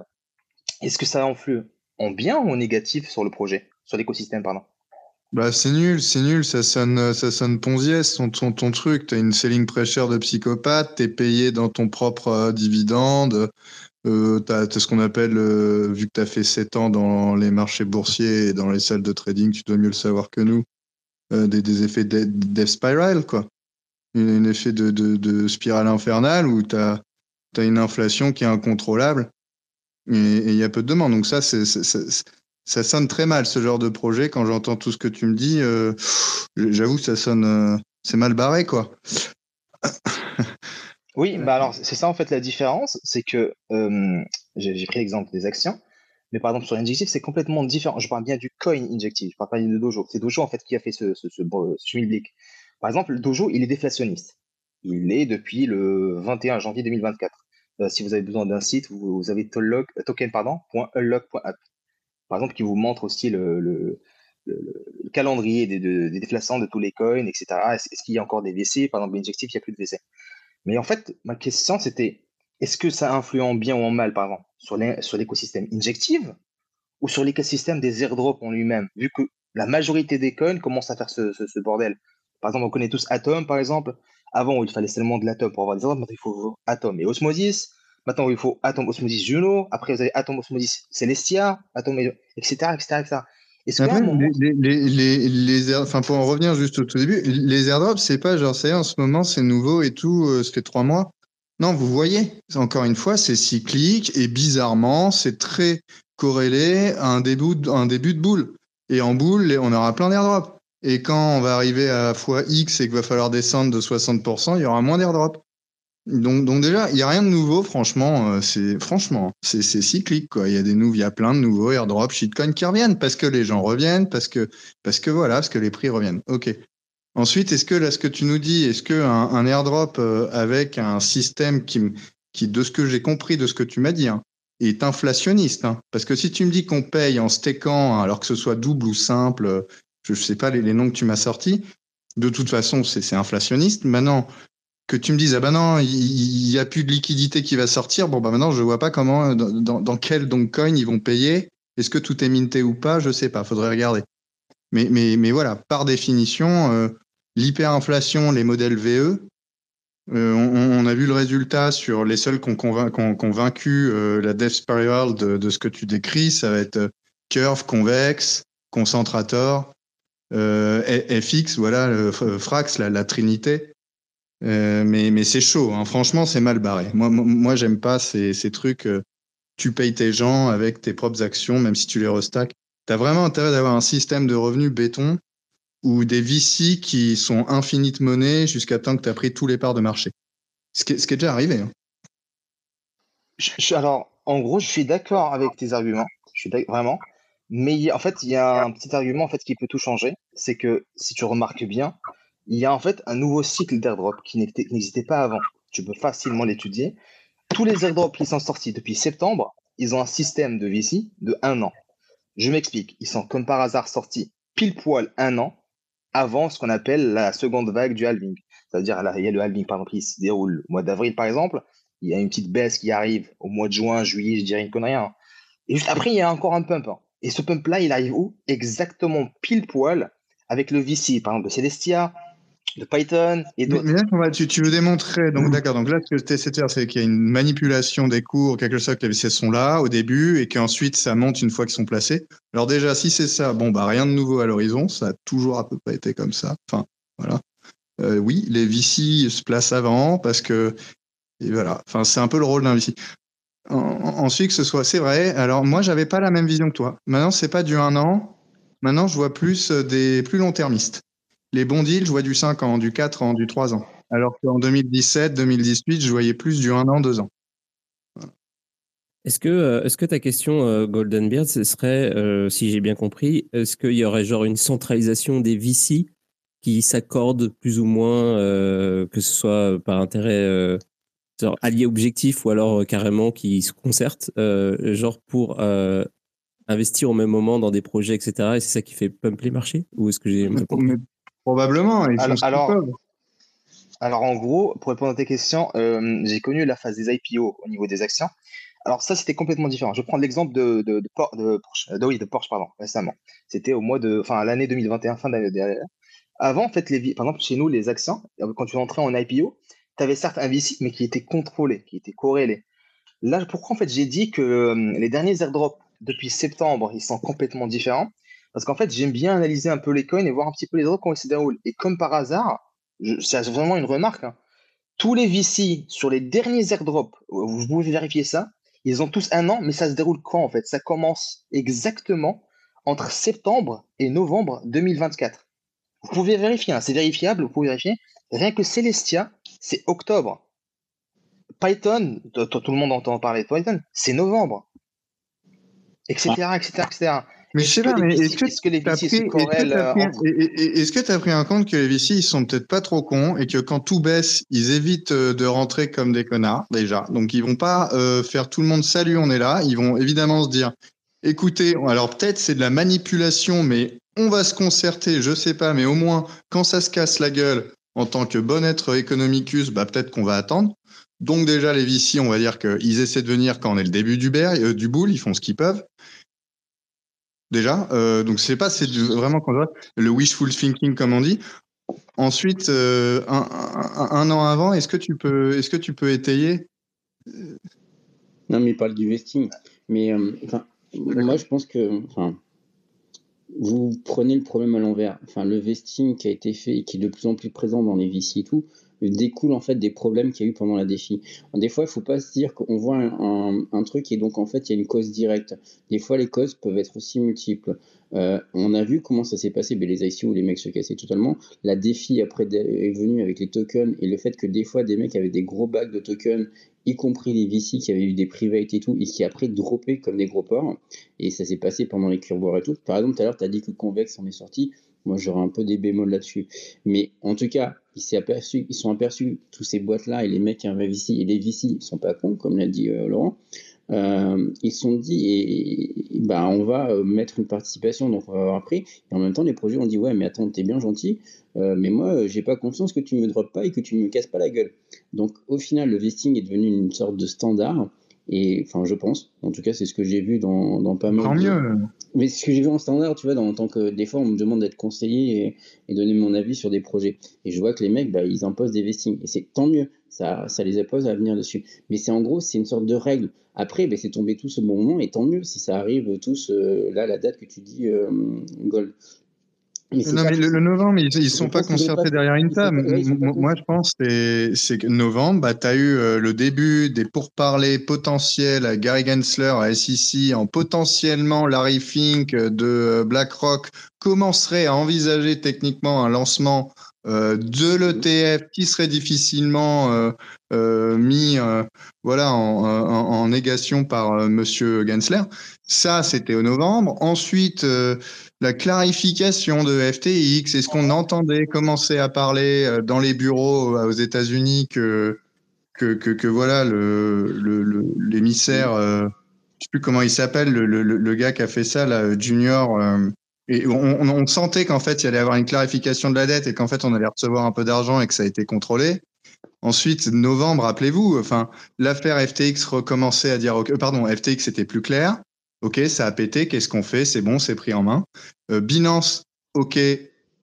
est-ce que ça influe en bien ou en négatif sur le projet, sur l'écosystème, pardon? Bah, c'est nul, c'est nul, ça sonne, ça sonne ponziès, ton, ton, ton truc. T'as une selling pressure de psychopathe, t'es payé dans ton propre euh, dividende, euh, t'as as ce qu'on appelle, euh, vu que t'as fait 7 ans dans les marchés boursiers et dans les salles de trading, tu dois mieux le savoir que nous, euh, des, des, effets de death spiral, quoi. Un, effet de, de, de, spirale infernale où t'as as une inflation qui est incontrôlable et il y a peu de demandes. Donc ça, ça sonne très mal ce genre de projet. Quand j'entends tout ce que tu me dis, euh, j'avoue que ça sonne, euh, c'est mal barré quoi. [LAUGHS] oui, bah alors c'est ça en fait la différence, c'est que euh, j'ai pris l'exemple des actions, mais par exemple sur l'injectif c'est complètement différent. Je parle bien du coin injectif, je parle pas de Dojo. C'est Dojo en fait qui a fait ce, ce, ce, ce Par exemple, le Dojo il est déflationniste. Il est depuis le 21 janvier 2024. si vous avez besoin d'un site, vous, vous avez token pardon, .unlock.app par exemple, qui vous montre aussi le, le, le, calendrier des, des, déflations de tous les coins, etc. Est-ce qu'il y a encore des VC Par exemple, Injective, il n'y a plus de VC. Mais en fait, ma question, c'était est-ce que ça influe en bien ou en mal, par exemple, sur l'écosystème Injective ou sur l'écosystème des airdrops en lui-même, vu que la majorité des coins commencent à faire ce, bordel. Par exemple, on connaît tous Atom, par exemple. Avant, il fallait seulement de l'Atom pour avoir des airdrops, maintenant il faut Atom et Osmosis. Maintenant, il faut Atom Osmosis Juno. Après, vous avez Atom Osmosis Celestia, Atom, etc., etc., etc. Les, les, les, enfin, pour en revenir juste au tout début, les airdrops, c'est pas genre, ça en ce moment, c'est nouveau et tout, euh, ça fait trois mois. Non, vous voyez, encore une fois, c'est cyclique et bizarrement, c'est très corrélé à un début, un début de boule. Et en boule, on aura plein d'airdrops. Et quand on va arriver à fois X et qu'il va falloir descendre de 60%, il y aura moins d'airdrops. Donc, donc déjà, il n'y a rien de nouveau, franchement. Euh, c'est franchement, c'est cyclique, quoi. Il y a des il y a plein de nouveaux airdrops, shitcoins qui reviennent parce que les gens reviennent, parce que, parce que voilà, parce que les prix reviennent. Ok. Ensuite, est-ce que là, ce que tu nous dis, est-ce que un, airdrop euh, avec un système qui, qui, de ce que j'ai compris de ce que tu m'as dit, hein, est inflationniste hein? Parce que si tu me dis qu'on paye en stakant, alors que ce soit double ou simple, je ne sais pas les, noms que tu m'as sortis, de toute façon, c'est inflationniste. Maintenant, que tu me dises ah ben non il y, a plus de liquidité qui va sortir. Bon bah maintenant je vois pas comment dans, dans quel donc coin ils vont payer. Est-ce que tout est minté ou pas? Je sais pas. Faudrait regarder. Mais mais mais voilà. Par définition euh, l'hyperinflation les modèles VE euh, on, a vu le résultat sur les seuls qu'on ont vaincu euh, la death spiral de, de, ce que tu décris. Ça va être curve convexe concentrator FX voilà Frax la, trinité euh, mais c'est chaud. Hein. Franchement, c'est mal barré. Moi, j'aime pas ces, trucs. Euh, tu payes tes gens avec tes propres actions, même si tu les restacks. Tu as vraiment intérêt d'avoir un système de revenus béton ou des VC qui sont infinies de monnaie jusqu'à temps que tu as pris tous les parts de marché. Ce qui est, déjà arrivé. Hein. Alors, en gros, je suis d'accord avec tes arguments. Je suis vraiment. Mais en fait, il y a un petit argument en fait qui peut tout changer. C'est que si tu remarques bien, il y a en fait un nouveau cycle d'airdrop qui n'existait pas avant. Tu peux facilement l'étudier. Tous les airdrops qui sont sortis depuis septembre, ils ont un système de VC de un an. Je m'explique. Ils sont comme par hasard sortis pile poil un an avant ce qu'on appelle la seconde vague du halving. C'est-à-dire, il y a le halving, par exemple, qui se déroule au mois d'avril, par exemple. Il y a une petite baisse qui arrive au mois de juin, juillet, je dirais une connerie. Hein. Et juste après, il y a encore un pump. Hein. Et ce pump-là, il arrive où? Exactement pile poil avec le VC, par exemple, de Celestia, de Python et d'autres. Mais, tu, tu, veux démontrer, donc d'accord, donc là ce que tu essaies de faire, c'est qu'il y a une manipulation des cours, quelque chose que les VC sont là au début et qu'ensuite ça monte une fois qu'ils sont placés. Alors déjà, si c'est ça, bon bah rien de nouveau à l'horizon, ça a toujours à peu près été comme ça. Enfin, voilà. Euh, oui, les VC se placent avant parce que et voilà. Enfin, c'est un peu le rôle d'un VC. Ensuite, que ce soit, c'est vrai. Alors moi, j'avais pas la même vision que toi. Maintenant, c'est pas du un an. Maintenant, je vois plus des plus long-termistes les bons deals, je vois du 5 ans, du 4 ans, du 3 ans. Alors qu'en 2017, 2018, je voyais plus du 1 an, 2 ans. Est-ce que, euh, est-ce que ta question, euh, Golden Beard, ce serait, euh, si j'ai bien compris, est-ce qu'il y aurait genre une centralisation des VC qui s'accordent plus ou moins, que ce soit par intérêt genre allié objectif ou alors carrément qui se concertent, genre pour investir au même moment dans des projets, etc. Et c'est ça qui fait pump les marchés Ou est-ce que j'ai mal compris? Mais probablement. Alors, alors, alors, en gros, pour répondre à tes questions, euh, j'ai connu la phase des IPO au niveau des actions. Alors ça, c'était complètement différent. Je vais prendre l'exemple de, de, de, Por- de Porsche, euh, de, oui, de Porsche, pardon, récemment. C'était au mois de, enfin, l'année 2021, fin d'année dernière. Avant, en fait, les, par exemple, chez nous, les actions, euh, quand tu rentrais en IPO, tu avais certes un VC, mais qui était contrôlé, qui était corrélé. Là, pourquoi en fait j'ai dit que euh, les derniers airdrops depuis septembre, ils sont complètement différents? Parce qu'en fait, j'aime bien analyser un peu les coins et voir un petit peu les airdrops comment ils se déroulent. Et comme par hasard, c'est vraiment une remarque, hein, tous les VC sur les derniers airdrops, euh, vous pouvez vérifier ça, ils ont tous un an, mais ça se déroule quand en fait? Ça commence exactement entre septembre et novembre 2024. Vous pouvez vérifier, hein, c'est vérifiable, vous pouvez vérifier. Rien que Celestia, c'est octobre. Python, tout le monde entend parler de Python, c'est novembre, etc., etc., etc. Mais pas, les mais est-ce que pris, est-ce que t'as pris en compte que les VC, ils sont peut-être pas trop cons et que quand tout baisse, ils évitent euh, de rentrer comme des connards, déjà. Donc, ils vont pas euh, faire tout le monde salut, on est là. Ils vont évidemment se dire, écoutez, alors peut-être c'est de la manipulation, mais on va se concerter, je sais pas, mais au moins, quand ça se casse la gueule en tant que bon être economicus, bah, peut-être qu'on va attendre. Donc, déjà, les VC, on va dire qu'ils essaient de venir quand on est le début du, bear, euh, du bull, ils font ce qu'ils peuvent déjà. Euh, donc c'est pas, c'est vraiment le wishful thinking comme on dit. Ensuite, euh, un, an avant, est-ce que tu peux, est-ce que tu peux étayer? Non, mais il parle du vesting. Mais moi, je pense que vous prenez le problème à l'envers. Enfin, le vesting qui a été fait et qui est de plus en plus présent dans les VC et tout, découle en fait des problèmes qu'il y a eu pendant la défi. Des fois, il faut pas se dire qu'on voit un, un- un truc et donc en fait, il y a une cause directe. Des fois, les causes peuvent être aussi multiples. Euh, on a vu comment ça s'est passé, ben, les ICO les mecs se cassaient totalement. La défi après est venue avec les tokens et le fait que des fois des mecs avaient des gros bacs de tokens, y compris les VC qui avaient eu des privates et tout, et qui après droppaient comme des gros porcs. Et ça s'est passé pendant les cureboirs et tout. Par exemple, tout à l'heure, tu as dit que Convex en est sorti. Moi, j'aurais un peu des bémols là-dessus. Mais en tout cas, ils, s'est aperçu, ils sont aperçus, tous ces boîtes-là, et les mecs qui investissent, et les VC, ils sont pas cons, comme l'a dit euh, Laurent. Euh, ils se sont dit, et, bah, on va euh, mettre une participation, donc on va avoir un prix. Et en même temps, les projets ont dit, ouais, mais attends, t'es bien gentil, euh, mais moi, j'ai pas confiance que tu me droppes pas et que tu me casses pas la gueule. Donc, au final, le vesting est devenu une sorte de standard. Et enfin, je pense, en tout cas, c'est ce que j'ai vu dans, dans pas mal Tant de- mieux. mais ce que j'ai vu en standard, tu vois, dans, en tant que des fois on me demande d'être conseiller et, et donner mon avis sur des projets. Et je vois que les mecs, bah, ils imposent des vestings. Et c'est tant mieux, ça, ça les impose à venir dessus. Mais c'est en gros, c'est une sorte de règle. Après, bah, c'est tombé tous au bon moment, et tant mieux si ça arrive tous, euh, là, la date que tu dis, euh, Gold. Mais Non, mais le, le novembre, ils, ils sont pas concertés pas- derrière une table. Moi, je pense que c'est- que novembre, bah, tu as eu euh, le début des pourparlers potentiels à Gary Gensler, à SEC, en potentiellement Larry Fink de euh, BlackRock commencerait à envisager techniquement un lancement euh, de l'ETF qui serait difficilement euh, euh, mis voilà, en, négation par Monsieur Gensler. Ça, c'était au novembre. Ensuite, la clarification de FTX, est-ce qu'on entendait commencer à parler dans les bureaux aux États-Unis que, que, que, voilà le, l'émissaire, je sais plus comment il s'appelle, le, le, gars qui a fait ça, là, Junior, et on, sentait qu'en fait il y allait avoir une clarification de la dette et qu'en fait on allait recevoir un peu d'argent et que ça a été contrôlé. Ensuite, novembre, rappelez-vous, enfin, l'affaire FTX recommençait à dire, ok, pardon, FTX était plus clair. Ok, ça a pété. Qu'est-ce qu'on fait? C'est bon, c'est pris en main. Euh, Binance, ok.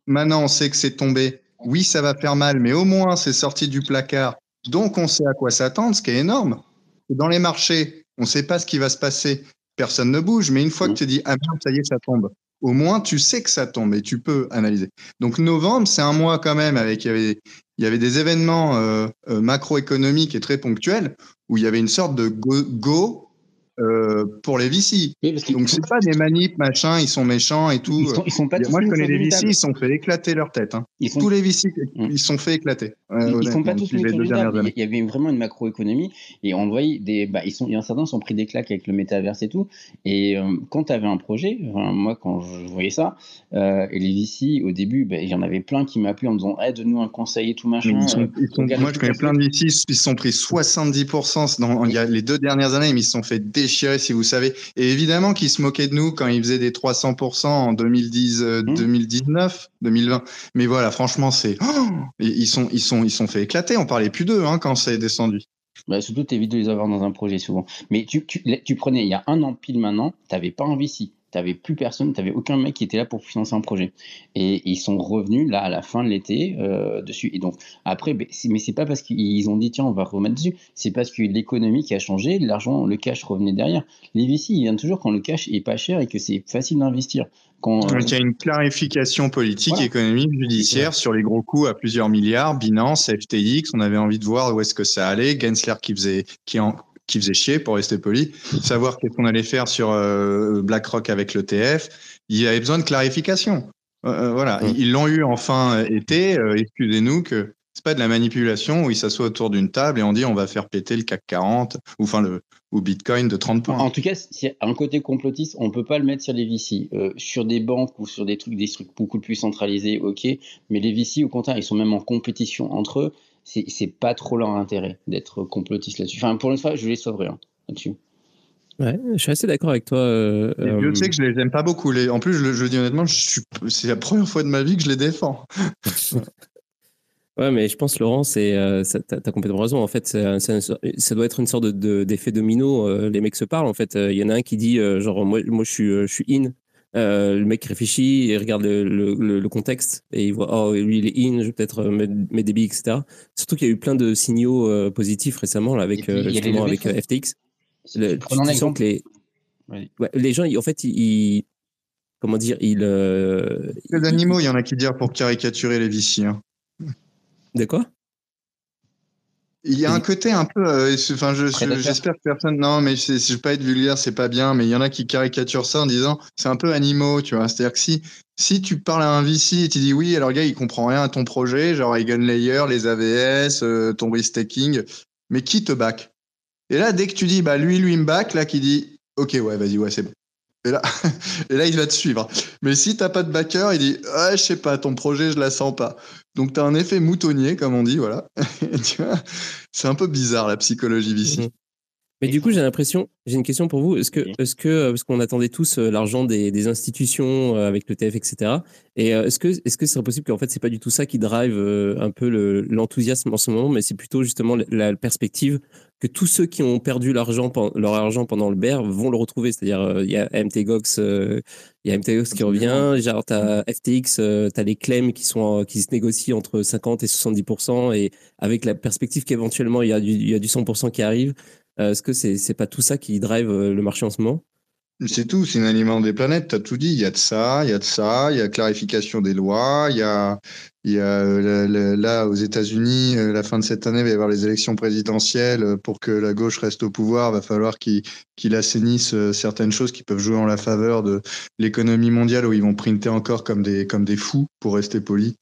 Maintenant, on sait que c'est tombé. Oui, ça va faire mal, mais au moins, c'est sorti du placard. Donc, on sait à quoi s'attendre, ce qui est énorme. Dans les marchés, on ne sait pas ce qui va se passer. Personne ne bouge, mais une fois que tu dis, ah merde, ça y est, ça tombe. Au moins, tu sais que ça tombe et tu peux analyser. Donc, novembre, c'est un mois quand même avec, il y avait, des événements euh, euh, macroéconomiques et très ponctuels où il y avait une sorte de go, go euh, pour les VC. Donc c'est pas des manips, machin, ils sont méchants et tout. Ils sont- ils sont pas tous Moi je connais des VC, ils se sont fait éclater leur tête. hein. Ils sont- Tous les VC, ils se sont fait éclater. euh, Ils- ils sont pas tous les deux dernières années. Il y avait vraiment une macroéconomie et on voyait des, bah, ils sont, il y en a certains qui sont pris des claques avec le métaverse et tout. Et euh, quand tu avais un projet, enfin, moi quand je voyais ça, euh, et les VC au début, bah, il y en avait plein qui m'appelaient en me disant, hey, donne-nous un conseil et tout machin. Ils sont- euh, ils sont- moi, je connais plein de VC, ils se sont pris 70% dans, il y a les deux dernières années, mais ils se sont fait déchirer déchirer si vous savez. Et évidemment qu'ils se moquaient de nous quand ils faisaient des 300% en 2010, euh, 2019, 2020. Mais voilà, franchement, c'est [GASPS] oh ils sont ils sont ils sont fait éclater. On parlait plus d'eux hein, quand c'est descendu. Bah, surtout, t'évites de les avoir dans un projet souvent. Mais tu, tu, tu prenais il y a un an pile maintenant, t'avais pas un VC t'avais plus personne, t'avais aucun mec qui était là pour financer un projet. Et ils sont revenus là à la fin de l'été euh, dessus. Et donc après, mais c'est pas parce qu'ils ont dit tiens on va remettre dessus, c'est parce que l'économie qui a changé, l'argent, le cash revenait derrière. Les VC, ils viennent toujours quand le cash est pas cher et que c'est facile d'investir. Quand, Donc, il y a une clarification politique, Voilà. économique, judiciaire sur les gros coups à plusieurs milliards. Binance, FTX, on avait envie de voir où est-ce que ça allait. Gensler qui faisait, qui en, qui faisait chier, pour rester poli, savoir qu'est-ce qu'on allait faire sur euh, BlackRock avec l'ETF. Il y avait besoin de clarification. Euh, euh, voilà, Mm. ils l'ont eu en fin été. Euh, Excusez-nous que c'est pas de la manipulation où ils s'assoient autour d'une table et on dit on va faire péter le CAC 40 ou enfin le ou Bitcoin de 30 points. En tout cas, a un côté complotiste, on peut pas le mettre sur les VC. Sur des banques ou sur des trucs, des trucs beaucoup plus centralisés, ok. Mais les VC, au contraire, ils sont même en compétition entre eux. C'est pas trop leur intérêt d'être complotiste là-dessus. Enfin, pour une fois, je les sauverai hein, là-dessus. Ouais, je suis assez d'accord avec toi. euh, Et euh, que je les aime pas beaucoup. Les... En plus, je, le- je le dis honnêtement, c'est la première fois de ma vie que je les défends. Ouais, mais je pense, Laurent, c'est, euh, ça- t'as, complètement raison. En fait, un- ça doit être une sorte de, de- d'effet domino. euh, les mecs se parlent. En fait, Euh, il y en a un qui dit, euh, genre, moi, moi, je suis, euh, je suis in. Euh, le mec réfléchit et regarde le, le, le- le contexte et il voit, oh, lui, il est in, je vais peut-être euh, mettre, mettre des billes, etc. Surtout qu'il y a eu plein de signaux euh, positifs récemment, là, avec, puis, euh, il justement, avec euh. FTX. Le- tu, sens que les, ouais, les gens, ils- en fait, ils, ils- comment dire, ils, euh, Les animaux, il y en a qui disent pour caricaturer les vici. hein. de quoi? Il y a un côté un peu, euh, enfin, je- j'espère que personne, non, mais c'est- si je veux pas être vulgaire, c'est pas bien, mais il y en a qui caricaturent ça en disant, c'est un peu animaux, tu vois. C'est-à-dire que si, si tu parles à un VC et tu dis oui, alors le gars, il comprend rien à ton projet, genre Eigenlayer, les AVS, euh, ton risk taking, mais qui te back? Et là, dès que tu dis, bah, lui, lui, me back, là, qui dit, ok, ouais, vas-y, ouais, c'est bon. Et là, [LAUGHS] et là, il va te suivre. Mais si t'as pas de backer, il dit, ouais, je sais pas, ton projet, je la sens pas. Donc, tu as un effet moutonnier, comme on dit, voilà. [LAUGHS] c'est un peu bizarre, la psychologie VC. Mais du coup, j'ai l'impression, j'ai une question pour vous. Est-ce que, est-ce que, euh, parce qu'on attendait tous euh, l'argent des, des institutions euh, avec le TF, etc. Et est-ce que, est-ce que ce serait possible qu'en fait, c'est pas du tout ça qui drive un peu le- l'enthousiasme en ce moment, mais c'est plutôt justement la, perspective que tous ceux qui ont perdu l'argent, leur argent pendant le bear vont le retrouver. C'est-à-dire, il y a MT Gox, euh, il y a MT Gox qui revient. Genre, t'as FTX, t'as les claims qui sont, qui se négocient entre 50 et 70%, et avec la perspective qu'éventuellement il y a du, il y a du 100% qui arrive. Euh, Est-ce que c'est c'est pas tout ça qui drive euh, le marché en ce moment? C'est tout, c'est un aliment des planètes, tu as tout dit. Il y a de ça, il y a de ça, il y a clarification des lois, il y a, il y a là aux États-Unis, euh, la fin de cette année, il va y avoir les élections présidentielles. Euh, Pour que la gauche reste au pouvoir, il va falloir qu'ils assainissent euh, certaines choses qui peuvent jouer en la faveur de l'économie mondiale où ils vont printer encore comme des, comme des fous, pour rester poli.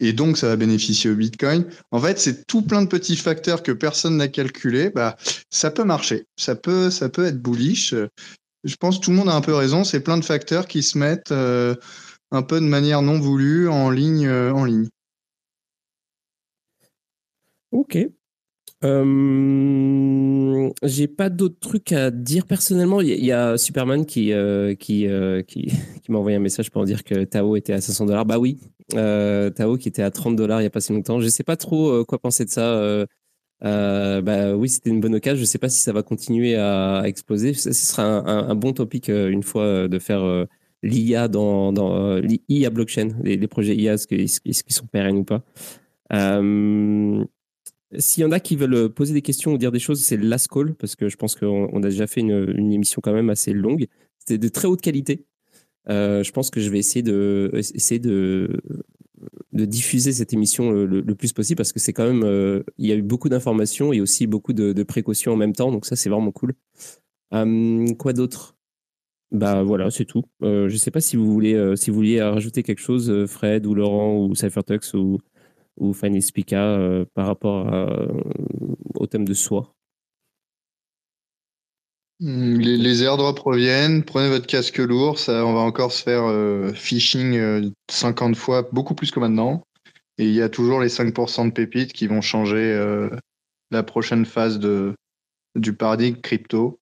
Et donc, ça va bénéficier au Bitcoin. En fait, c'est tout plein de petits facteurs que personne n'a calculé. Bah, ça peut marcher. Ça peut, ça peut être bullish. Je pense que tout le monde a un peu raison. C'est plein de facteurs qui se mettent euh, un peu de manière non voulue en ligne. euh, en ligne. Ok. Euh, J'ai pas d'autres trucs à dire personnellement. Il y, a- Superman qui, qui, [LAUGHS] qui, m'a envoyé un message pour dire que Tao était à 500 dollars. Bah oui, Tao qui était à 30 dollars il y a pas si longtemps. Je sais pas trop quoi penser de ça. Euh, bah oui, c'était une bonne occasion. Je sais pas si ça va continuer à, exploser. Ce sera un, bon topic euh, une fois euh, de faire euh, l'IA dans, l'IA blockchain, les, projets IA, est-ce qu'ils sont pérennes ou pas. S'il y en a qui veulent poser des questions ou dire des choses, c'est last call, parce que je pense qu'on on a déjà fait une, émission quand même assez longue. C'était de très haute qualité. Je pense que je vais essayer de, essayer de, de diffuser cette émission le, le- plus possible, parce que c'est quand même, euh, il y a eu beaucoup d'informations et aussi beaucoup de, précautions en même temps, donc ça c'est vraiment cool. Euh, quoi d'autre? Bah voilà, c'est tout. Euh, je sais pas si vous voulez, euh, si vous vouliez rajouter quelque chose, euh, Fred ou Laurent ou Cyphertux ou ou Fanny Spica euh, par rapport au thème de soi. Hmm, Les, les airdrops reviennent. Prenez votre casque lourd. Ça, on va encore se faire euh, phishing euh, 50 fois, beaucoup plus que maintenant. Et il y a toujours les 5% de pépites qui vont changer euh, la prochaine phase de, du paradigme crypto.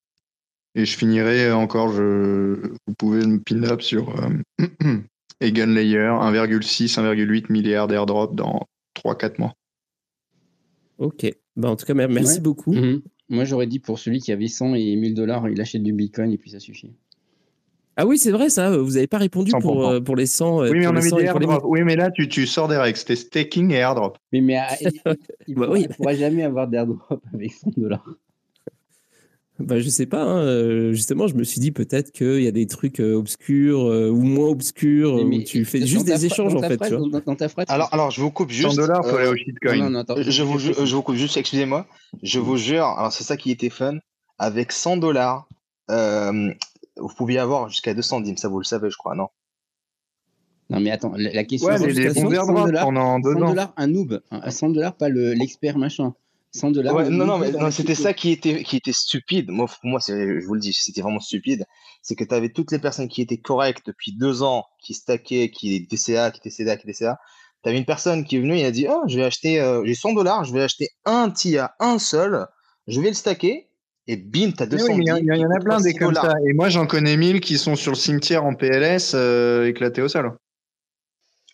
Et je finirai encore, je, vous pouvez me pin up sur euh, [CLEARS THROAT] Egan Layer, 1,6, 1,8 milliards d'airdrop dans 3-4 mois. Ok. Bah, en tout cas, mer- merci Ouais. beaucoup. Mhm. Moi, j'aurais dit pour celui qui avait 100 et 1000 dollars, il achète du bitcoin et puis ça suffit. Ah oui, c'est vrai ça. Vous n'avez pas répondu pour, 100%. euh, pour les 100. euh, Oui, mais on les avait 100 dit et pour les airdrop. Oui, mais là, tu, tu sors des règles. C'était staking et airdrop. Mais, [LAUGHS] mais ah, il, il Bah pourra, oui. pourra jamais avoir d'airdrop [LAUGHS] avec 100 dollars. Bah, je sais pas, hein, euh, justement, je me suis dit peut-être qu'il y a des trucs euh, obscurs euh, ou moins obscurs Mais- où mais tu fais juste des échanges dans en fait. phrase- tu vois. dans, dans ta phrase, Alors, alors, je vous coupe 100 juste. dollars, faut aller au shitcoin. Non, non, non, attends, je, vous, je- vous coupe juste, excusez-moi. Je vous jure, alors c'est ça qui était fun. Avec 100 dollars, euh, vous pouviez avoir jusqu'à 200 dîmes, ça vous le savez, je crois, non? Non, mais attends, la, la question Ouais, c'est mais les jusqu'à bons 100 airdrops dollars, pendant deux 100 ans. dollars un noob, hein, à 100 dollars pas le- l'expert machin. 100 dollars. Ouais, non, non, mais non, c'était ça qui était, qui était stupide. Moi, pour moi, je vous le dis, c'était vraiment stupide. C'est que tu avais toutes les personnes qui étaient correctes depuis deux ans, qui stackaient, qui étaient DCA, qui étaient CDA, qui étaient DCA. Tu avais une personne qui est venue et a dit Oh, je vais acheter, euh, j'ai 100 dollars, je vais acheter un TIA, un seul, je vais le stacker, et bim, tu as Oui, 200 oui, mais il y, y en a plein des 6 comme dollars. ça. Et moi, j'en connais 1000 qui sont sur le cimetière en PLS euh, éclatés au sol.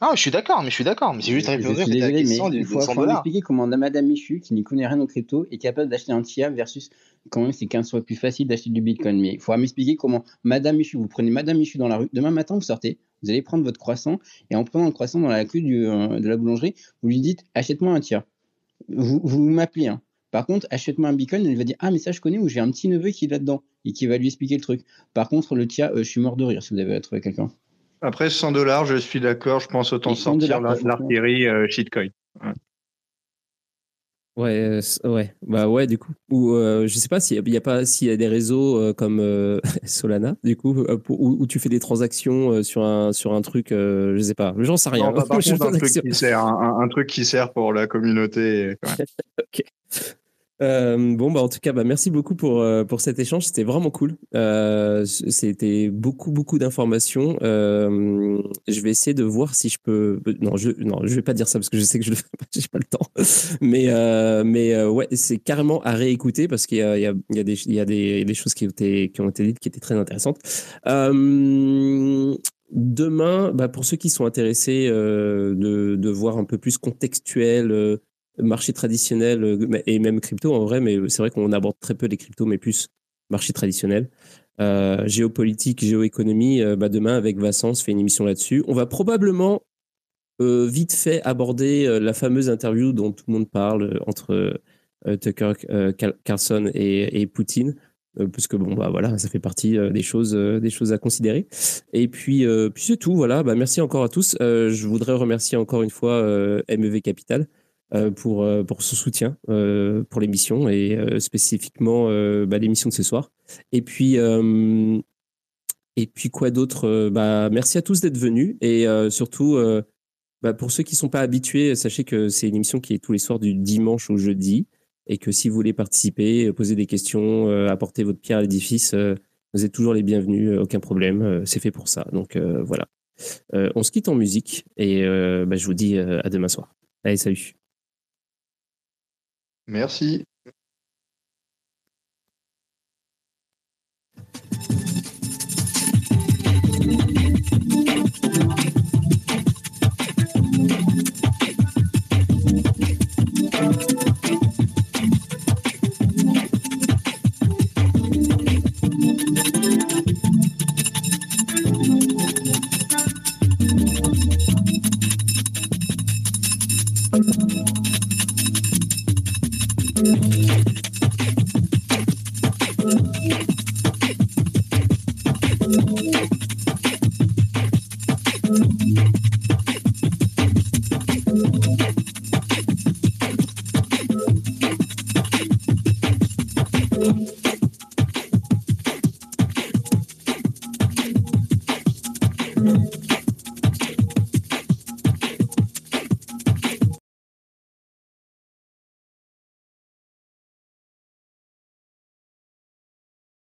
Ah, je suis d'accord, mais je suis d'accord, mais c'est juste répondre à la désolé, mais question du, il faut, 100 faut dollars. m'expliquer comment Madame Michu, qui n'y connaît rien aux crypto, est capable d'acheter un TIA versus quand même c'est 15 fois plus facile d'acheter du Bitcoin. Mais il faut m'expliquer comment Madame Michu, vous prenez Madame Michu dans la rue, demain matin vous sortez, vous allez prendre votre croissant et en prenant le croissant dans la queue du, euh, de la boulangerie, vous lui dites achète-moi un TIA. Vous, vous m'appelez. Hein. Par contre, achète-moi un Bitcoin, elle va dire ah mais ça je connais ou j'ai un petit neveu qui est là-dedans et qui va lui expliquer le truc. Par contre, le TIA, euh, je suis mort de rire si vous avez trouvé quelqu'un. Après 100 dollars, je suis d'accord, je pense autant Et 100 sortir l'artillerie euh, shitcoin. Ouais. Ouais, euh, ouais, bah ouais, du coup. Ou euh, je sais pas s'il y a, il y a pas s'il y a des réseaux euh, comme euh, [LAUGHS] Solana, du coup, euh, pour- où, où tu fais des transactions euh, sur un sur un truc, euh, je sais pas, j'en sais rien. Non, bah, par [LAUGHS] contre, un truc qui sert, un, un- un truc qui sert pour la communauté. ouais. [LAUGHS] Ok. Euh, bon, bah, en tout cas, bah, merci beaucoup pour, euh, pour cet échange. C'était vraiment cool. Euh, c'était beaucoup, beaucoup d'informations. Je vais essayer de voir si je peux. Non, je, non, je vais pas dire ça parce que je sais que je le fais pas, [LAUGHS] j'ai pas le temps. Mais, mais ouais, c'est carrément à réécouter parce qu'il y a, y a, y a, des, y a des, choses qui été, qui ont été dites qui étaient très intéressantes. Demain, bah, pour ceux qui sont intéressés de, de voir un peu plus contextuel, marché traditionnel euh, et même crypto en vrai, mais c'est vrai qu'on aborde très peu les cryptos, mais plus marché traditionnel. Euh, géopolitique, géoéconomie, euh, bah demain avec Vincent, on se fait une émission là-dessus. On va probablement vite fait aborder la fameuse interview dont tout le monde parle entre Tucker Carl- Carlson et, Poutine. parce que bon bah voilà ça fait partie des choses des choses à considérer et puis puis c'est tout voilà bah merci encore à tous je voudrais remercier encore une fois euh, MEV Capital pour, euh, pour son soutien euh, pour l'émission et euh, spécifiquement euh, bah, l'émission de ce soir. Et puis, euh, et puis quoi d'autre Euh, bah, Merci à tous d'être venus et euh, surtout, euh, bah, pour ceux qui ne sont pas habitués, sachez que c'est une émission qui est tous les soirs du dimanche au jeudi et que si vous voulez participer, euh, poser des questions, euh, apporter votre pierre à l'édifice, euh, vous êtes toujours les bienvenus, euh, aucun problème, euh, c'est fait pour ça. Donc euh, voilà. Euh, on se quitte en musique et euh, bah, je vous dis euh, à demain soir. Allez, salut. Merci.